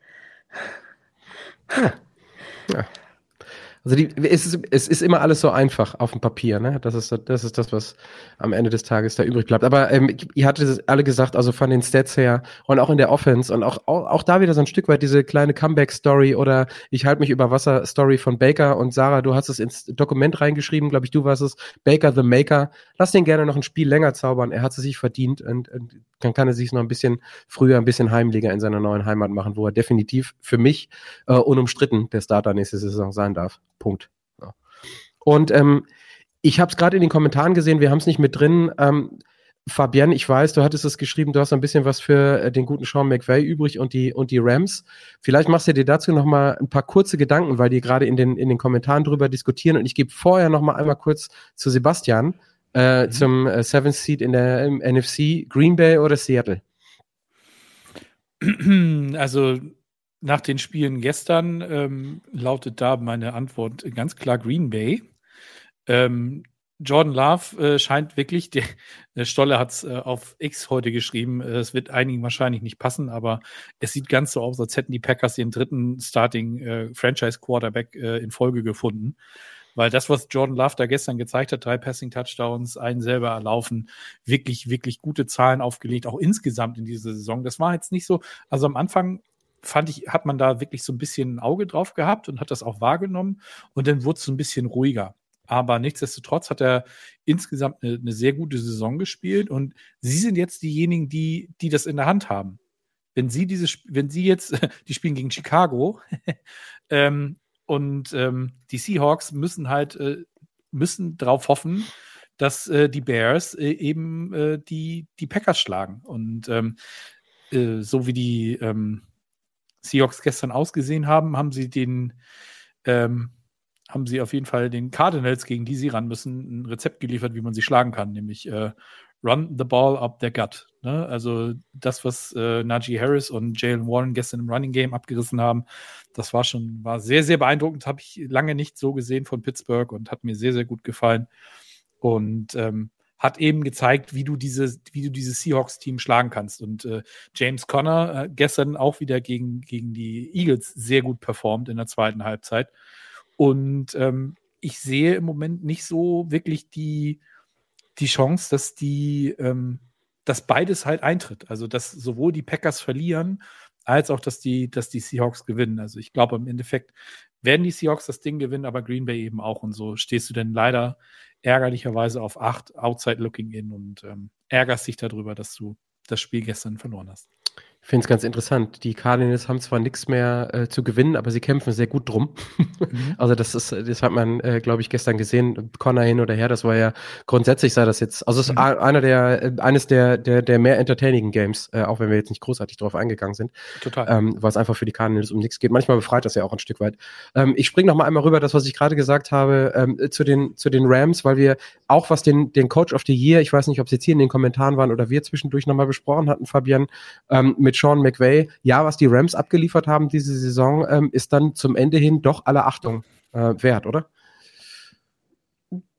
Also die, es, ist, es ist immer alles so einfach auf dem Papier, ne? Das ist, das ist das, was am Ende des Tages da übrig bleibt. Aber ähm, ihr hattet alle gesagt, also von den Stats her und auch in der Offense und auch, auch, auch da wieder so ein Stück weit diese kleine Comeback-Story oder ich halte mich über Wasser-Story von Baker und Sarah, du hast es ins Dokument reingeschrieben, glaube ich, du warst es, Baker the Maker. Lass den gerne noch ein Spiel länger zaubern, er hat es sich verdient und, und dann kann er sich noch ein bisschen früher, ein bisschen heimlicher in seiner neuen Heimat machen, wo er definitiv für mich äh, unumstritten der Starter nächste Saison sein darf. Punkt. Ja. Und ähm, ich habe es gerade in den Kommentaren gesehen, wir haben es nicht mit drin. Ähm, Fabienne, ich weiß, du hattest es geschrieben, du hast ein bisschen was für äh, den guten Sean McVay übrig und die, und die Rams. Vielleicht machst du dir dazu noch mal ein paar kurze Gedanken, weil die gerade in den, in den Kommentaren drüber diskutieren. Und ich gebe vorher noch mal einmal kurz zu Sebastian äh, mhm. zum äh, Seventh Seed in der im NFC, Green Bay oder Seattle? Also nach den Spielen gestern ähm, lautet da meine Antwort ganz klar Green Bay. Ähm, Jordan Love äh, scheint wirklich, der, der Stolle hat es äh, auf X heute geschrieben, äh, es wird einigen wahrscheinlich nicht passen, aber es sieht ganz so aus, als hätten die Packers den dritten Starting äh, Franchise Quarterback äh, in Folge gefunden. Weil das, was Jordan Love da gestern gezeigt hat, drei Passing Touchdowns, einen selber erlaufen, wirklich, wirklich gute Zahlen aufgelegt, auch insgesamt in dieser Saison. Das war jetzt nicht so, also am Anfang fand ich, hat man da wirklich so ein bisschen ein Auge drauf gehabt und hat das auch wahrgenommen und dann wurde es so ein bisschen ruhiger. Aber nichtsdestotrotz hat er insgesamt eine, eine, sehr gute Saison gespielt und sie sind jetzt diejenigen, die, die das in der Hand haben. Wenn sie dieses, wenn sie jetzt, die spielen gegen Chicago ähm, und ähm, die Seahawks müssen halt, äh, müssen darauf hoffen, dass äh, die Bears äh, eben äh, die, die Packers schlagen. Und ähm, äh, so wie die ähm, Seahawks gestern ausgesehen haben, haben sie den ähm, haben sie auf jeden Fall den Cardinals, gegen die sie ran müssen, ein Rezept geliefert, wie man sie schlagen kann, nämlich äh, Run the ball up their gut. Ne? Also das, was äh, Najee Harris und Jalen Warren gestern im Running Game abgerissen haben, das war schon, war sehr, sehr beeindruckend. Habe ich lange nicht so gesehen von Pittsburgh und hat mir sehr, sehr gut gefallen. Und ähm, hat eben gezeigt, wie du diese, wie du dieses Seahawks-Team schlagen kannst. Und äh, James Conner äh, gestern auch wieder gegen, gegen die Eagles sehr gut performt in der zweiten Halbzeit. Und ähm, ich sehe im Moment nicht so wirklich die, die Chance, dass die, ähm, dass beides halt eintritt. Also, dass sowohl die Packers verlieren, als auch, dass die, dass die Seahawks gewinnen. Also, ich glaube, im Endeffekt werden die Seahawks das Ding gewinnen, aber Green Bay eben auch. Und so stehst du denn leider ärgerlicherweise auf acht Outside Looking In und ähm, ärgerst dich darüber, dass du das Spiel gestern verloren hast. Ich finde es ganz interessant. Die Cardinals haben zwar nichts mehr äh, zu gewinnen, aber sie kämpfen sehr gut drum. Mhm. also das ist, das hat man, äh, glaube ich, gestern gesehen. Connor hin oder her, das war ja grundsätzlich sei das jetzt, also es ist mhm. einer der, äh, eines der, der, der mehr entertaining Games, äh, auch wenn wir jetzt nicht großartig drauf eingegangen sind. Total. Ähm, weil es einfach für die Cardinals um nichts geht. Manchmal befreit das ja auch ein Stück weit. Ähm, ich springe noch mal einmal rüber, das, was ich gerade gesagt habe, ähm, zu den, zu den Rams, weil wir auch was den, den Coach of the Year, ich weiß nicht, ob es jetzt hier in den Kommentaren waren oder wir zwischendurch noch mal besprochen hatten, Fabian, ähm, mit Sean McVay, ja, was die Rams abgeliefert haben diese Saison, ähm, ist dann zum Ende hin doch alle Achtung äh, wert, oder?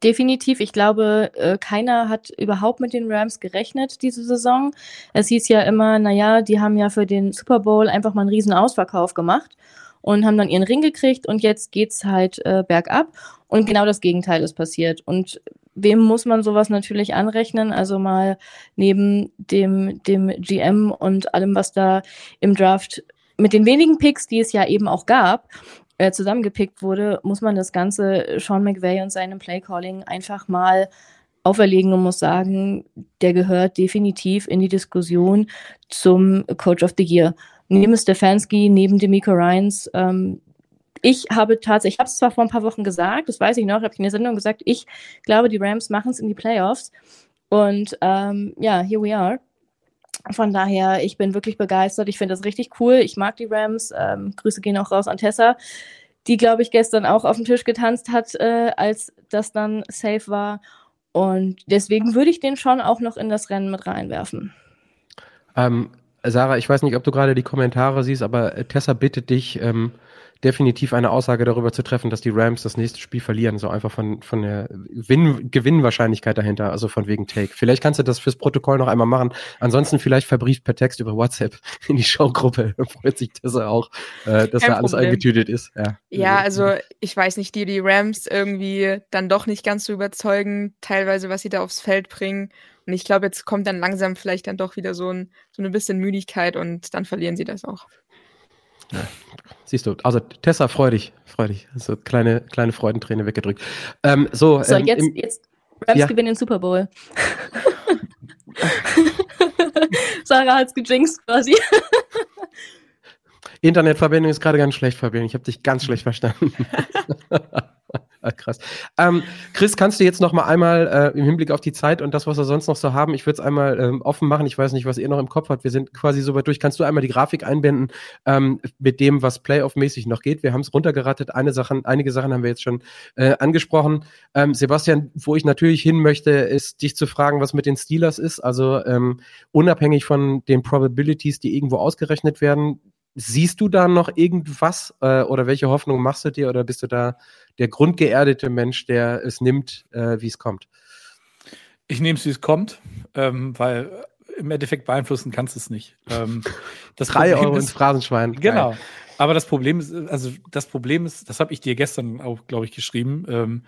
Definitiv. Ich glaube, äh, keiner hat überhaupt mit den Rams gerechnet diese Saison. Es hieß ja immer, naja, die haben ja für den Super Bowl einfach mal einen riesen Ausverkauf gemacht und haben dann ihren Ring gekriegt und jetzt geht's halt äh, bergab. Und genau das Gegenteil ist passiert. Und wem muss man sowas natürlich anrechnen? Also mal neben dem, dem GM und allem, was da im Draft mit den wenigen Picks, die es ja eben auch gab, äh, zusammengepickt wurde, muss man das Ganze Sean McVay und seinem Playcalling einfach mal auferlegen und muss sagen, der gehört definitiv in die Diskussion zum Coach of the Year. Neben Stefanski, neben Demico Ryans, ähm, ich habe tatsächlich, ich habe es zwar vor ein paar Wochen gesagt, das weiß ich noch, habe ich in der Sendung gesagt, ich glaube, die Rams machen es in die Playoffs. Und ähm, ja, here we are. Von daher, ich bin wirklich begeistert. Ich finde das richtig cool. Ich mag die Rams. Ähm, Grüße gehen auch raus an Tessa, die, glaube ich, gestern auch auf dem Tisch getanzt hat, äh, als das dann safe war. Und deswegen würde ich den schon auch noch in das Rennen mit reinwerfen. Ähm, Sarah, ich weiß nicht, ob du gerade die Kommentare siehst, aber Tessa bittet dich, ähm, definitiv eine Aussage darüber zu treffen, dass die Rams das nächste Spiel verlieren, so einfach von, von der Win Gewinnwahrscheinlichkeit dahinter, also von wegen Take. Vielleicht kannst du das fürs Protokoll noch einmal machen. Ansonsten vielleicht verbrieft per Text über WhatsApp in die Showgruppe. Freut sich das auch, äh, dass Kein da alles Problem. eingetütet ist. Ja. ja, also ich weiß nicht, die, die Rams irgendwie dann doch nicht ganz so überzeugen, teilweise, was sie da aufs Feld bringen. Und ich glaube, jetzt kommt dann langsam vielleicht dann doch wieder so, ein, so eine bisschen Müdigkeit und dann verlieren sie das auch. Ja. Siehst du, also Tessa, freu dich, freu dich. So kleine, kleine Freudenträne weggedrückt. Ähm, so, so ähm, jetzt, im, jetzt Rams ja. gewinnen den Super Bowl. Sarah hat's gejinxt quasi. Internetverbindung ist gerade ganz schlecht, Fabian. Ich habe dich ganz schlecht verstanden. Krass. Ähm, Chris, kannst du jetzt noch mal einmal äh, im Hinblick auf die Zeit und das, was wir sonst noch so haben, ich würde es einmal ähm, offen machen. Ich weiß nicht, was ihr noch im Kopf habt. Wir sind quasi so weit durch. Kannst du einmal die Grafik einbinden ähm, mit dem, was Playoff-mäßig noch geht? Wir haben es runtergerattet. Eine Sachen, einige Sachen haben wir jetzt schon äh, angesprochen. Ähm, Sebastian, wo ich natürlich hin möchte, ist dich zu fragen, was mit den Steelers ist. Also ähm, unabhängig von den Probabilities, die irgendwo ausgerechnet werden, Siehst du da noch irgendwas äh, oder welche Hoffnung machst du dir oder bist du da der grundgeerdete Mensch, der es nimmt, äh, wie es kommt? Ich nehme es, wie es kommt, ähm, weil im Endeffekt beeinflussen kannst du es nicht. Ähm, das Drei Problem Euro ist, ins Phrasenschwein. Genau. Aber das Problem ist, also das Problem ist, das habe ich dir gestern auch, glaube ich, geschrieben. Ähm,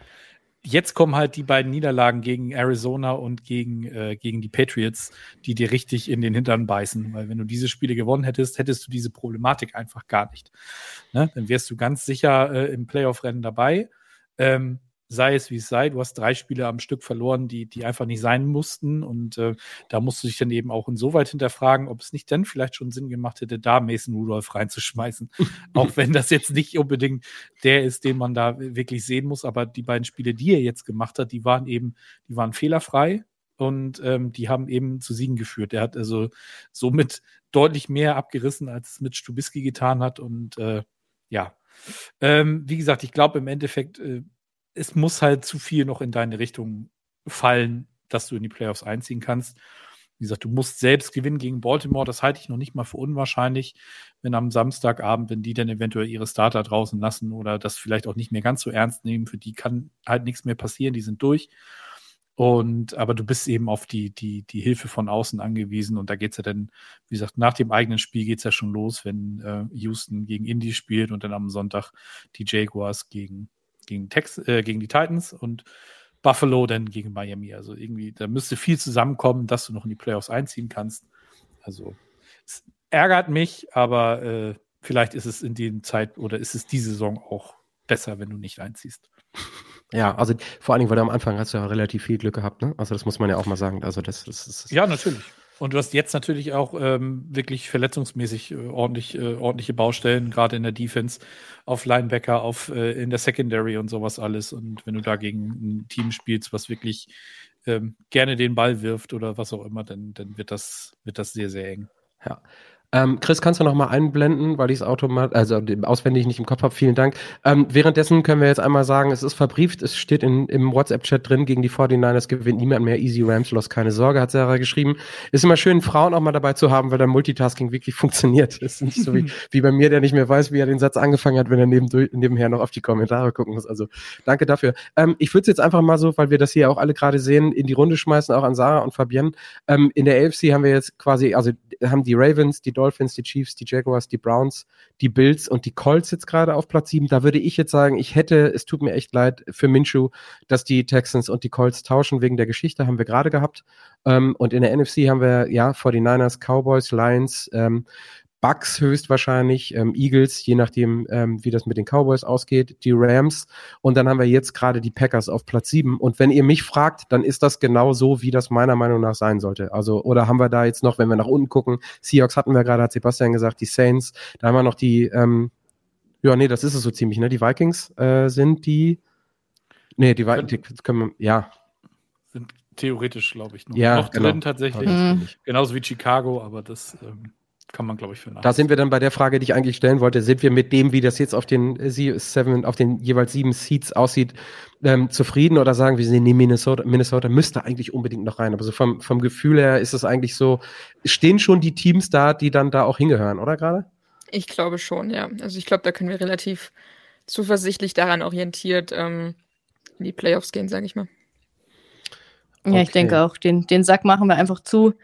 jetzt kommen halt die beiden Niederlagen gegen Arizona und gegen, äh, gegen die Patriots, die dir richtig in den Hintern beißen. Weil wenn du diese Spiele gewonnen hättest, hättest du diese Problematik einfach gar nicht. Ne? Dann wärst du ganz sicher äh, im Playoff-Rennen dabei. Ähm, sei es wie es sei, du hast drei Spiele am Stück verloren, die, die einfach nicht sein mussten. Und äh, da musst du dich dann eben auch insoweit hinterfragen, ob es nicht dann vielleicht schon Sinn gemacht hätte, da Mason Rudolph reinzuschmeißen. auch wenn das jetzt nicht unbedingt der ist, den man da wirklich sehen muss. Aber die beiden Spiele, die er jetzt gemacht hat, die waren eben, die waren fehlerfrei und ähm, die haben eben zu Siegen geführt. Er hat also somit deutlich mehr abgerissen, als es mit Stubisky getan hat. Und äh, ja, ähm, wie gesagt, ich glaube im Endeffekt, äh, es muss halt zu viel noch in deine Richtung fallen, dass du in die Playoffs einziehen kannst. Wie gesagt, du musst selbst gewinnen gegen Baltimore. Das halte ich noch nicht mal für unwahrscheinlich, wenn am Samstagabend, wenn die dann eventuell ihre Starter draußen lassen oder das vielleicht auch nicht mehr ganz so ernst nehmen, für die kann halt nichts mehr passieren, die sind durch. Und aber du bist eben auf die, die, die Hilfe von außen angewiesen. Und da geht es ja dann, wie gesagt, nach dem eigenen Spiel geht es ja schon los, wenn äh, Houston gegen Indy spielt und dann am Sonntag die Jaguars gegen gegen, Tex äh, gegen die Titans und Buffalo dann gegen Miami. Also irgendwie, da müsste viel zusammenkommen, dass du noch in die Playoffs einziehen kannst. Also es ärgert mich, aber äh, vielleicht ist es in den Zeit oder ist es die Saison auch besser, wenn du nicht einziehst. Ja, also vor allen Dingen, weil du am Anfang hast du ja relativ viel Glück gehabt, ne? Also das muss man ja auch mal sagen. Also das, das, das Ja, natürlich. Und du hast jetzt natürlich auch ähm, wirklich verletzungsmäßig äh, ordentlich, äh, ordentliche Baustellen, gerade in der Defense, auf Linebacker, auf äh, in der Secondary und sowas alles. Und wenn du da gegen ein Team spielst, was wirklich ähm, gerne den Ball wirft oder was auch immer, dann, dann wird das, wird das sehr, sehr eng. Ja. Ähm, Chris, kannst du noch mal einblenden, weil ich es automatisch, also auswendig nicht im Kopf habe. Vielen Dank. Ähm, währenddessen können wir jetzt einmal sagen, es ist verbrieft, es steht in, im WhatsApp-Chat drin, gegen die 49ers gewinnt niemand mehr. Easy Rams, los, keine Sorge, hat Sarah geschrieben. Ist immer schön, Frauen auch mal dabei zu haben, weil dann Multitasking wirklich funktioniert. Ist nicht so wie, wie bei mir, der nicht mehr weiß, wie er den Satz angefangen hat, wenn er neben, nebenher noch auf die Kommentare gucken muss. Also danke dafür. Ähm, ich würde es jetzt einfach mal so, weil wir das hier auch alle gerade sehen, in die Runde schmeißen, auch an Sarah und Fabienne. Ähm, in der AFC haben wir jetzt quasi, also haben die Ravens, die Dolphins, die Chiefs, die Jaguars, die Browns, die Bills und die Colts jetzt gerade auf Platz 7. Da würde ich jetzt sagen, ich hätte, es tut mir echt leid für Minshew, dass die Texans und die Colts tauschen wegen der Geschichte, haben wir gerade gehabt. Ähm, und in der NFC haben wir ja 49ers, Cowboys, Lions, ähm, Bucks höchstwahrscheinlich, ähm, Eagles, je nachdem, ähm, wie das mit den Cowboys ausgeht, die Rams und dann haben wir jetzt gerade die Packers auf Platz 7. Und wenn ihr mich fragt, dann ist das genau so, wie das meiner Meinung nach sein sollte. Also, oder haben wir da jetzt noch, wenn wir nach unten gucken, Seahawks hatten wir gerade, hat Sebastian gesagt, die Saints, da haben wir noch die, ähm, ja, nee, das ist es so ziemlich, ne? Die Vikings äh, sind die, nee, die Vikings, können wir, ja. Sind theoretisch, glaube ich, noch, ja, noch genau. drin tatsächlich. Mhm. Genauso wie Chicago, aber das, ähm kann man, glaube ich, für Da sind wir dann bei der Frage, die ich eigentlich stellen wollte. Sind wir mit dem, wie das jetzt auf den seven, auf den jeweils sieben Seats aussieht, ähm, zufrieden oder sagen wir, nee, Minnesota, Minnesota müsste eigentlich unbedingt noch rein. Aber so vom, vom Gefühl her ist es eigentlich so, stehen schon die Teams da, die dann da auch hingehören, oder gerade? Ich glaube schon, ja. Also ich glaube, da können wir relativ zuversichtlich daran orientiert ähm, in die Playoffs gehen, sage ich mal. Ja, okay. ich denke auch, den, den Sack machen wir einfach zu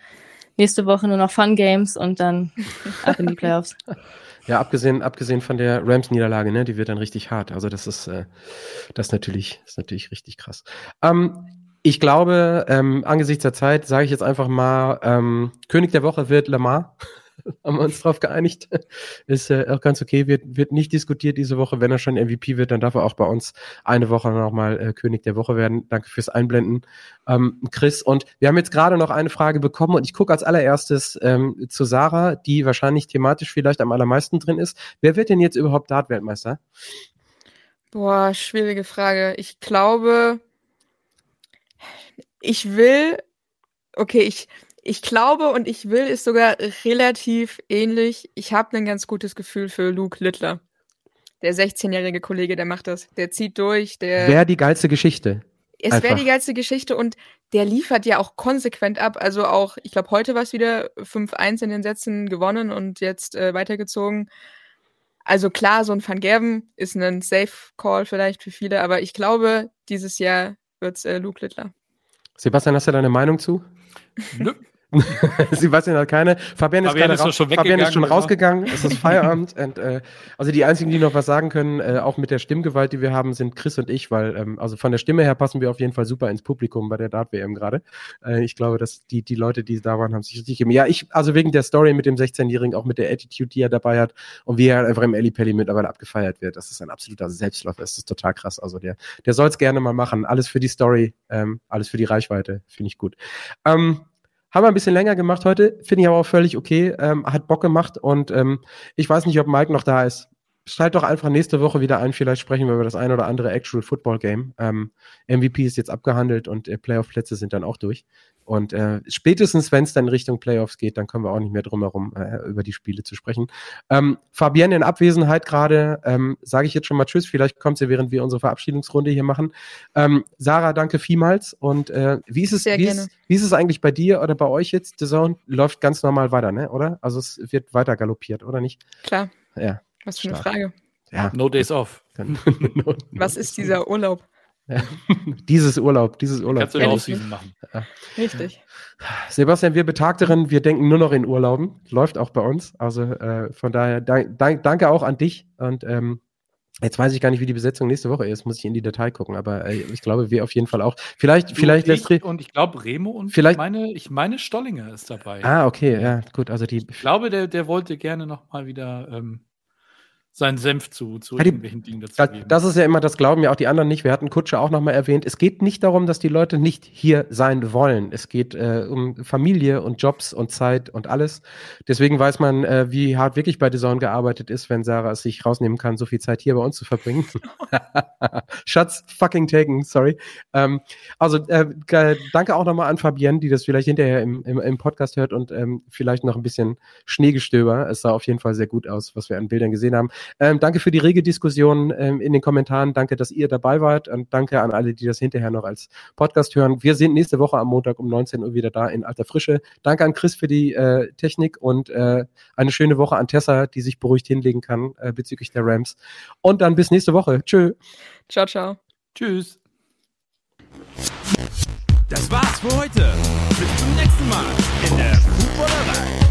nächste Woche nur noch Fun Games und dann ab in die Playoffs. Ja, abgesehen, abgesehen von der Rams-Niederlage, ne, die wird dann richtig hart. Also das ist, äh, das natürlich, ist natürlich richtig krass. Ähm, ich glaube, ähm, angesichts der Zeit sage ich jetzt einfach mal, ähm, König der Woche wird Lamar. haben wir uns drauf geeinigt. Ist äh, auch ganz okay, wird, wird nicht diskutiert diese Woche. Wenn er schon MVP wird, dann darf er auch bei uns eine Woche nochmal äh, König der Woche werden. Danke fürs Einblenden, ähm, Chris. Und wir haben jetzt gerade noch eine Frage bekommen und ich gucke als allererstes ähm, zu Sarah, die wahrscheinlich thematisch vielleicht am allermeisten drin ist. Wer wird denn jetzt überhaupt Dart-Weltmeister? Boah, schwierige Frage. Ich glaube, ich will, okay, ich, ich glaube und ich will ist sogar relativ ähnlich. Ich habe ein ganz gutes Gefühl für Luke Littler. Der 16-jährige Kollege, der macht das. Der zieht durch. Der Wäre die geilste Geschichte. es wäre die geilste Geschichte und der liefert ja auch konsequent ab. Also auch, ich glaube, heute war es wieder 5-1 in den Sätzen gewonnen und jetzt äh, weitergezogen. Also klar, so ein Van Gerven ist ein Safe-Call vielleicht für viele, aber ich glaube, dieses Jahr wird's äh, Luke Littler. Sebastian, hast du da eine Meinung zu? Nö. Sebastian hat keine. Fabian ist, Fabian ist raus- schon Fabian ist schon oder? rausgegangen. Es ist Feierabend. und, äh, also die einzigen, die noch was sagen können, äh, auch mit der Stimmgewalt, die wir haben, sind Chris und ich, weil ähm, also von der Stimme her passen wir auf jeden Fall super ins Publikum bei der Dart-WM gerade. Äh, ich glaube, dass die, die Leute, die da waren, haben sich richtig gegeben. Ja, ich, also wegen der Story mit dem 16-Jährigen, auch mit der Attitude, die er dabei hat und wie er einfach im Ellie Pelli mittlerweile abgefeiert wird. Das ist ein absoluter Selbstläufer. Das ist total krass. Also der, der soll es gerne mal machen. Alles für die Story, ähm, alles für die Reichweite. Finde ich gut. Ähm, haben wir ein bisschen länger gemacht heute, finde ich aber auch völlig okay. Ähm, hat Bock gemacht und ähm, ich weiß nicht, ob Mike noch da ist. Schalt doch einfach nächste Woche wieder ein, vielleicht sprechen wir über das ein oder andere Actual Football Game. Ähm, MVP ist jetzt abgehandelt und äh, Playoff-Plätze sind dann auch durch. Und äh, spätestens, wenn es dann in Richtung Playoffs geht, dann können wir auch nicht mehr drum herum, äh, über die Spiele zu sprechen. Ähm, Fabienne in Abwesenheit gerade, ähm, sage ich jetzt schon mal Tschüss, vielleicht kommt sie, während wir unsere Verabschiedungsrunde hier machen. Ähm, Sarah, danke vielmals. Und äh, wie ist es, Sehr wie ist, wie ist es eigentlich bei dir oder bei euch jetzt? The Zone läuft ganz normal weiter, ne? Oder? Also es wird weiter galoppiert, oder nicht? Klar. Ja. Was für eine Stark. Frage. Ja. No days off. Was ist dieser Urlaub? dieses Urlaub, dieses Urlaub. Kannst du eine ich Offseason machen. Richtig. Sebastian, wir Betagteren, wir denken nur noch in Urlauben. Läuft auch bei uns. Also äh, von daher dank, dank, danke auch an dich. Und ähm, jetzt weiß ich gar nicht, wie die Besetzung nächste Woche ist. Muss ich in die Datei gucken. Aber äh, ich glaube, wir auf jeden Fall auch. Vielleicht, vielleicht Du, lässt ich, Re Und ich glaube, Remo und Vielleicht- ich meine, ich meine, Stollinger ist dabei. Ah, okay, ja, gut. Also die. Ich glaube, der, der wollte gerne noch mal wieder ähm, seinen Senf zu, zu Ja, die- irgendwelchen Dingen dazu Da, das ist ja immer, das glauben ja auch die anderen nicht. Wir hatten Kutsche auch nochmal erwähnt. Es geht nicht darum, dass die Leute nicht hier sein wollen. Es geht äh, um Familie und Jobs und Zeit und alles. Deswegen weiß man, äh, wie hart wirklich bei Zone gearbeitet ist, wenn Sarah es sich rausnehmen kann, so viel Zeit hier bei uns zu verbringen. Schatz, fucking taken, sorry. Ähm, also äh, danke auch nochmal an Fabienne, die das vielleicht hinterher im, im, im Podcast hört und ähm, vielleicht noch ein bisschen Schneegestöber. Es sah auf jeden Fall sehr gut aus, was wir an Bildern gesehen haben. Ähm, danke für die rege Diskussion ähm, in den Kommentaren. Danke, dass ihr dabei wart und danke an alle, die das hinterher noch als Podcast hören. Wir sind nächste Woche am Montag um 19 Uhr wieder da in alter Frische. Danke an Chris für die äh, Technik und äh, eine schöne Woche an Tessa, die sich beruhigt hinlegen kann äh, bezüglich der Rams. Und dann bis nächste Woche. Tschö. Ciao, ciao. Tschüss. Das war's für heute. Bis zum nächsten Mal in der Footballerei.